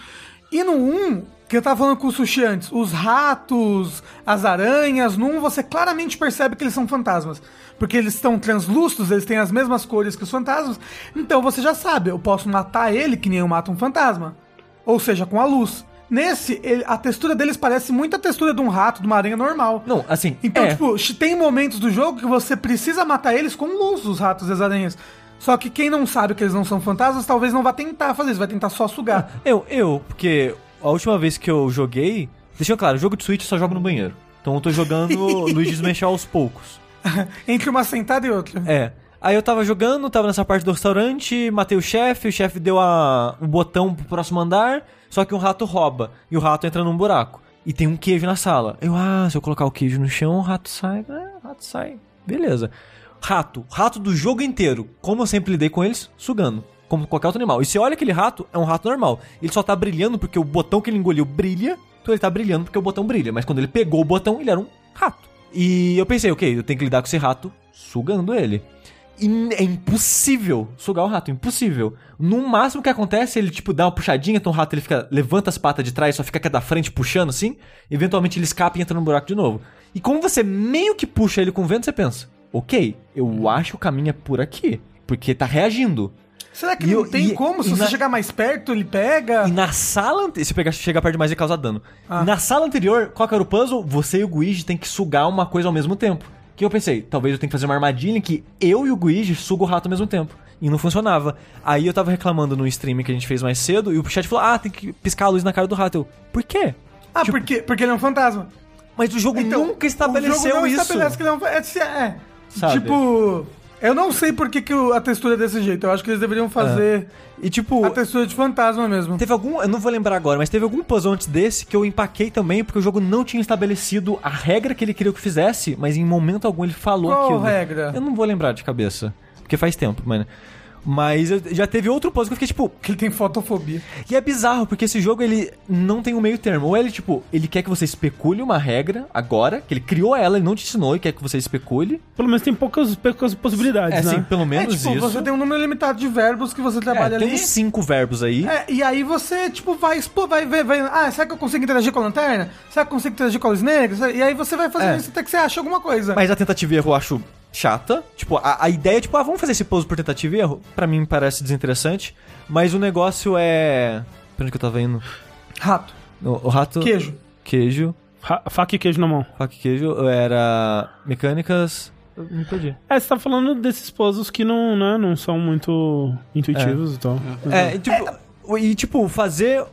E no 1, que eu tava falando com o Sushi antes, os ratos, as aranhas, 1 você claramente percebe que eles são fantasmas. Porque eles estão translúcidos, eles têm as mesmas cores que os fantasmas. Então você já sabe, eu posso matar ele que nem eu mato um fantasma. ou seja, com a luz. Nesse, ele- a textura deles parece muito a textura de um rato, de uma aranha normal. Não, assim, Então, é. tipo, tem momentos do jogo que você precisa matar eles com luz, os ratos e as aranhas. Só que quem não sabe que eles não são fantasmas, talvez não vá tentar fazer isso, vai tentar só sugar. Eu, eu, porque a última vez que eu joguei. Deixa claro, jogo de Switch eu só jogo no banheiro. Então eu tô jogando Luigi's Mansion aos poucos. Entre uma sentada e outra. É. Aí eu tava jogando, tava nessa parte do restaurante, matei o chefe, o chefe deu a, um botão pro próximo andar, só que um rato rouba. E o rato entra num buraco. E tem um queijo na sala. Eu, ah, se eu colocar o queijo no chão, o rato sai. É, o rato sai. Beleza. Rato. Rato do jogo inteiro. Como eu sempre lidei com eles? Sugando. Como qualquer outro animal. E você olha aquele rato, é um rato normal. Ele só tá brilhando porque o botão que ele engoliu brilha. Então ele tá brilhando porque o botão brilha. Mas quando ele pegou o botão, ele era um rato. E eu pensei, ok, eu tenho que lidar com esse rato sugando ele. E é impossível sugar o rato, impossível. No máximo que acontece, ele tipo dá uma puxadinha, então o rato ele fica levanta as patas de trás, só fica aqui da frente puxando assim, eventualmente ele escapa e entra no buraco de novo. E como você meio que puxa ele com o vento, você pensa: "OK, eu acho que o caminho é por aqui, porque tá reagindo". Será que E não eu- tem e- como? Se você na- chegar mais perto, ele pega? E na sala ante- se pegar, chegar perto demais, ele causa dano. Ah. Na sala anterior, qual que era o puzzle? Você e o Guigi tem que sugar uma coisa ao mesmo tempo. Que eu pensei, talvez eu tenha que fazer uma armadilha em que eu e o Guigi sugam o rato ao mesmo tempo. E não funcionava. Aí eu tava reclamando no stream que a gente fez mais cedo, e o chat falou: Ah, tem que piscar a luz na cara do rato. Eu, por quê? Ah, por quê? Porque ele é um fantasma. Mas o jogo Então, nunca o estabeleceu jogo não isso. estabelece que ele é um... É, é, Sabe? tipo... Eu não sei por que, que a textura é desse jeito. Eu acho que eles deveriam fazer E tipo, a textura de fantasma mesmo. Teve algum, eu não vou lembrar agora, mas teve algum puzzle antes desse que eu empaquei também, porque o jogo não tinha estabelecido a regra que ele queria que fizesse, mas em momento algum ele falou Qual aquilo. regra? Eu não vou lembrar de cabeça, porque faz tempo, mano. Mas eu- já teve outro puzzle que eu fiquei tipo. Que ele tem fotofobia. E é bizarro, porque esse jogo ele não tem um meio termo. Ou ele, tipo, ele quer que você especule uma regra agora, que ele criou ela, ele não te ensinou e quer que você especule. Pelo menos tem poucas, poucas possibilidades, É, né? assim, pelo É menos tipo, isso. você tem um número limitado de verbos que você É, trabalha tem ali. uns cinco verbos aí. É, e aí você, tipo, vai expor, vai ver, vai, ah, será que eu consigo interagir com a lanterna? Será que eu consigo interagir com a luz negra? E aí você vai fazendo É. isso até que você acha alguma coisa. Mas a tentativa e erro eu acho chata. Tipo, a, a ideia é, tipo, ah, vamos fazer esse puzzle por tentativa e erro. Pra mim parece desinteressante. Mas o negócio é. Pra onde que eu tava indo? Rato. O, o rato. Queijo. Queijo. Ra- Faca e queijo na mão. Faca e queijo. Era. Mecânicas. Eu me perdi. É, você tá falando desses puzzles que não, né, não são muito intuitivos e tal. É, e, tipo, e tipo, fazer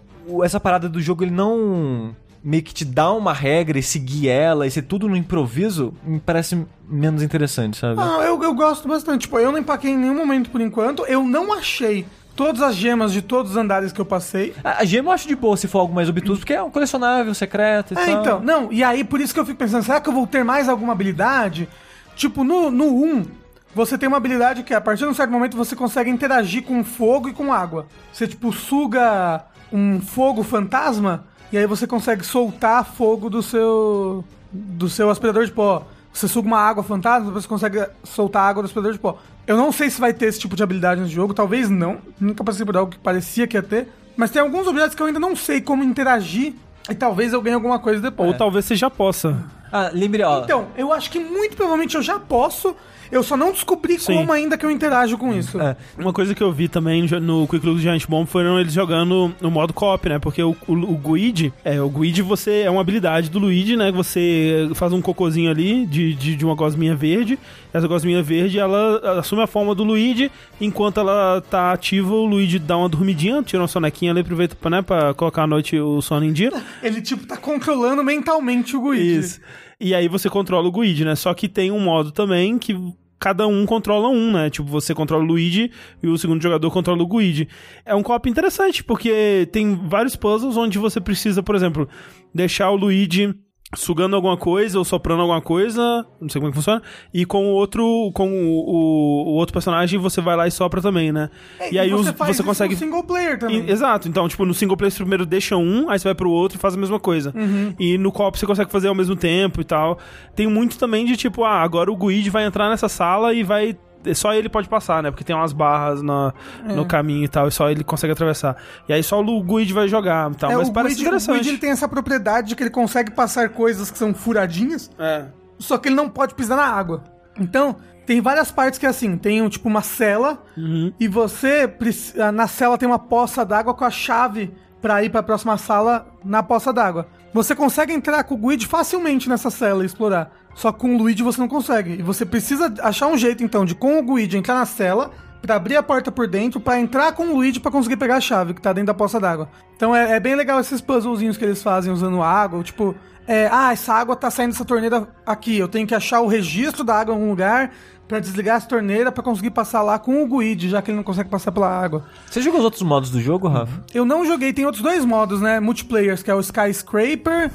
essa parada do jogo, ele não meio que te dá uma regra e seguir ela e ser tudo no improviso, me parece menos interessante, sabe? Ah, eu, eu gosto bastante. Tipo, eu não empaquei em nenhum momento por enquanto. Eu não achei todas as gemas de todos os andares que eu passei. A, a gema eu acho de boa se for algo mais obtuso, porque é um colecionável, secreto e É, tal. então, não, e aí por isso que eu fico pensando, será que eu vou ter mais alguma habilidade? Tipo, no, no 1, você tem uma habilidade que a partir de um certo momento você consegue interagir com fogo e com água. Você, tipo, suga um fogo fantasma e aí você consegue soltar fogo do seu do seu aspirador de pó. Você suga uma água fantasma, você consegue soltar água do aspirador de pó. Eu não sei se vai ter esse tipo de habilidade nesse jogo, talvez não. Nunca passei por algo que parecia que ia ter. Mas tem alguns objetos que eu ainda não sei como interagir e talvez eu ganhe alguma coisa depois. Ou talvez você já possa. Ah, lembre, ó. Então, eu acho que muito provavelmente eu já posso. Eu só não descobri Sim. como ainda que eu interajo com isso. É. Uma coisa que eu vi também no Quick Look Giant Bomb foram eles jogando no modo co-op, né? Porque o, o, o Guide, é, o Guide você é uma habilidade do Luigi, né? Você faz um cocôzinho ali de, de, de uma gosminha verde. Essa gosminha verde, ela assume a forma do Luigi. Enquanto ela tá ativa, o Luigi dá uma dormidinha, tira uma sonequinha ali, aproveita pra, né, pra colocar à noite o sono em dia. Ele, tipo, tá controlando mentalmente o Guide. Isso. E aí você controla o Guide, né? Só que tem um modo também que cada um controla um, né? Tipo, você controla o Luigi e o segundo jogador controla o Guide. É um co-op interessante, porque tem vários puzzles onde você precisa, por exemplo, deixar o Luigi sugando alguma coisa ou soprando alguma coisa, não sei como é que funciona, e com o outro, com o, o- o outro personagem você vai lá e sopra também, né? É, e aí você, os- faz você isso consegue no single player também. e- Exato, então, tipo, no single player você primeiro deixa um, aí você vai pro outro e faz a mesma coisa. Uhum. E no copo você consegue fazer ao mesmo tempo e tal. Tem muito também de tipo, ah, agora o Guide vai entrar nessa sala e vai. Só ele pode passar, né? Porque tem umas barras na, É. no caminho e tal, e só ele consegue atravessar. E aí só o Guide vai jogar e tal. É, mas o parece Guide, o interessante. Guide ele tem essa propriedade de que ele consegue passar coisas que são furadinhas, É. só que ele não pode pisar na água. Então, tem várias partes que é assim, tem um, tipo uma cela, Uhum. e você, ah, na cela tem uma poça d'água com a chave pra ir pra próxima sala na poça d'água. Você consegue entrar com o Guide facilmente nessa cela e explorar. Só que com o Luigi você não consegue. E você precisa achar um jeito, então, de com o Guide entrar na cela, pra abrir a porta por dentro, pra entrar com o Luigi pra conseguir pegar a chave que tá dentro da poça d'água. Então é, é bem legal esses puzzlezinhos que eles fazem usando água, tipo... é, ah, essa água tá saindo dessa torneira aqui. Eu tenho que achar o registro da água em algum lugar pra desligar essa torneira pra conseguir passar lá com o Guide, já que ele não consegue passar pela água. Você jogou os outros modos do jogo, Rafa? Eu não joguei, tem outros dois modos, né? Multiplayers, que é o Skyscraper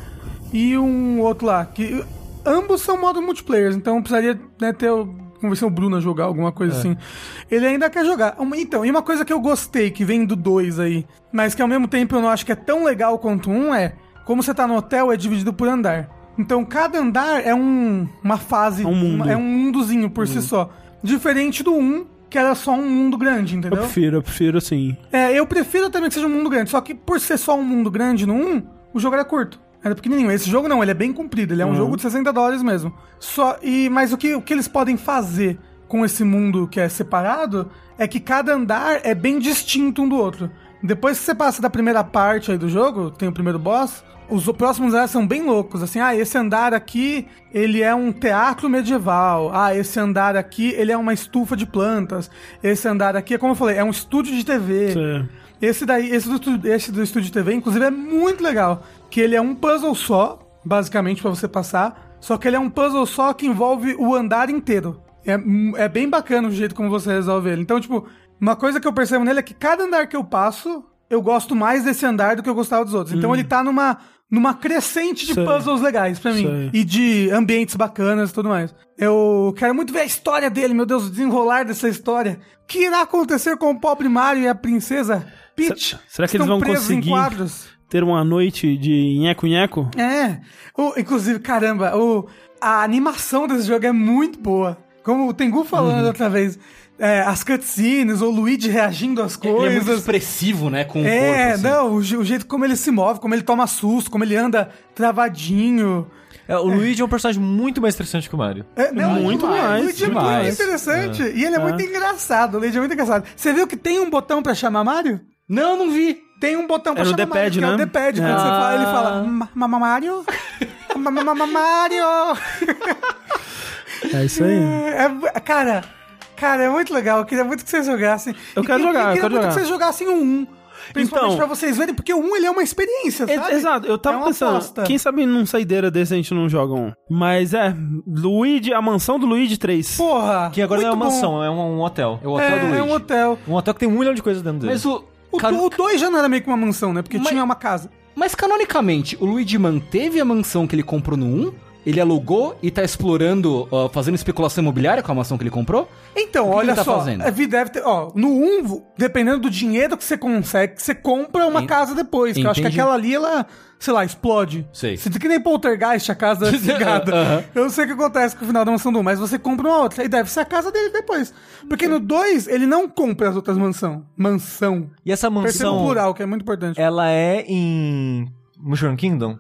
e um outro lá. Que ambos são modos multiplayers, então precisaria né, ter. o- Convencer o Bruno a jogar alguma coisa assim. Ele ainda quer jogar. Então, e uma coisa que eu gostei, que vem do 2 aí, mas que ao mesmo tempo eu não acho que é tão legal quanto um, é como você tá no hotel, é dividido por andar. Então, cada andar é um, uma fase. É um mundo. uma- é um mundozinho por si só. Diferente do 1, que era só um mundo grande, Eu entendeu? prefiro, eu prefiro assim. É, eu prefiro também que seja um mundo grande, só que por ser só um mundo grande no 1, o jogo era curto. Era pequenininho. Esse jogo não, ele é bem comprido, ele é um jogo de 60 dólares mesmo. Só e mas o que, o que eles podem fazer com esse mundo que é separado é que cada andar é bem distinto um do outro. Depois que você passa da primeira parte aí do jogo, tem o primeiro boss, os próximos andares são bem loucos, assim, ah, esse andar aqui, ele é um teatro medieval. Ah, esse andar aqui, ele é uma estufa de plantas. Esse andar aqui, é como eu falei, é um estúdio de TV. Cê- Esse daí, esse do, esse do estúdio TV, inclusive, é muito legal. Que ele é um puzzle só, basicamente, pra você passar. Só que ele é um puzzle só que envolve o andar inteiro. É, é bem bacana o jeito como você resolve ele. Então, tipo, uma coisa que eu percebo nele é que cada andar que eu passo, eu gosto mais desse andar do que eu gostava dos outros. Então ele tá numa, numa crescente de Sei. puzzles legais pra mim. Sei. E de ambientes bacanas e tudo mais. Eu quero muito ver a história dele, meu Deus, o desenrolar dessa história. O que irá acontecer com o pobre Mario e a princesa Peach? Se- será que eles vão conseguir? Ter uma noite de nheco-nheco? É. O, inclusive, caramba, o, a animação desse jogo é muito boa. Como o Tengu falando Uhum. outra vez. é, as cutscenes, o Luigi reagindo às Ele é muito coisas. expressivo, né? Com o É, corpo. assim. não, o, o jeito como ele se move, como ele toma susto, como ele anda travadinho. É, o Luigi é um personagem muito mais interessante que o Mario. É, não, Muito demais, mais, O Luigi é muito demais. interessante. E ele é, muito engraçado. O Luigi é muito engraçado. Você viu que tem um botão pra chamar Mario? Não, não vi. Tem um botão pra É no chamar D-pad, Mario, que é o né? D-pad. Quando É. você fala, ele fala, "Ma- Mama Mario? É isso aí. É, é- cara, cara, é muito legal. Eu queria muito que vocês jogassem. Eu quero e- jogar, Eu eu queria quero muito jogar. que vocês jogassem o 1. Principalmente Então- pra vocês verem, porque o 1 ele é uma experiência, É, sabe? exato, eu tava É pensando, aposta. quem sabe num saideira desse a gente não joga um. Mas é, Luigi, a mansão do Luigi 3. Porra! Que agora não é uma bom. mansão, é um, um hotel. É o hotel É, do Luigi. é um hotel. Um hotel que tem um milhão de coisas dentro dele. Mas o... O Can- 2 já não era meio que uma mansão, né? Porque Mas- tinha uma casa. Mas canonicamente, o Luigi manteve a mansão que ele comprou no 1? Ele alugou e tá explorando, ó, fazendo especulação imobiliária com a mansão que ele comprou? Então, O que olha ele tá só, fazendo? a vida deve ter, ó, no 1, dependendo do dinheiro que você consegue, você compra uma En- casa depois, que eu acho que aquela ali, ela, sei lá, explode. Sei. Você que nem poltergeist, a casa desligada. Aham. Eu não sei o que acontece com o final da mansão do 1, mas você compra uma outra, e deve ser a casa dele depois. Porque no 2, ele não compra as outras mansão. Mansão. E essa Perceba o mansão, plural, que é muito importante. ela é em Mushroom Kingdom?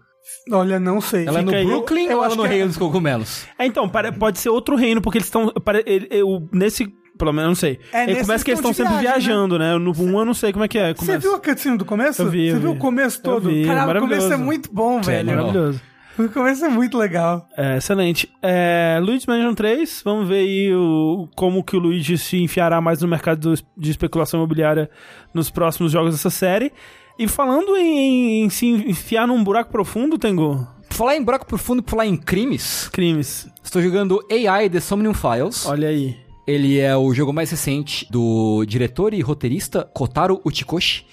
Olha, não sei. Ela é no aí, Brooklyn eu ou ela acho no é- Reino dos Cogumelos? É, então, pode ser outro reino, porque eles estão. Nesse. Pelo menos, eu não sei. É, Ele nesse começa que eles estão sempre viagem, viajando, né? No 1 eu não sei como é que é. Você viu a cutscene do começo? Eu vi, Você viu vi. o começo todo? vi, Caralho, o começo é muito bom, velho. legal. Maravilhoso. O começo é muito legal. É, excelente. É, Luigi's Mansion 3, vamos ver aí o, como que o Luigi se enfiará mais no mercado do- de especulação imobiliária nos próximos jogos dessa série. E falando em, em se enfiar num buraco profundo, Tengu, falar em buraco profundo, por falar em crimes, crimes. estou jogando AI The Somnium Files. Olha aí. Ele é o jogo mais recente do diretor e roteirista Kotaro Uchikoshi,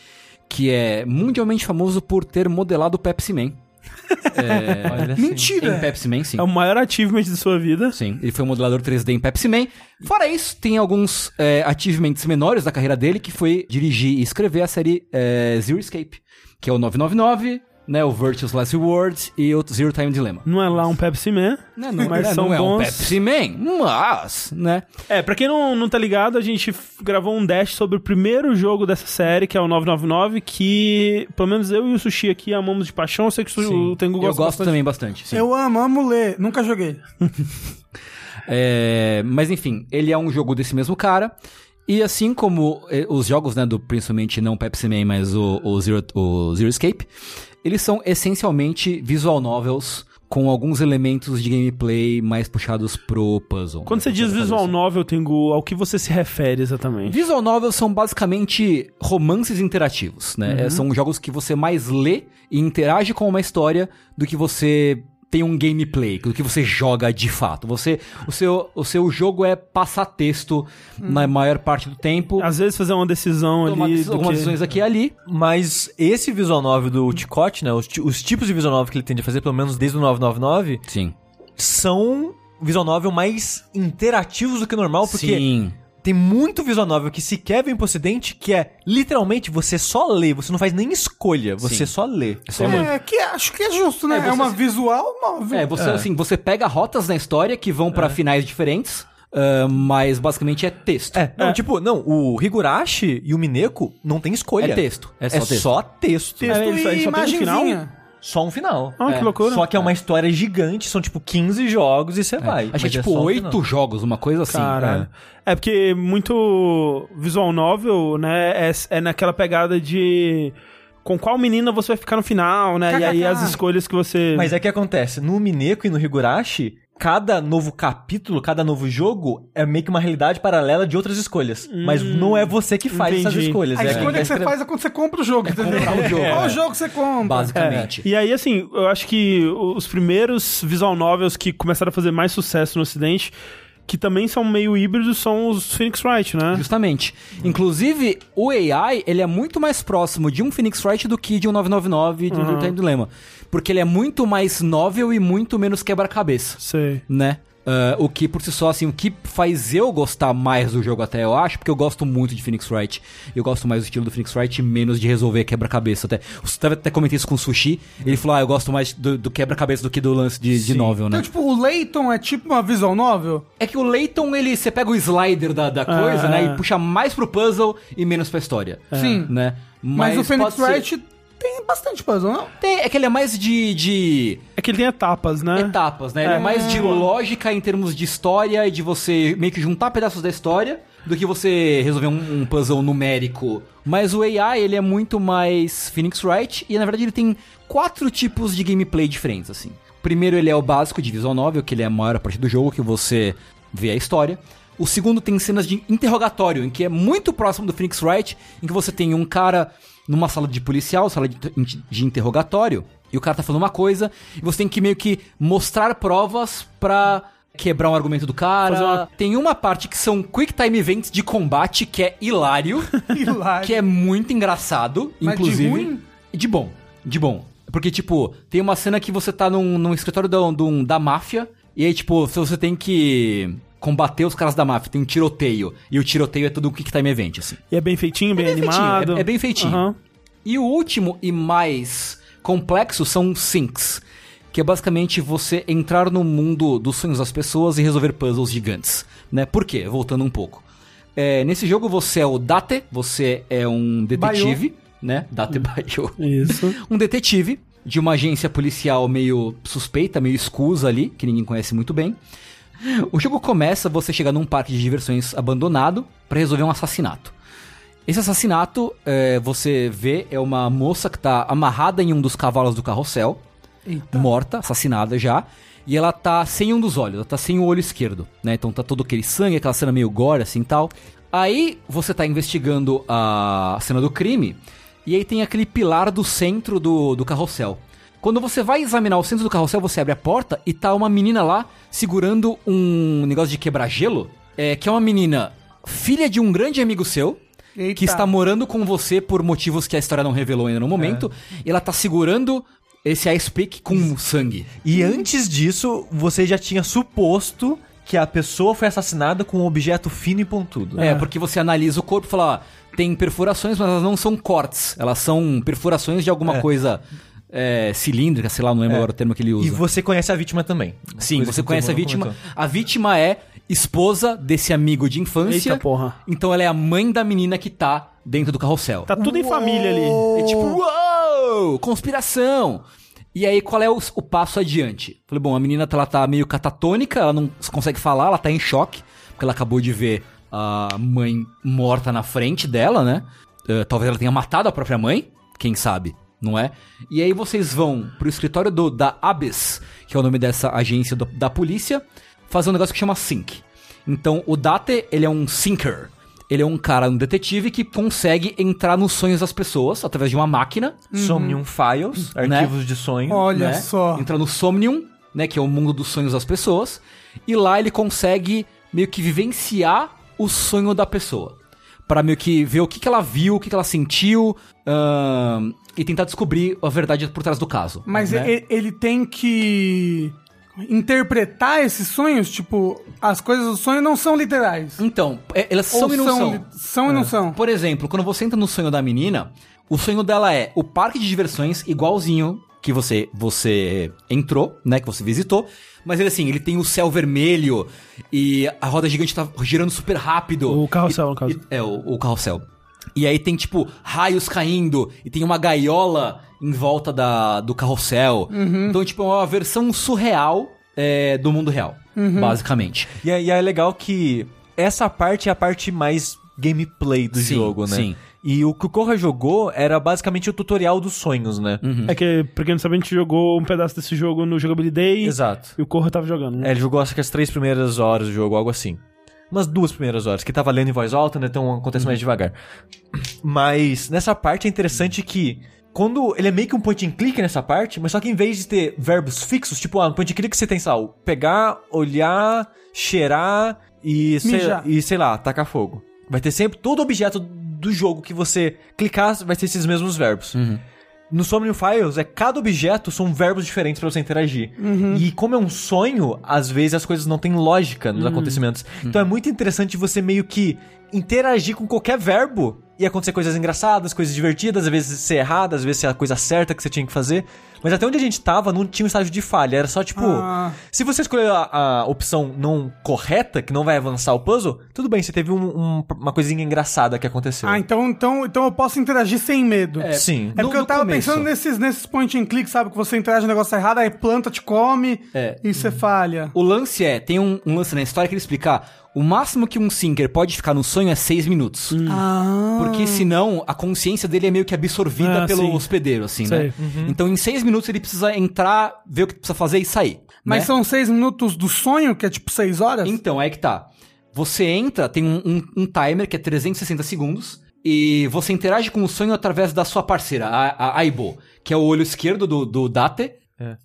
que é mundialmente famoso por ter modelado o Pepsi Man. Olha assim. Mentira! Em Pepsi Man, sim. É o maior achievement de sua vida. Sim, ele foi um modelador 3D em Pepsi Man. Fora isso, tem alguns é, achievements menores da carreira dele, que foi dirigir e escrever a série é, Zero Escape, que é o 999, né, o Virtuous Last Reward e o Zero Time Dilemma. Não é lá um Pepsi Man, Né, não, mas é, são não é um bons. Pepsi Man, mas, né? É, pra quem não, não tá ligado, a gente gravou um dash sobre o primeiro jogo dessa série, que é o 999, que pelo menos eu e o Sushi aqui amamos de paixão. Eu sei que o Tengu eu gosta gosto bastante. também bastante. Sim. Eu amo, amo ler. Nunca joguei. É, mas enfim, ele é um jogo desse mesmo cara. E assim como eh, os jogos, né, do principalmente não Pepsi Man, mas o, o, Zero, o Zero Escape, eles são essencialmente visual novels com alguns elementos de gameplay mais puxados pro puzzle. Quando né, você diz visual novel, Tengu, ao que você se refere exatamente? Visual novels são basicamente romances interativos, né? É, São jogos que você mais lê e interage com uma história do que você tem um gameplay, do que você joga de fato. Você, o seu, o seu jogo é passar texto na maior parte do tempo, Às vezes fazer uma decisão tomar ali. decis- do algumas que- decisões aqui e ali. Mas esse visual novel do Ticote, né? Os, os tipos de visual novel que ele tende a fazer, pelo menos desde o 999, Sim. são visual novel mais interativos do que o normal, porque Sim. Tem muito visual novel que sequer vem pro ocidente, que é literalmente você só lê, você não faz nem escolha, você Sim. só lê. É muito- É, que acho que é justo, né? É, É, você uma se- visual novel. É, você assim, você pega rotas na história que vão pra finais diferentes, ah, mas basicamente é texto. É, não, tipo, não, o Higurashi e o Mineko não tem escolha. É texto, é só texto. só texto. Texto É, só- e só tem um final? Só um final. Ah, que É, loucura. Só que é uma história gigante, são tipo 15 jogos e você vai. Acho que é tipo um oito final. jogos, uma coisa assim. Caralho. É. porque muito visual novel, né, é, é naquela pegada de com qual menina você vai ficar no final, né? E aí as escolhas que você Mas é que acontece, no Mineko e no Higurashi, cada novo capítulo, cada novo jogo é meio que uma realidade paralela de outras escolhas. Mas não é você que faz essas entendi. escolhas. A é escolha que você escreve- faz é quando você compra o jogo, entendeu? comprar o jogo, Qual é. jogo você compra? Basicamente. E aí, assim, eu acho que os primeiros visual novels que começaram a fazer mais sucesso no ocidente, que também são meio híbridos, são os Phoenix Wright, né? Justamente. Inclusive, o AI, ele é muito mais próximo de um Phoenix Wright do que de um 999 de um Real Time Dilemma. Porque ele é muito mais novel e muito menos quebra-cabeça, Sei. né? Ah, o que por si só, assim, o que faz eu gostar mais do jogo até, eu acho, porque eu gosto muito de Phoenix Wright. Eu gosto mais do estilo do Phoenix Wright e menos de resolver quebra-cabeça. Até, eu até comentei isso com o Sushi. Ele falou, ah, eu gosto mais do, do quebra-cabeça do que do lance de, de novel, né? Então, tipo, o Layton é tipo uma visual novel? É que o Layton, ele, você pega o slider da, da coisa, Ah. né? E puxa mais pro puzzle e menos pra história. Sim. Né? Mas, o Phoenix pode ser- Wright tem bastante puzzle, não? Tem, é que ele é mais de, de É que ele tem etapas, né? etapas, né? Ele é. É. mais de lógica em termos de história e de você meio que juntar pedaços da história do que você resolver um, um puzzle numérico. Mas o AI, ele é muito mais Phoenix Wright e, na verdade, ele tem quatro tipos de gameplay diferentes, assim. Primeiro, ele é o básico de visual novel, que ele é a maior parte do jogo, que você vê a história. O segundo tem cenas de interrogatório, em que é muito próximo do Phoenix Wright, em que você tem um cara numa sala de policial, sala de, de interrogatório, e o cara tá falando uma coisa, e você tem que meio que mostrar provas pra quebrar um argumento do cara. Uma- Tem uma parte que são quick time events de combate, que é hilário, Hilário. que é muito engraçado, Mas de inclusive. ruim? De bom, de bom. Porque, tipo, tem uma cena que você tá num, num escritório da, do- da máfia, e aí, tipo, se você tem que combater os caras da máfia, tem um tiroteio, e o tiroteio é tudo um quick time event, assim. E é bem feitinho, bem, bem feitinho, animado. é- é bem feitinho. Aham. E o último e mais complexo são syncs, que é basicamente você entrar no mundo dos sonhos das pessoas e resolver puzzles gigantes, né? Por quê? Voltando um pouco. É, nesse jogo você é o Date, você é um detetive, né? Date Bayo. Isso. Um detetive de uma agência policial meio suspeita, meio escusa ali, que ninguém conhece muito bem. O jogo começa você chega num parque de diversões abandonado pra resolver um assassinato. Esse assassinato, é, você vê, é uma moça que tá amarrada em um dos cavalos do carrossel, Eita. morta, assassinada já, e ela tá sem um dos olhos, ela tá sem o olho esquerdo, né? Então tá todo aquele sangue, aquela cena meio gore assim tal. Aí você tá investigando a cena do crime, e aí tem aquele pilar do centro do, do carrossel. Quando você vai examinar o centro do carrossel, você abre a porta e tá uma menina lá segurando um negócio de quebra-gelo, é, que é uma menina filha de um grande amigo seu, Eita. que está morando com você por motivos que a história não revelou ainda no momento, e ela tá segurando esse ice pick com sangue. E antes disso, você já tinha suposto que a pessoa foi assassinada com um objeto fino e pontudo. É, porque você analisa o corpo e fala, ó, tem perfurações, mas elas não são cortes, elas são perfurações de alguma É. coisa é, cilíndrica, sei lá, não lembro É. agora o termo que ele usa. E você conhece a vítima também. Sim, você conhece a vítima. comentou. A vítima é esposa desse amigo de infância. Eita porra. Então ela é a mãe da menina que tá dentro do carrossel. Tá tudo em família ali. É tipo, uou, conspiração. E aí, qual é o, o passo adiante? Falei, bom, a menina ela tá meio catatônica, ela não consegue falar, ela tá em choque, porque ela acabou de ver a mãe morta na frente dela, né? Eh, talvez ela tenha matado a própria mãe, quem sabe, não é? E aí vocês vão pro escritório do, da ABES, que é o nome dessa agência do- da polícia, fazer um negócio que chama Sync. Então, o Date, ele é um Syncer. Ele é um cara, um detetive que consegue entrar nos sonhos das pessoas através de uma máquina, Somnium Files, Né? arquivos de sonho. Olha né? só. Entra no Somnium, né? Que é o mundo dos sonhos das pessoas. E lá ele consegue meio que vivenciar o sonho da pessoa. Pra meio que ver o que, que ela viu, o que, que ela sentiu. ahn, e tentar descobrir a verdade por trás do caso. Mas né? e- ele tem que interpretar esses sonhos, tipo, as coisas do sonho não são literais. Então, é- elas Ou são e não são. são e não são. Por exemplo, quando você entra no sonho da menina, o sonho dela é o parque de diversões igualzinho que você você entrou, né, que você visitou, mas ele assim, ele tem o céu vermelho e a roda gigante tá girando super rápido. O carrossel, no caso. E- é, o, o carrossel. E aí tem, tipo, raios caindo e tem uma gaiola em volta da, do carrossel. Então, tipo, é uma versão surreal é, do mundo real, basicamente. E, é, e é legal que essa parte é a parte mais gameplay do Sim, jogo, né? sim. E o que o Korra jogou era basicamente o tutorial dos sonhos, né? É que, pra quem não sabe, a gente jogou um pedaço desse jogo no Jogability Day. Exato. E o Corra tava jogando, né? É, ele jogou acho que as três primeiras horas do jogo, algo assim. Umas duas primeiras horas, que tava lendo em voz alta, né? Então acontece mais devagar. Mas nessa parte é interessante que. Quando ele é meio que um point and click nessa parte, mas só que em vez de ter verbos fixos, tipo, ah, no point and click você tem, sei pegar, olhar, cheirar e sei, e sei lá, tacar fogo. Vai ter sempre todo objeto do jogo que você clicar, vai ter esses mesmos verbos. No Somnium Files, é cada objeto são verbos diferentes pra você interagir. E como é um sonho, às vezes as coisas não têm lógica nos acontecimentos. Então é muito interessante você meio que interagir com qualquer verbo e acontecer coisas engraçadas, coisas divertidas, às vezes ser errado, às vezes ser a coisa certa que você tinha que fazer. Mas até onde a gente tava, não tinha um estágio de falha. Era só tipo. Ah. Se você escolher a, a opção não correta, que não vai avançar o puzzle, tudo bem, você teve um- um- uma coisinha engraçada que aconteceu. Ah, então, então, então eu posso interagir sem medo. É, Sim. É No- porque eu no tava começo. pensando nesses, nesses point and click, sabe? Que você interage no negócio errado, aí planta te come É. e você falha. O lance é, tem um, um lance na história que ele explica, o máximo que um Sinker pode ficar no sonho é seis minutos. Ah. Porque senão a consciência dele é meio que absorvida Ah, pelo sim. hospedeiro, assim, Sei. né? Então em seis minutos ele precisa entrar, ver o que precisa fazer e sair. Mas né? são seis minutos do sonho, que é tipo seis horas? Então, é que tá. Você entra, tem um, um- um timer que é 360 segundos, e você interage com o sonho através da sua parceira, a, a Aibo, que é o olho esquerdo do, do Date,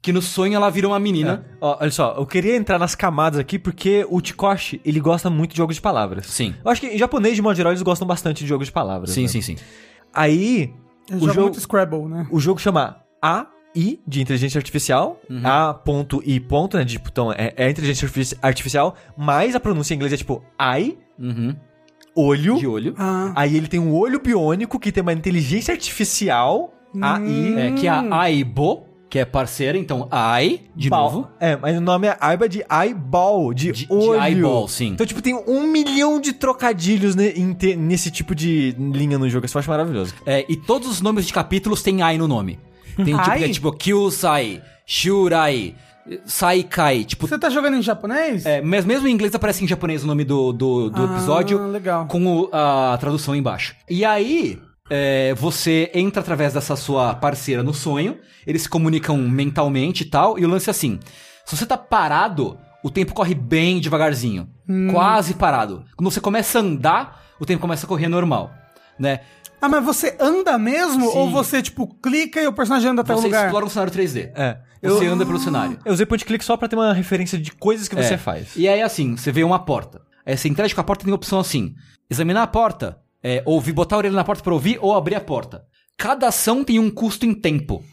que no sonho ela vira uma menina. Ó, olha só, eu queria entrar nas camadas aqui porque o Chikoshi, ele gosta muito de jogos de palavras. Sim. Eu acho que em japonês, de modo geral, eles gostam bastante de jogos de palavras. Sim, né? sim, sim. Aí, Eu o jogo muito Scrabble, né? o jogo chama AI, de inteligência artificial, A.I. ponto, né? Tipo, então, é, é inteligência artifici- artificial, mas a pronúncia em inglês é tipo I, Uhum. olho. De olho. Ah. Aí ele tem um olho biônico que tem uma inteligência artificial, AI. É, que é a Aibo, que é parceira, então Ai, de Ball. novo. É, mas o nome é Aiba de eyeball, de, De- de olho. eyeball, sim. Então, tipo, tem um milhão de trocadilhos ne- te- nesse tipo de linha no jogo. Isso eu acho maravilhoso. É, e todos os nomes de capítulos têm Ai no nome. Tem tipo, é tipo Kyusai, Shurai, Saikai, tipo... Você tá jogando em japonês? É, mas mesmo em inglês aparece em japonês o nome do, do, do Ah, episódio legal. com o- a tradução embaixo. E aí, é, você entra através dessa sua parceira no sonho, eles se comunicam mentalmente e tal, e o lance é assim: se você tá parado, o tempo corre bem devagarzinho. Hum. Quase parado. Quando você começa a andar, o tempo começa a correr normal. Né? Ah, mas você anda mesmo? Sim. Ou você, tipo, clica e o personagem anda até o Você lugar? explora um cenário 3D. É. Você Eu- anda pelo cenário. Eu usei point click só pra ter uma referência de coisas que você É. faz. E aí, assim, você vê uma porta. Aí você interage com a porta tem a opção assim: examinar a porta, é, ouvir, botar a orelha na porta pra ouvir ou abrir a porta. Cada ação tem um custo em tempo.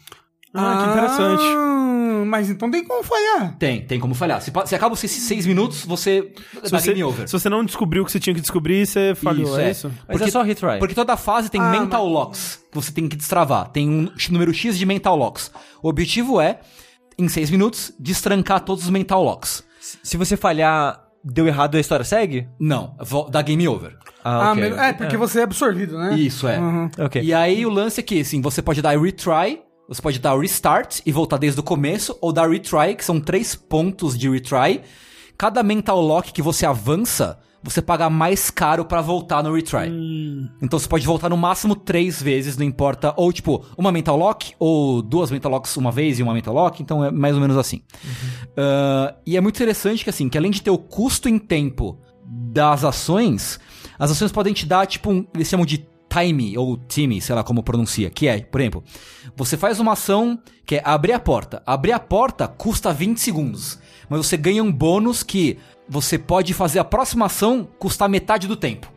Ah, que interessante. Ah, mas então tem como falhar. Tem, tem como falhar. Se, se acaba esses seis minutos, você Se dá você, game over. se você não descobriu o que você tinha que descobrir, você falhou, Isso, é, é. isso? Mas Porque- é só retry. Porque toda fase tem Ah, mental locks que você tem que destravar. Tem um número X de mental locks. O objetivo é, em seis minutos, destrancar todos os mental locks. Se você falhar, deu errado, a história segue? Não, dá game over. Ah, ok. mas- é, porque você é absorvido, né? Isso, é. Uhum. Ok. E aí o lance é que, assim, você pode dar retry, você pode dar restart e voltar desde o começo, ou dar retry, que são três pontos de retry. Cada mental lock que você avança, você paga mais caro pra voltar no retry. Então você pode voltar no máximo três vezes, não importa. Ou tipo, uma mental lock, ou duas mental locks uma vez e uma mental lock, então é mais ou menos assim. Ah, e é muito interessante que assim, que além de ter o custo em tempo das ações, as ações podem te dar, tipo, um, eles chamam de time ou time, sei lá como pronuncia, que é, por exemplo, você faz uma ação que é abrir a porta. Abrir a porta custa 20 segundos, mas você ganha um bônus que você pode fazer a próxima ação custar metade do tempo.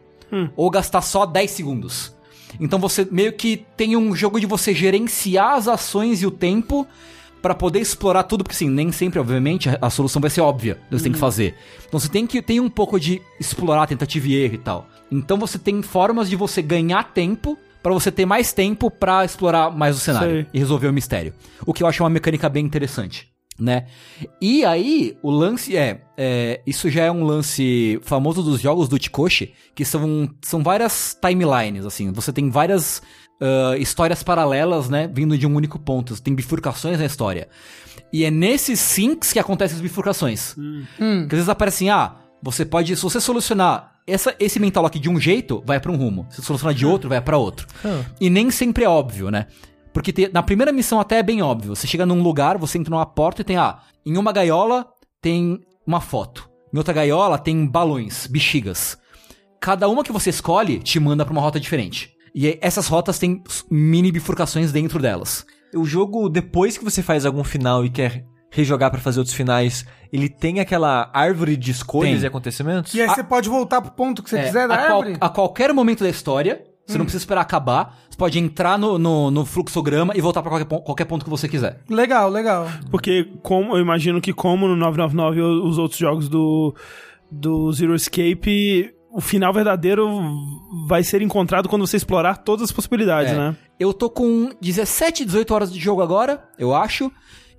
Ou gastar só 10 segundos. Então você meio que tem um jogo de você gerenciar as ações e o tempo pra poder explorar tudo, porque assim, nem sempre, obviamente, a, a solução vai ser óbvia do que você tem que fazer. Então você tem que ter um pouco de explorar tentativa e erro e tal. Então você tem formas de você ganhar tempo pra você ter mais tempo pra explorar mais o cenário Sei. e resolver o mistério. O que eu acho uma mecânica bem interessante. Né? E aí, o lance é, é, Isso já é um lance famoso dos jogos do Tikoshi, que são, são várias timelines, assim. Você tem várias ah, histórias paralelas, né? Vindo de um único ponto. Tem bifurcações na história. E é nesses syncs que acontecem as bifurcações. Que às vezes aparecem, ah, você pode, se você solucionar essa, esse mental lock de um jeito, vai pra um rumo. Se você solucionar de outro, vai pra outro. E nem sempre é óbvio, né? Porque te- na primeira missão até é bem óbvio. Você chega num lugar, você entra numa porta e tem, ah, em uma gaiola tem uma foto. Em outra gaiola tem balões, bexigas. Cada uma que você escolhe te manda pra uma rota diferente. E essas rotas têm mini bifurcações dentro delas. O jogo, depois que você faz algum final e quer rejogar pra fazer outros finais, ele tem aquela árvore de escolhas Tem. e acontecimentos? E aí você pode voltar pro ponto que você É, quiser da a, qual- árvore? a qualquer momento da história, você não precisa esperar acabar. Você pode entrar no, no, no fluxograma e voltar pra qualquer, qualquer ponto que você quiser. Legal, legal. Porque como eu imagino que como no 999 ou os outros jogos do, do Zero Escape, o final verdadeiro vai ser encontrado quando você explorar todas as possibilidades, É. né? Eu tô com 17, 18 horas de jogo agora, eu acho.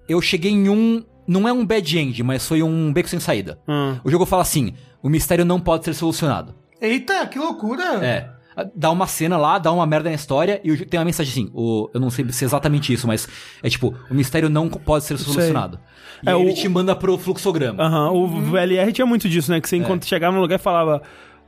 Eu cheguei em um. Não é um bad end, mas foi um beco sem saída. Hum. O jogo fala assim: o mistério não pode ser solucionado. Eita, que loucura. É. Dá uma cena lá, dá uma merda na história e tem uma mensagem assim: o, eu não sei se é exatamente isso, mas é tipo: o mistério não pode ser solucionado. E É, aí ele o- te manda pro fluxograma. Aham, O VLR tinha muito disso, né? Que você É. enquanto chegava no lugar e falava.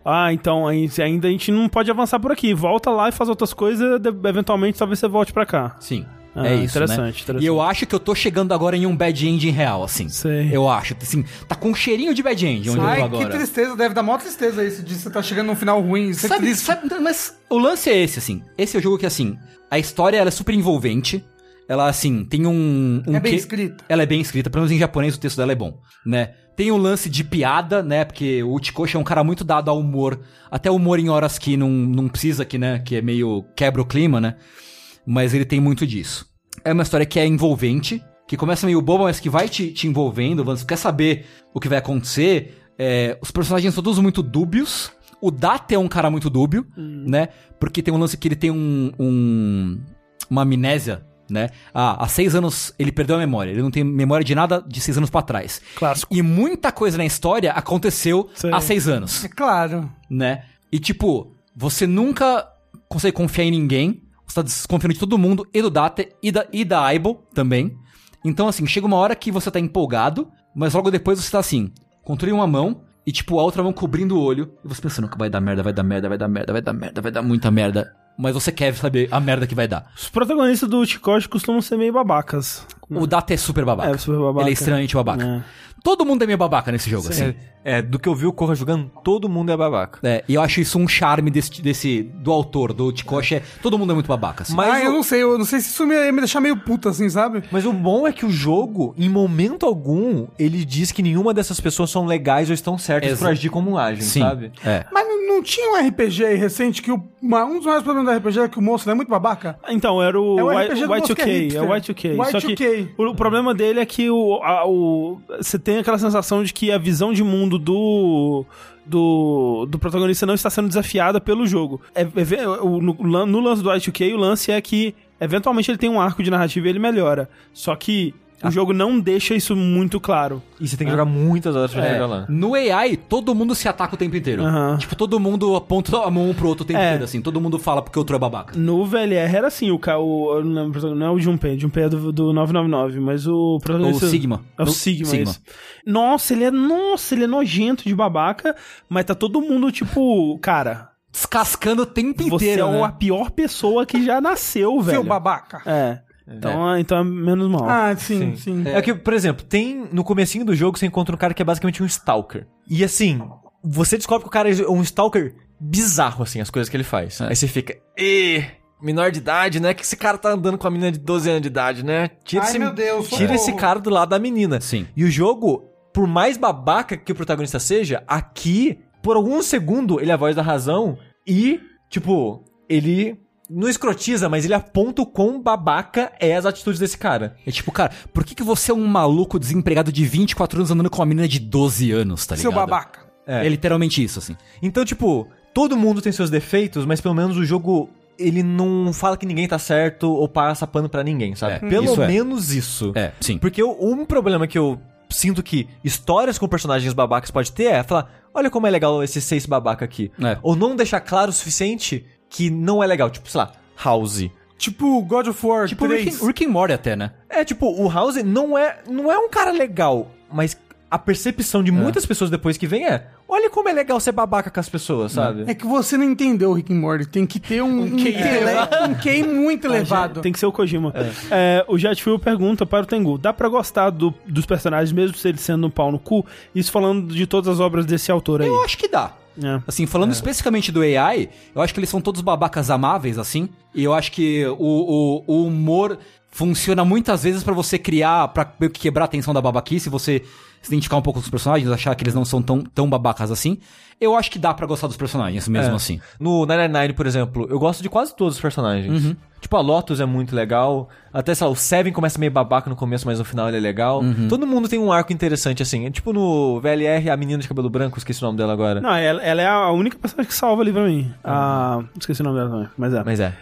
Ah, então ainda a gente não pode avançar por aqui. Volta lá e faz outras coisas, eventualmente talvez você volte pra cá. Sim. Ah, é isso. interessante, né? interessante. E eu acho que eu tô chegando agora em um bad end real, assim. Sei. Eu acho. Assim, tá com um cheirinho de bad end onde eu tô Ai, que agora. tristeza. Deve dar maior tristeza isso de você tá chegando num final ruim. Isso é Sabe, triste. sabe, mas o lance é esse, assim. Esse é o jogo que, assim, a história ela é super envolvente. Ela, assim, tem um. um É bem quê- escrita. Ela é bem escrita, pelo menos em japonês o texto dela é bom, né? Tem um lance de piada, né? Porque o Uchikoshi é um cara muito dado ao humor. Até humor em horas que não, não precisa, que, né? Que é meio quebra o clima, né? Mas ele tem muito disso. É uma história que é envolvente, que começa meio boba, mas que vai te, te envolvendo. Você quer saber o que vai acontecer. É, os personagens são todos muito dúbios. O Date é um cara muito dúbio, né? Porque tem um lance que ele tem um, um- uma amnésia, né? Ah, há seis anos ele perdeu a memória. Ele não tem memória de nada de seis anos pra trás. Clássico. E muita coisa na história aconteceu Sei. há seis anos É claro. né? E tipo, você nunca consegue confiar em ninguém. Você tá desconfiando de todo mundo, e do Data, e da, e da Aibo também. Então, assim, chega uma hora que você tá empolgado, mas logo depois você tá assim, controle uma mão, e tipo, a outra mão cobrindo o olho, e você pensando que vai dar merda, vai dar merda, vai dar merda, vai dar merda, vai dar muita merda. Mas você quer saber a merda que vai dar. Os protagonistas do Chicote costumam ser meio babacas. O Data é super babaca. É, super babaca. Ele é extremamente babaca. É. Todo mundo é meio babaca nesse jogo, assim. É, do que eu vi o Corra jogando, todo mundo é babaca. É, e eu acho isso um charme desse, desse do autor, do Tikoshi, é, todo mundo é muito babaca, assim. Mas ah, eu não sei. Eu não sei se isso me ia me deixar meio puta, assim, sabe? Mas o bom é que o jogo, em momento algum, ele diz que nenhuma dessas pessoas são legais ou estão certas Exa- por agir como agem, Sim, sabe? é. Mas não, tinha um RPG aí recente que o, uma- um dos maiores problemas do RPG é que o moço é muito babaca? Então, era o, É o Y- RPG do Y2K. Mosca Hipster. É o Y2K. Só que Y2K. o, o problema dele é que o, a- o- você tem aquela sensação de que a visão de mundo do. Do, do protagonista não está sendo desafiada pelo jogo. É, é- o- no, no lance do Y2K, o lance é que eventualmente ele tem um arco de narrativa e ele melhora. Só que O jogo não deixa isso muito claro. E você tem que jogar muitas horas pra É, chegar lá. no AI, todo mundo se ataca o tempo inteiro. Aham. Tipo, todo mundo aponta a mão um pro outro o tempo É. inteiro, assim. Todo mundo fala porque o outro é babaca. No VLR era assim, o, o eu não, lembro, não é o Junpei, o Junpei é do, do 999, mas o protagonista... O Sigma. É o Sigma, Sigma. Nossa, ele é, nossa, ele é nojento de babaca, mas tá todo mundo tipo, cara, Descascando o tempo você inteiro, é né? a pior pessoa que já nasceu, velho. Seu babaca. É. Então, é. então é menos mal. Ah, sim, sim. É. que, por exemplo, tem no comecinho do jogo você encontra um cara que é basicamente um stalker. E assim, você descobre que o cara é um stalker bizarro, assim, as coisas que ele faz. Aí você fica, e menor de idade, né? Que esse cara tá andando com a menina de 12 anos de idade, né? Tira, Ai, esse, meu Deus, tira socorro. esse cara do lado da menina. Sim. E o jogo, por mais babaca que o protagonista seja, aqui, por algum segundo, ele é a voz da razão e, tipo, ele não escrotiza, mas ele aponta o quão babaca é as atitudes desse cara. É tipo, cara, por que, que você é um maluco desempregado de 24 anos andando com uma menina de 12 anos, tá ligado? Seu babaca. É. É literalmente isso, assim. Então, tipo, todo mundo tem seus defeitos, mas pelo menos o jogo ele não fala que ninguém tá certo ou passa pano pra ninguém, sabe? É, pelo isso é. menos isso. É, sim. Porque o- um problema que eu sinto que histórias com personagens babacas pode ter é falar: olha como é legal esse seis babaca aqui. É. Ou não deixar claro o suficiente que não é legal. Tipo, sei lá, House. Tipo God of War Tipo 3. Rick, Rick and Morty até, né? É, tipo, o House não é, não é um cara legal, mas a percepção de muitas pessoas depois que vem é: olha como é legal ser babaca com as pessoas, sabe? É que você não entendeu o Rick and Morty. Tem que ter um, um, QI um QI muito elevado. Tem que ser o Kojima. É, o Jetfuel pergunta para o Tengu: dá pra gostar do- dos personagens mesmo se eles sendo um pau no cu? Isso falando de todas as obras desse autor aí. Eu acho que dá. É. Assim, falando especificamente do AI, eu acho que eles são todos babacas amáveis, assim. E eu acho que o, o, o humor funciona muitas vezes pra você criar, pra meio que quebrar a tensão da babaquice, você se identificar um pouco com os personagens, achar que eles não são tão, tão babacas assim. Eu acho que dá pra gostar dos personagens, mesmo É. assim. No 999, por exemplo, eu gosto de quase todos os personagens. Tipo, a Lotus é muito legal. Até, sei lá, o Seven começa meio babaca no começo, mas no final ele é legal. Todo mundo tem um arco interessante, assim. É tipo no VLR, a menina de cabelo branco, esqueci o nome dela agora. Não, ela, ela é a única personagem que salva ali pra mim. Ah, esqueci o nome dela também, mas é. Mas é.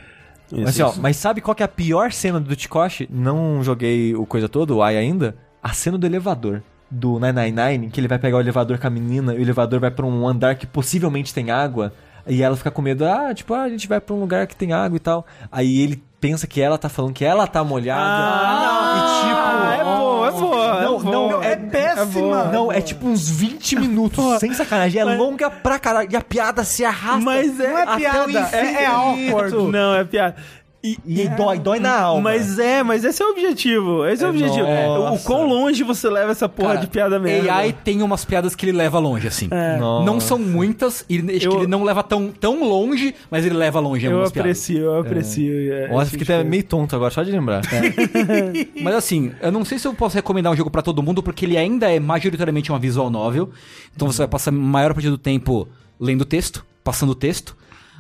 Isso, mas, assim, ó, mas sabe qual que é a pior cena do Tikoshi? Não joguei o coisa toda, o Ai ainda. A cena do elevador. Do 999, que ele vai pegar o elevador com a menina e o elevador vai pra um andar que possivelmente tem água. E ela fica com medo, ah, tipo, ah, a gente vai pra um lugar que tem água e tal. Aí ele pensa que ela tá falando que ela tá molhada. Ah, e tipo. é boa, é boa. Não, é boa. não, É péssima. Não, é tipo uns 20 minutos, sem sacanagem. É Mas- longa pra caralho. E a piada se arrasta. Mas é- Não é até o piada, é, é awkward. Não, é piada. E dói, dói na alma. Mas é, mas esse é o objetivo. Esse é, o É, objetivo. O nossa. quão longe você leva essa porra Cara, de piada merda. AI tem umas piadas que ele leva longe, assim. Nossa. Não são muitas, e acho Eu- que ele não leva tão, tão longe, mas ele leva longe Eu algumas piadas. aprecio, eu aprecio. é, Nossa, esse fiquei até meio tonto agora, só de lembrar. Mas assim, eu não sei se eu posso recomendar um jogo pra todo mundo, porque ele ainda é majoritariamente uma visual novel. Então você vai passar a maior parte do tempo lendo texto, passando texto.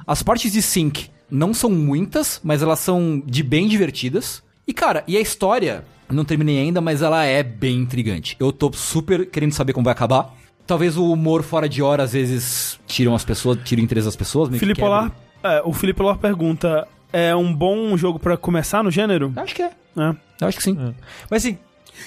As partes de sync não são muitas, mas elas são de bem divertidas. E cara, e a história, não terminei ainda, mas ela é bem intrigante. Eu tô super querendo saber como vai acabar. Talvez o humor fora de hora às vezes tiram as pessoas, tira o interesse das pessoas. Felipe. Olar, é, o Felipe Olar pergunta: é um bom jogo pra começar no gênero? Acho que é. É. Eu acho que sim. Mas assim,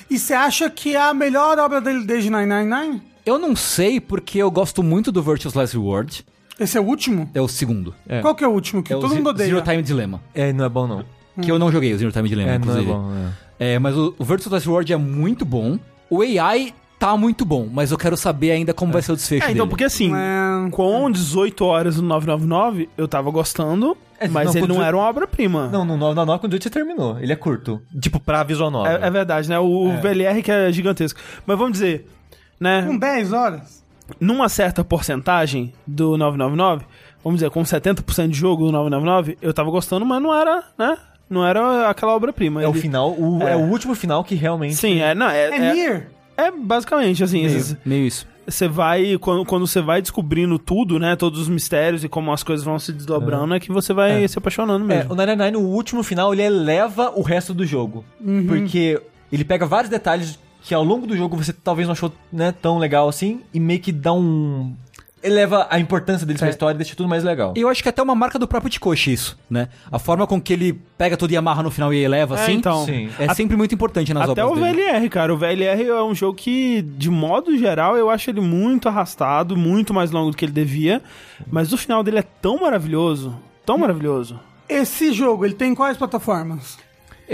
E você acha que é a melhor obra dele desde 999? Eu não sei porque eu gosto muito do Virtuous Last Reward. Esse é o último? É o segundo. É. Qual que é o último que É todo mundo odeia? Zero Time Dilemma. é, não é bom não. Que eu não joguei o Zero Time Dilemma, É, não é inclusive. bom. é. É, mas o, o Virtual Last Reward é muito bom. O AI tá muito bom, mas eu quero saber ainda como vai ser o desfecho É, dele. então, porque assim, É. com 18 horas no 999, eu tava gostando, É, mas não, ele não era uma obra-prima. Não, no 9 9 com 18 você terminou. Ele é curto. Tipo, pra visual novel. É, é verdade, né? O VLR que é gigantesco. Mas vamos dizer, né? Com 10 horas? Numa certa porcentagem do 999, vamos dizer, com 70% de jogo do 999, eu tava gostando, mas não era, né? Não era aquela obra-prima. É o Ele- final, o, é. É. o último final que realmente... Sim, é, não, é, É, é, Nier? é basicamente assim, esses- Meio isso. você vai quando, quando você vai descobrindo tudo, né, todos os mistérios e como as coisas vão se desdobrando, é, que você vai É. se apaixonando É, mesmo. o 999, no último final, ele eleva o resto do jogo. Porque ele pega vários detalhes que ao longo do jogo você talvez não achou né, tão legal assim, e meio que dá um. eleva a importância deles pra história e deixa tudo mais legal. E eu acho que é até uma marca do próprio Tikoshi isso, né? A forma com que ele pega tudo e amarra no final e eleva, É, assim, então. Sim. é sempre muito importante nas Até obras o dele. VLR, cara. O VLR é um jogo que, de modo geral, eu acho ele muito arrastado, muito mais longo do que ele devia. Mas o final dele é tão maravilhoso, tão maravilhoso. Esse jogo, ele tem quais plataformas?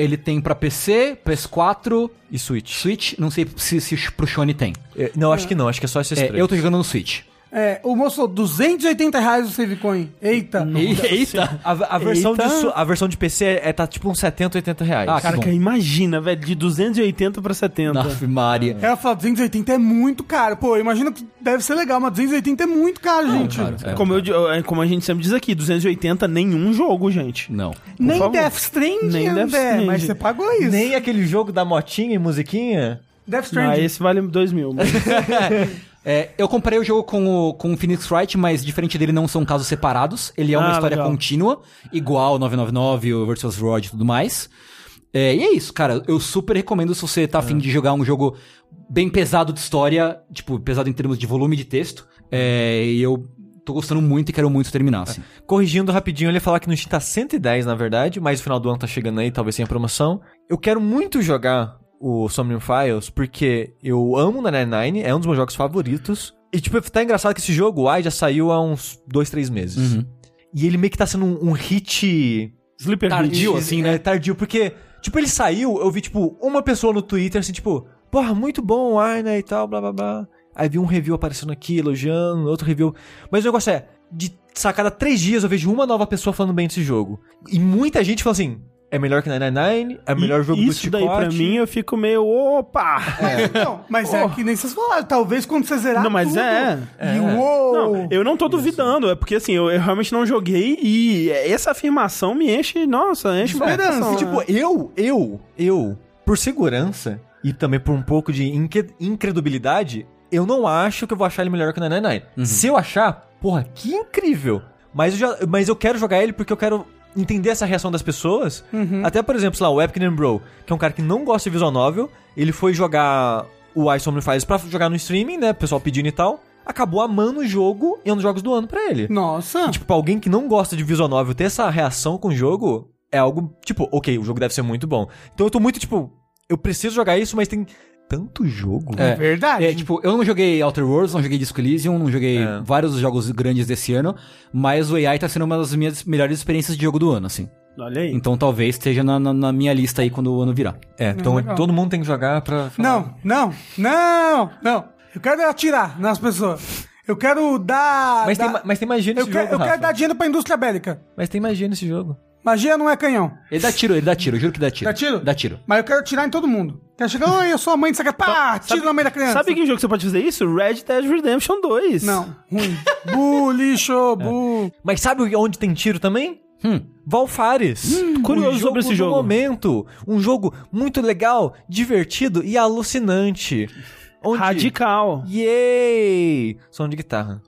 Ele tem pra PC, PS4, E Switch. Switch, não sei se, se pro Shone tem. É, Não, acho que não, acho que é só esses É, três. eu tô jogando no Switch. É, o moço, 280 reais o save coin. Eita. Eita! A, a versão de, Eita. su- a versão de PC é, é- tá tipo uns 70, 80 reais. Ah, Cara, que imagina, velho, de 280 pra 70. Ave Maria. Ela fala, 280 é muito caro. Pô, imagina que deve ser legal, mas 280 é muito caro, gente. Cara, é. Como, eu, é, como a gente sempre diz aqui, 280 nenhum jogo, gente. Não. Nem favor. Death Stranding, Nem Death Stranding. mas você pagou isso. Nem aquele jogo da motinha e musiquinha. Death Ah, Stranding. esse vale 2 mil. mas- É, eu comprei o jogo com o, com o Phoenix Wright, mas diferente dele não são casos separados. Ele é uma Ah, história legal. contínua, igual 999, o Versus Rod e tudo mais. É, e é isso, cara. Eu super recomendo se você tá afim de jogar um jogo bem pesado de história, tipo, pesado em termos de volume de texto. É, e eu tô gostando muito e quero muito terminar, assim. Corrigindo rapidinho, ele ia falar que no Steam tá 110, na verdade, mas o final do ano tá chegando aí, talvez tenha promoção. Eu quero muito jogar o Somnium Files, porque eu amo 99, é um dos meus jogos favoritos. E, tipo, tá engraçado que esse jogo, o AI, já saiu há uns dois, três meses. Uhum. E ele meio que tá sendo um, um hit Sleeper Tardio, Hit. assim, né? É, tardio, porque, tipo, ele saiu, eu vi, tipo, uma pessoa no Twitter, assim, tipo, porra, muito bom o Aina e tal, blá blá blá. Aí vi um review aparecendo aqui, elogiando, outro review. Mas o negócio é, de a cada três dias eu vejo uma nova pessoa falando bem desse jogo. E muita gente fala assim, é melhor que 999, é o melhor E jogo do Isso daí pra mim eu fico meio, opa! Não, mas é que nem vocês falaram. Talvez quando você zerar Não, mas tudo, é. E uou! Não, eu não tô duvidando, é porque assim, eu, eu realmente não joguei e essa afirmação me enche, nossa, enche uma Esperança, emoção, Tipo, né? eu, eu, eu, por segurança e também por um pouco de incre- incredulidade, eu não acho que eu vou achar ele melhor que o 999. Se eu achar, porra, que incrível. Mas eu, já, mas eu quero jogar ele porque eu quero entender essa reação das pessoas. Até, por exemplo, sei lá, o Name Bro, que é um cara que não gosta de visual novel, ele foi jogar o Ice Files pra jogar no streaming, né, o pessoal pedindo e tal. Acabou amando o jogo e é um dos jogos do ano pra ele. Nossa. Tipo, pra alguém que não gosta de visual novel ter essa reação com o jogo é algo, tipo, ok, o jogo deve ser muito bom. Então eu tô muito, tipo, eu preciso jogar isso, mas tem tanto jogo. É verdade. É, tipo, eu não joguei Outer Worlds, não joguei Disco Elysium, não joguei É. vários jogos grandes desse ano, mas o AI tá sendo uma das minhas melhores experiências de jogo do ano, assim. Olha aí. Então talvez esteja na, na- na minha lista aí quando o ano virar. É, então legal. todo mundo tem que jogar pra. falar. Não, não, não, não. Eu quero atirar nas pessoas. Eu quero dar. Mas, dar- tem, ma- mas tem magia eu, nesse quero, jogo. eu quero dar dinheiro pra indústria bélica. Mas tem magia nesse jogo. Magia não é canhão. Ele dá tiro, ele dá tiro, eu juro que dá tiro. Dá tiro? Dá tiro. Mas eu quero atirar em todo mundo. Quero chegar, oi, eu sou a mãe dessa cara. Pá, tiro no meio da criança. Sabe que jogo você pode fazer isso? Red Dead Redemption 2. Não, ruim. bu, lixo, bu. Mas sabe onde tem tiro também? Hum. Valfares. curioso O sobre esse jogo. momento. Um jogo muito legal, divertido e alucinante. Onde... Radical. Yay! Som de guitarra.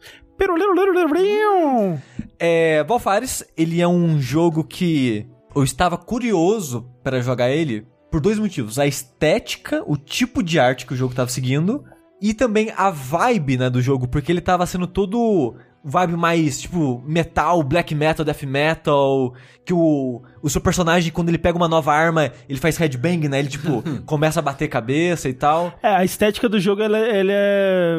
É, Valfares, ele é um jogo que eu estava curioso para jogar ele por dois motivos. A estética, o tipo de arte que o jogo estava seguindo e também a vibe, né, do jogo, porque ele tava sendo todo vibe mais, tipo, metal, black metal, death metal, que o, o seu personagem, quando ele pega uma nova arma, ele faz headbang, né, ele, tipo, começa a bater cabeça e tal. É, a estética do jogo, ele, ele é,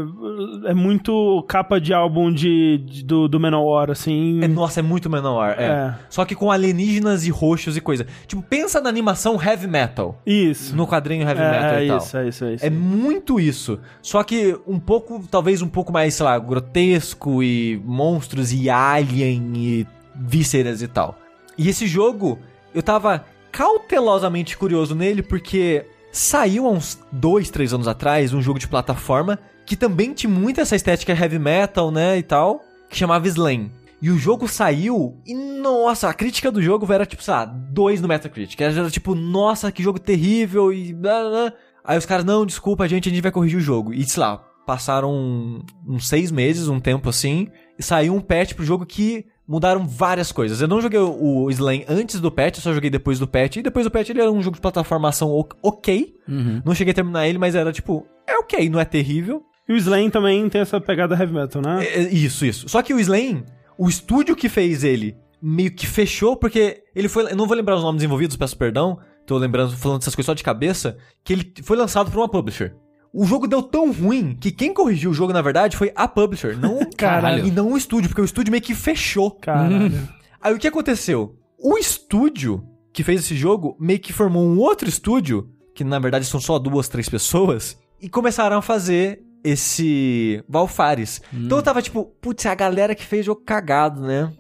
é muito capa de álbum de, de- do, do Manowar, assim. É, nossa, é muito Manowar, é. É. Só que com alienígenas e roxos e coisa. Tipo, pensa na animação heavy metal. Isso. No quadrinho heavy metal é, e é tal. isso, é isso, é isso. É muito isso. Só que um pouco, talvez um pouco mais, sei lá, grotesco e monstros e alien e vísceras e tal. E esse jogo, eu tava cautelosamente curioso nele porque saiu há uns dois, três anos atrás um jogo de plataforma que também tinha muito essa estética heavy metal, né, e tal, que chamava Slain. E o jogo saiu e, nossa, a crítica do jogo era tipo, sei lá, dois no Metacritic. Era tipo, nossa, que jogo terrível e blá blá. Aí os caras, não, desculpa, gente, a gente vai corrigir o jogo. E, sei lá, passaram uns seis meses, um tempo assim, e saiu um patch pro jogo que mudaram várias coisas. Eu não joguei o Slain antes do patch, eu só joguei depois do patch. E depois do patch ele era um jogo de plataformação ok. Uhum. Não cheguei a terminar ele, mas era tipo, é ok, não é terrível. E o Slain também tem essa pegada heavy metal, né? É, é, isso, isso. Só que o Slain, o estúdio que fez ele meio que fechou, porque ele foi. Eu não vou lembrar os nomes envolvidos, peço perdão. Tô lembrando, falando essas coisas só de cabeça. Que ele foi lançado por uma publisher. O jogo deu tão ruim que quem corrigiu o jogo, na verdade, foi a publisher, não Caralho. e não o estúdio, porque o estúdio meio que fechou. Caralho. Aí o que aconteceu? O estúdio que fez esse jogo meio que formou um outro estúdio, que na verdade são só duas, três pessoas, e começaram a fazer esse Valfares. Então eu tava tipo, putz, é a galera que fez jogo cagado, né?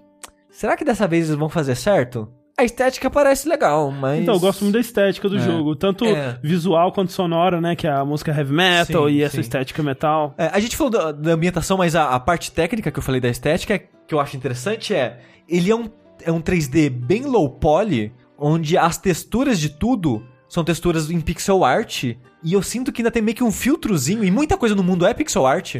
Será que dessa vez eles vão fazer certo? A estética parece legal, mas. Então, eu gosto muito da estética do É. jogo, tanto É. visual quanto sonora, né? Que é a música heavy metal Sim, e essa sim. estética metal. É, a gente falou da, da ambientação, mas a, a parte técnica que eu falei da estética, que eu acho interessante é. Ele é um, é um 3D bem low poly, onde as texturas de tudo são texturas em pixel art. E eu sinto que ainda tem meio que um filtrozinho, e muita coisa no mundo é pixel art.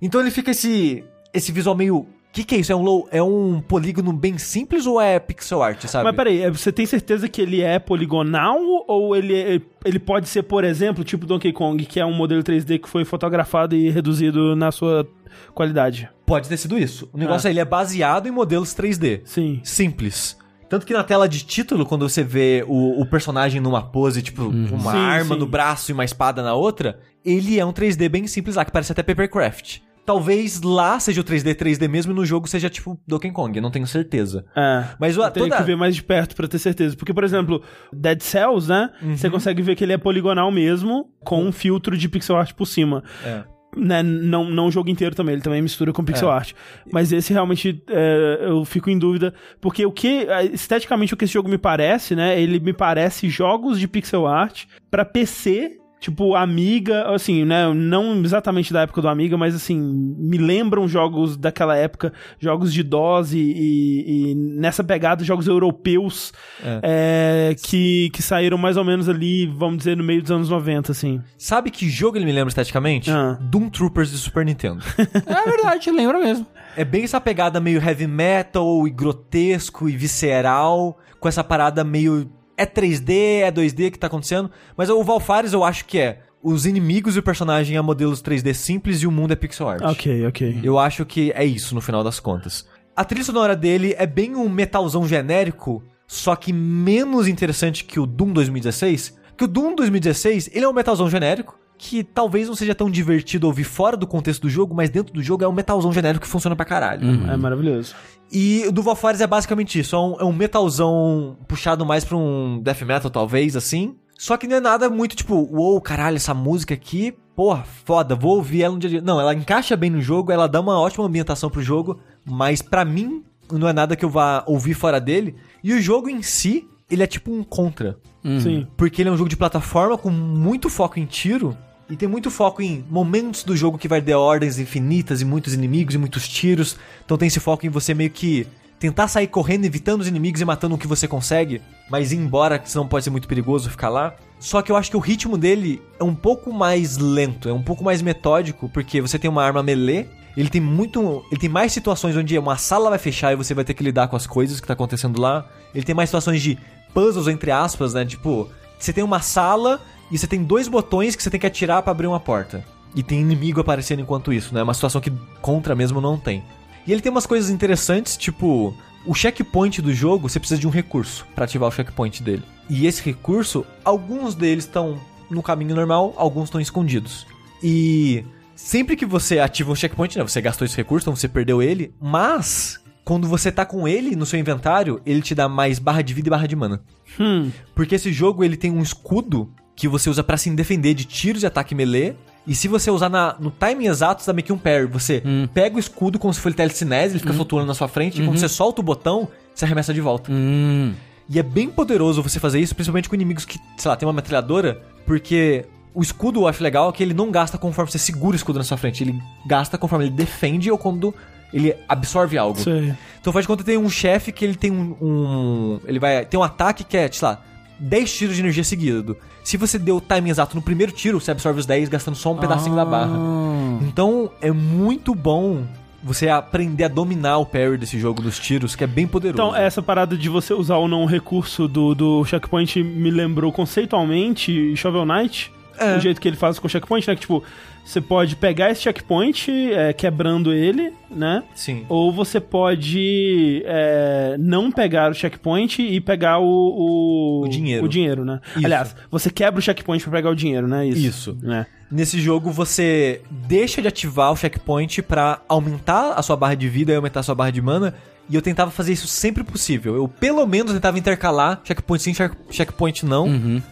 Então ele fica esse, esse visual meio. O que, que é isso? É um, low, é um polígono bem simples ou é pixel art, sabe? Mas peraí, é, você tem certeza que ele é poligonal ou ele, é- ele pode ser, por exemplo, tipo Donkey Kong, que é um modelo 3D que foi fotografado e reduzido na sua qualidade? Pode ter sido isso. O negócio Ah. é ele é baseado em modelos 3D. Sim. simples. Tanto que na tela de título, quando você vê o, o personagem numa pose, tipo, com uma Sim, arma sim. no braço e uma espada na outra, ele é um 3D bem simples lá, que parece até Papercraft. Talvez lá seja o 3D 3D mesmo e no jogo seja tipo Donkey Kong, eu não tenho certeza. É. Mas teria toda- que ver mais de perto pra ter certeza. Porque, por exemplo, Dead Cells, né? Uhum. Você consegue ver que ele é poligonal mesmo, com um filtro de pixel art por cima. É. Né, não, não o jogo inteiro também, ele também mistura com pixel É. art. Mas esse realmente é, eu fico em dúvida, porque o que esteticamente o que esse jogo me parece, né? Ele me parece jogos de pixel art pra PC, tipo Amiga, assim, né? Não exatamente da época do Amiga, mas assim, me lembram jogos daquela época, jogos de DOS e, e- e nessa pegada jogos europeus é, que, que saíram mais ou menos ali, vamos dizer, no meio dos anos 90, assim. Sabe que jogo ele me lembra esteticamente? Ah. Doom Troopers de Super Nintendo. É verdade, lembra mesmo. é bem essa pegada meio heavy metal e grotesco e visceral, com essa parada meio. É 3D, é 2D que tá acontecendo. Mas o Valfares eu acho que é os inimigos e o personagem é modelos 3D simples e o mundo é pixel art. Ok, ok. Eu acho que é isso no final das contas. A trilha sonora dele é bem um metalzão genérico, só que menos interessante que o Doom 2016. Que o Doom 2016, ele é um metalzão genérico, que talvez não seja tão divertido ouvir fora do contexto do jogo, mas dentro do jogo é um metalzão genérico que funciona pra caralho. É maravilhoso. E o do Valfares é basicamente isso, é um, é um metalzão puxado mais pra um death metal, talvez, assim. Só que não é nada muito tipo, uou, caralho, essa música aqui, porra, foda, vou ouvir ela um dia a dia. Não, ela encaixa bem no jogo, ela dá uma ótima ambientação pro jogo, mas pra mim não é nada que eu vá ouvir fora dele. E o jogo em si, ele é tipo um contra. Sim. Porque ele é um jogo de plataforma com muito foco em tiro. E tem muito foco em momentos do jogo que vai ter ordens infinitas e muitos inimigos e muitos tiros. Então tem esse foco em você meio que tentar sair correndo, evitando os inimigos e matando o que você consegue. Mas ir embora, senão pode ser muito perigoso ficar lá. Só que eu acho que o ritmo dele é um pouco mais lento, é um pouco mais metódico, porque você tem uma arma melee. Ele tem muito. Ele tem mais situações onde uma sala vai fechar e você vai ter que lidar com as coisas que tá acontecendo lá. Ele tem mais situações de puzzles, entre aspas, né? Tipo, você tem uma sala e você tem dois botões que você tem que atirar pra abrir uma porta. E tem inimigo aparecendo enquanto isso, né? Uma situação que contra mesmo não tem. E ele tem umas coisas interessantes, tipo, o checkpoint do jogo, você precisa de um recurso pra ativar o checkpoint dele. E esse recurso, alguns deles estão no caminho normal, alguns estão escondidos. E sempre que você ativa um checkpoint, né, você gastou esse recurso, então você perdeu ele, mas quando você tá com ele no seu inventário, ele te dá mais barra de vida e barra de mana. Hum. Porque esse jogo ele tem um escudo que você usa pra se defender de tiros e ataque melee. E se você usar na- no timing exato, você dá meio que um parry. Você pega o escudo como se fosse telecinese, ele fica flutuando na sua frente, e quando você solta o botão, você arremessa de volta. Hum. E é bem poderoso você fazer isso, principalmente com inimigos que, sei lá, tem uma metralhadora, porque o escudo eu acho legal que ele não gasta conforme você segura o escudo na sua frente, ele gasta conforme ele defende ou quando ele absorve algo. Sei. Então faz de conta que tem um chefe que ele tem um, um- Ele vai. Tem um ataque que é, sei lá, 10 tiros de energia seguido. Se você deu o timing exato no primeiro tiro, você absorve os 10 gastando só um pedacinho da barra. Então é muito bom você aprender a dominar o parry desse jogo dos tiros, que é bem poderoso. Então, essa parada de você usar ou não o recurso do, do checkpoint me lembrou conceitualmente Shovel Knight. O jeito que ele faz com o checkpoint, né? Que, tipo, você pode pegar esse checkpoint é, quebrando ele, né? Sim. Ou você pode é, não pegar o checkpoint e pegar o, o, O dinheiro. O dinheiro, né? Isso. Aliás, você quebra o checkpoint pra pegar o dinheiro, né? Isso. Isso. né? Nesse jogo você deixa de ativar o checkpoint pra aumentar a sua barra de vida e aumentar a sua barra de mana. E eu tentava fazer isso sempre possível. Eu pelo menos tentava intercalar checkpoint sim, check- checkpoint não. Uhum.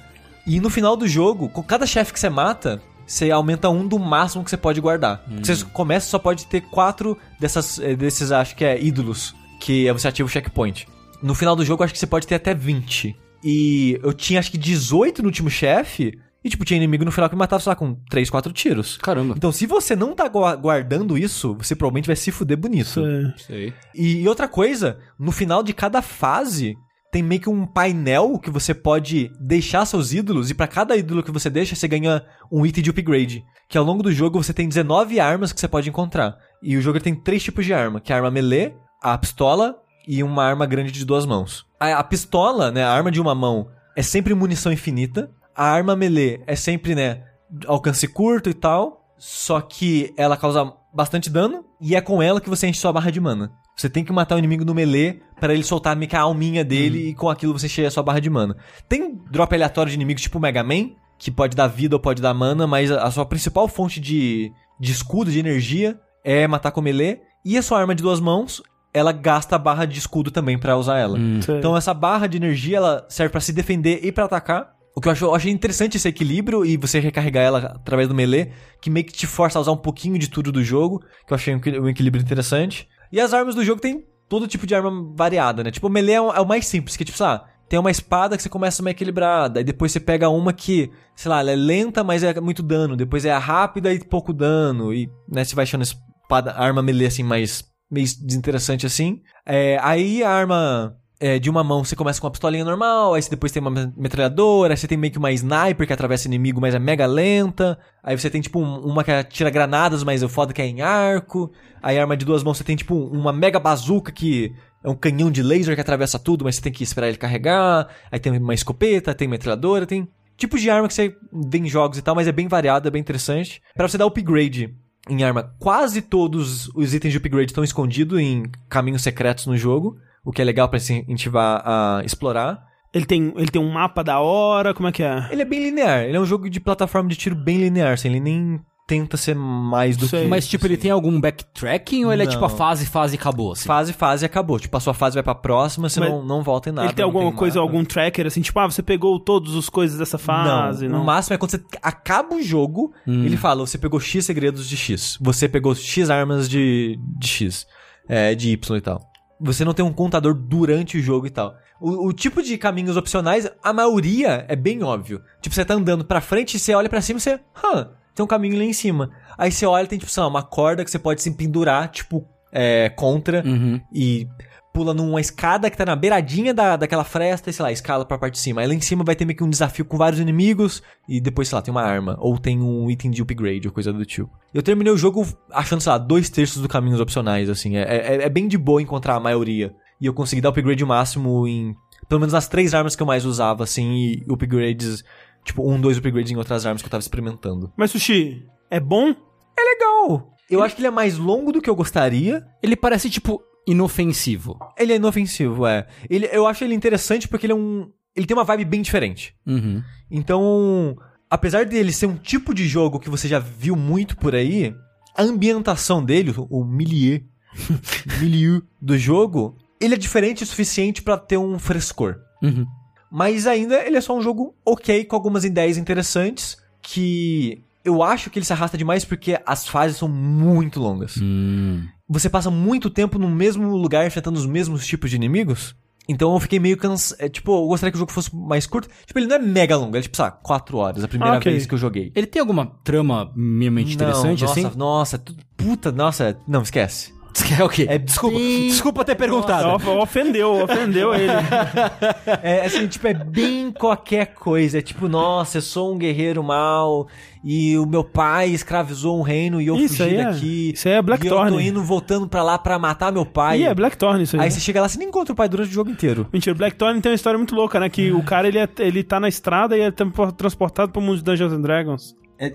E no final do jogo, com cada chefe que você mata, você aumenta um do máximo que você pode guardar. Você começa só pode ter quatro dessas, eh, desses, acho que é ídolos, que você ativa o checkpoint. No final do jogo, acho que você pode ter até 20. E eu tinha acho que 18 no último chefe. E, tipo, tinha inimigo no final que me matava, sei lá, com 3, 4 tiros. Caramba. Então, se você não tá gua- guardando isso, você provavelmente vai se fuder bonito. É- Sei. E, e outra coisa, no final de cada fase, tem meio que um painel que você pode deixar seus ídolos, e pra cada ídolo que você deixa, você ganha um item de upgrade. Que ao longo do jogo você tem 19 armas que você pode encontrar. E o jogo tem três tipos de arma, que é a arma melee, a pistola e uma arma grande de duas mãos. A, a pistola, né, a arma de uma mão, é sempre munição infinita. A arma melee é sempre, né, alcance curto e tal. Só que ela causa bastante dano e é com ela que você enche sua barra de mana. Você tem que matar o inimigo no melee para ele soltar meio que a alminha dele e com aquilo você enche a sua barra de mana. Tem drop aleatório de inimigos tipo o Mega Man, que pode dar vida ou pode dar mana, mas a a sua principal fonte de, de escudo, de energia, é matar com melee. E a sua arma de duas mãos, ela gasta a barra de escudo também pra usar ela. Sei. Então essa barra de energia ela serve pra se defender e pra atacar. O que eu acho, eu achei interessante esse equilíbrio e você recarregar ela através do melee, que meio que te força a usar um pouquinho de tudo do jogo, que eu achei um equilíbrio interessante. E as armas do jogo tem todo tipo de arma variada, né? Tipo, o melee é o, é o mais simples, que é tipo, sei lá, tem uma espada que você começa meio equilibrada, e depois você pega uma que, sei lá, ela é lenta, mas é muito dano, depois é rápida e pouco dano, e né, você vai achando espada, arma melee assim mais meio desinteressante assim. É, aí a arma é, de uma mão você começa com uma pistolinha normal, aí você depois tem uma me- metralhadora, aí você tem meio que uma sniper que atravessa inimigo, mas é mega lenta. Aí você tem tipo um- uma que atira granadas, mas o foda que é em arco. Aí arma de duas mãos você tem tipo uma mega bazuca que é um canhão de laser que atravessa tudo, mas você tem que esperar ele carregar. Aí tem uma escopeta, tem metralhadora, tem tipos de arma que você vê em jogos e tal, mas é bem variado, é bem interessante. Pra você dar upgrade em arma, quase todos os itens de upgrade estão escondidos em caminhos secretos no jogo, o que é legal pra se incentivar a explorar. Ele tem, ele tem um mapa da hora, como é que é? Ele é bem linear, ele é um jogo de plataforma de tiro bem linear, assim, ele nem tenta ser mais do Sei. que Mas, tipo, ele tem algum backtracking ou ele é Não. tipo a fase, fase e acabou? Assim? fase, fase e acabou. Tipo, a sua fase vai pra próxima, você Mas não, não volta em nada. ele tem alguma coisa, mapa. algum tracker, assim, tipo, ah, você pegou todas as coisas dessa fase, não, não? o máximo é quando você acaba o jogo, Hum. ele fala, você pegou X segredos de X, você pegou X armas de, de X, é, de Y e tal. Você não tem um contador durante o jogo e tal. O, o tipo de caminhos opcionais, a maioria é bem óbvio. Tipo, você tá andando pra frente, você olha pra cima e você, hã, tem um caminho lá em cima. Aí você olha, tem tipo, sei lá, uma corda que você pode se pendurar, tipo, é, contra Uhum. e pula numa escada que tá na beiradinha da, daquela fresta e, sei lá, escala pra parte de cima. Aí lá em cima vai ter meio que um desafio com vários inimigos e depois, sei lá, tem uma arma ou tem um item de upgrade ou coisa do tipo. Eu terminei o jogo achando, sei lá, dois terços dos caminhos opcionais, assim. É, é, é bem de boa encontrar a maioria. E eu consegui dar upgrade máximo em... Pelo menos nas três armas que eu mais usava, assim, e upgrades... Tipo, um, dois upgrades em outras armas que eu tava experimentando. Mas, Sushi, é bom? Legal! Eu acho que ele é mais longo do que eu gostaria. Ele parece, tipo, inofensivo. Ele é inofensivo, é. Ele, eu acho ele interessante porque ele é um. Ele tem uma vibe bem diferente. Uhum. Então, apesar dele ser um tipo de jogo que você já viu muito por aí, a ambientação dele, o milieu, milieu do jogo, ele é diferente o suficiente pra ter um frescor. Uhum. Mas ainda ele é só um jogo ok, com algumas ideias interessantes, que eu acho que ele se arrasta demais porque as fases são muito longas. Hum. Você passa muito tempo no mesmo lugar enfrentando os mesmos tipos de inimigos. Então eu fiquei meio cansado. É, tipo, eu gostaria que o jogo fosse mais curto. Tipo, ele não é mega longo, ele é tipo, sabe, 4 horas, a primeira Ah, ok. vez que eu joguei. Ele tem alguma trama minimamente interessante, não, nossa, assim? Nossa, tu- puta, nossa, não, esquece. É o quê? É desculpa, bem- desculpa ter perguntado. Of- Ofendeu, ofendeu ele. É assim, tipo, é bem qualquer coisa. É tipo, nossa, eu sou um guerreiro mau e o meu pai escravizou um reino e eu Isso fugi é- daqui. isso aí é E eu tô Blackthorn. indo voltando pra lá pra matar meu pai. Ih, é Blackthorn isso aí. Aí você chega lá, você nem encontra o pai durante o jogo inteiro. Mentira, Blackthorn tem uma história muito louca, né? Que o cara, ele, é, ele tá na estrada e é transportado pro mundo de Dungeons and Dragons. É,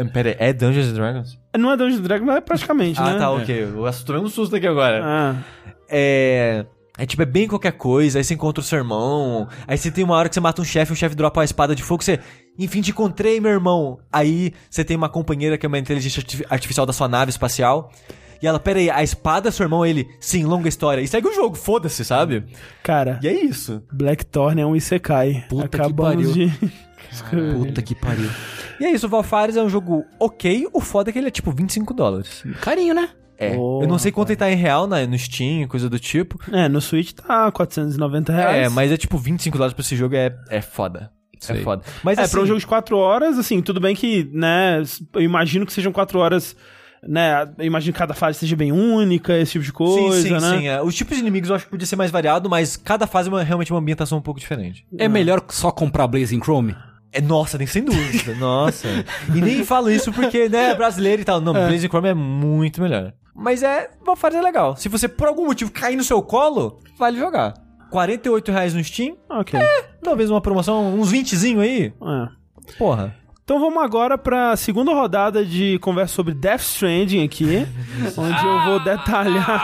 é, pera aí, é Dungeons and Dragons? Não é Dungeons and Dragons, mas é praticamente, Ah, né? tá, ok. Eu tomei um susto aqui agora. Ah, É. É tipo, é bem qualquer coisa, aí você encontra o seu irmão, aí você tem uma hora que você mata um chefe, o chefe dropa uma espada de fogo, você. Enfim, te encontrei, meu irmão. Aí você tem uma companheira que é uma inteligência arti- artificial da sua nave espacial. E ela, pera aí, a espada é seu irmão? Ele, sim, longa história. E segue o jogo, foda-se, sabe? cara, E é isso. Blackthorn é um Isekai. Puta que Acabamos pariu. de... escrever. Puta que pariu. E é isso, o Valfares é um jogo ok, o foda é que ele é tipo 25 dólares. Carinho, né? É. Oh, eu não sei quanto ele tá em real na, no Steam, coisa do tipo. É, no Switch tá 490 reais. É, mas é tipo 25 dólares pra esse jogo é, é foda. Sei. É foda. Mas é, assim, pra um jogo de 4 horas, assim, tudo bem que, né, eu imagino que sejam 4 horas, né, eu imagino que cada fase seja bem única, esse tipo de coisa, sim, sim, né? sim. é. Os tipos de inimigos eu acho que podia ser mais variado, mas cada fase é uma- realmente uma ambientação um pouco diferente. É melhor só comprar Blazing Chrome? É, nossa, nem sem dúvida. nossa. E nem falo isso porque, né, é brasileiro e tal. Não, Blazing Chrome é muito melhor. Mas é, Valfares é legal. Se você, por algum motivo, cair no seu colo, vale jogar. 48 reais no Steam, Ok. talvez uma promoção, uns 20zinho aí. É. Porra. Então vamos agora pra segunda rodada de conversa sobre Death Stranding aqui, onde eu vou detalhar.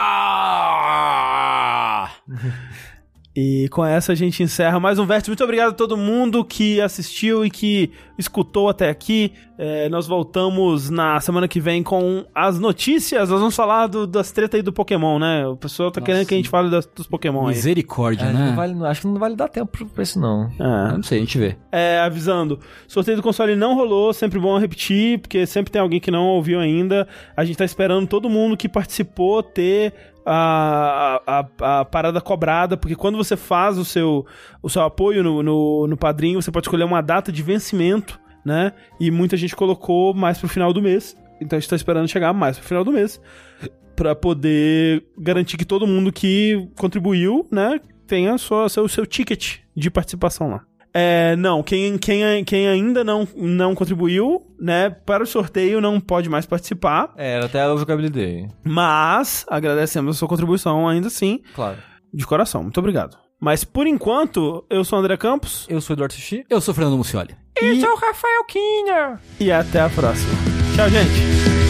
E com essa a gente encerra mais um Vértice. Muito obrigado a todo mundo que assistiu e que escutou até aqui. É, nós voltamos na semana que vem com as notícias. Nós vamos falar do- das tretas aí do Pokémon, né? O pessoal tá querendo que a gente fale das- dos Pokémon aí. Misericórdia, É, né? não vale- acho que não vale dar tempo pra isso, não. É. Não sei, a gente vê. É, avisando, sorteio do console não rolou, sempre bom repetir, porque sempre tem alguém que não ouviu ainda. A gente tá esperando todo mundo que participou ter a, a, a- parada cobrada, porque quando você faz o seu, o seu apoio no, no, no padrinho, você pode escolher uma data de vencimento, né? E muita gente colocou mais pro final do mês. Então a gente tá esperando chegar mais pro final do mês. Pra poder garantir que todo mundo que contribuiu, né, tenha só seu, seu ticket de participação lá. É, não, quem, quem, quem ainda não, não contribuiu, né, para o sorteio não pode mais participar, É, era até o jogabilidade. mas agradecemos a sua contribuição ainda assim, Claro. de coração. Muito obrigado. Mas por enquanto, eu sou o André Campos Eu sou o Eduardo Sushi. Eu sou o Fernando Mucioli. e, o Rafael Kinner. e até a próxima. Tchau, gente!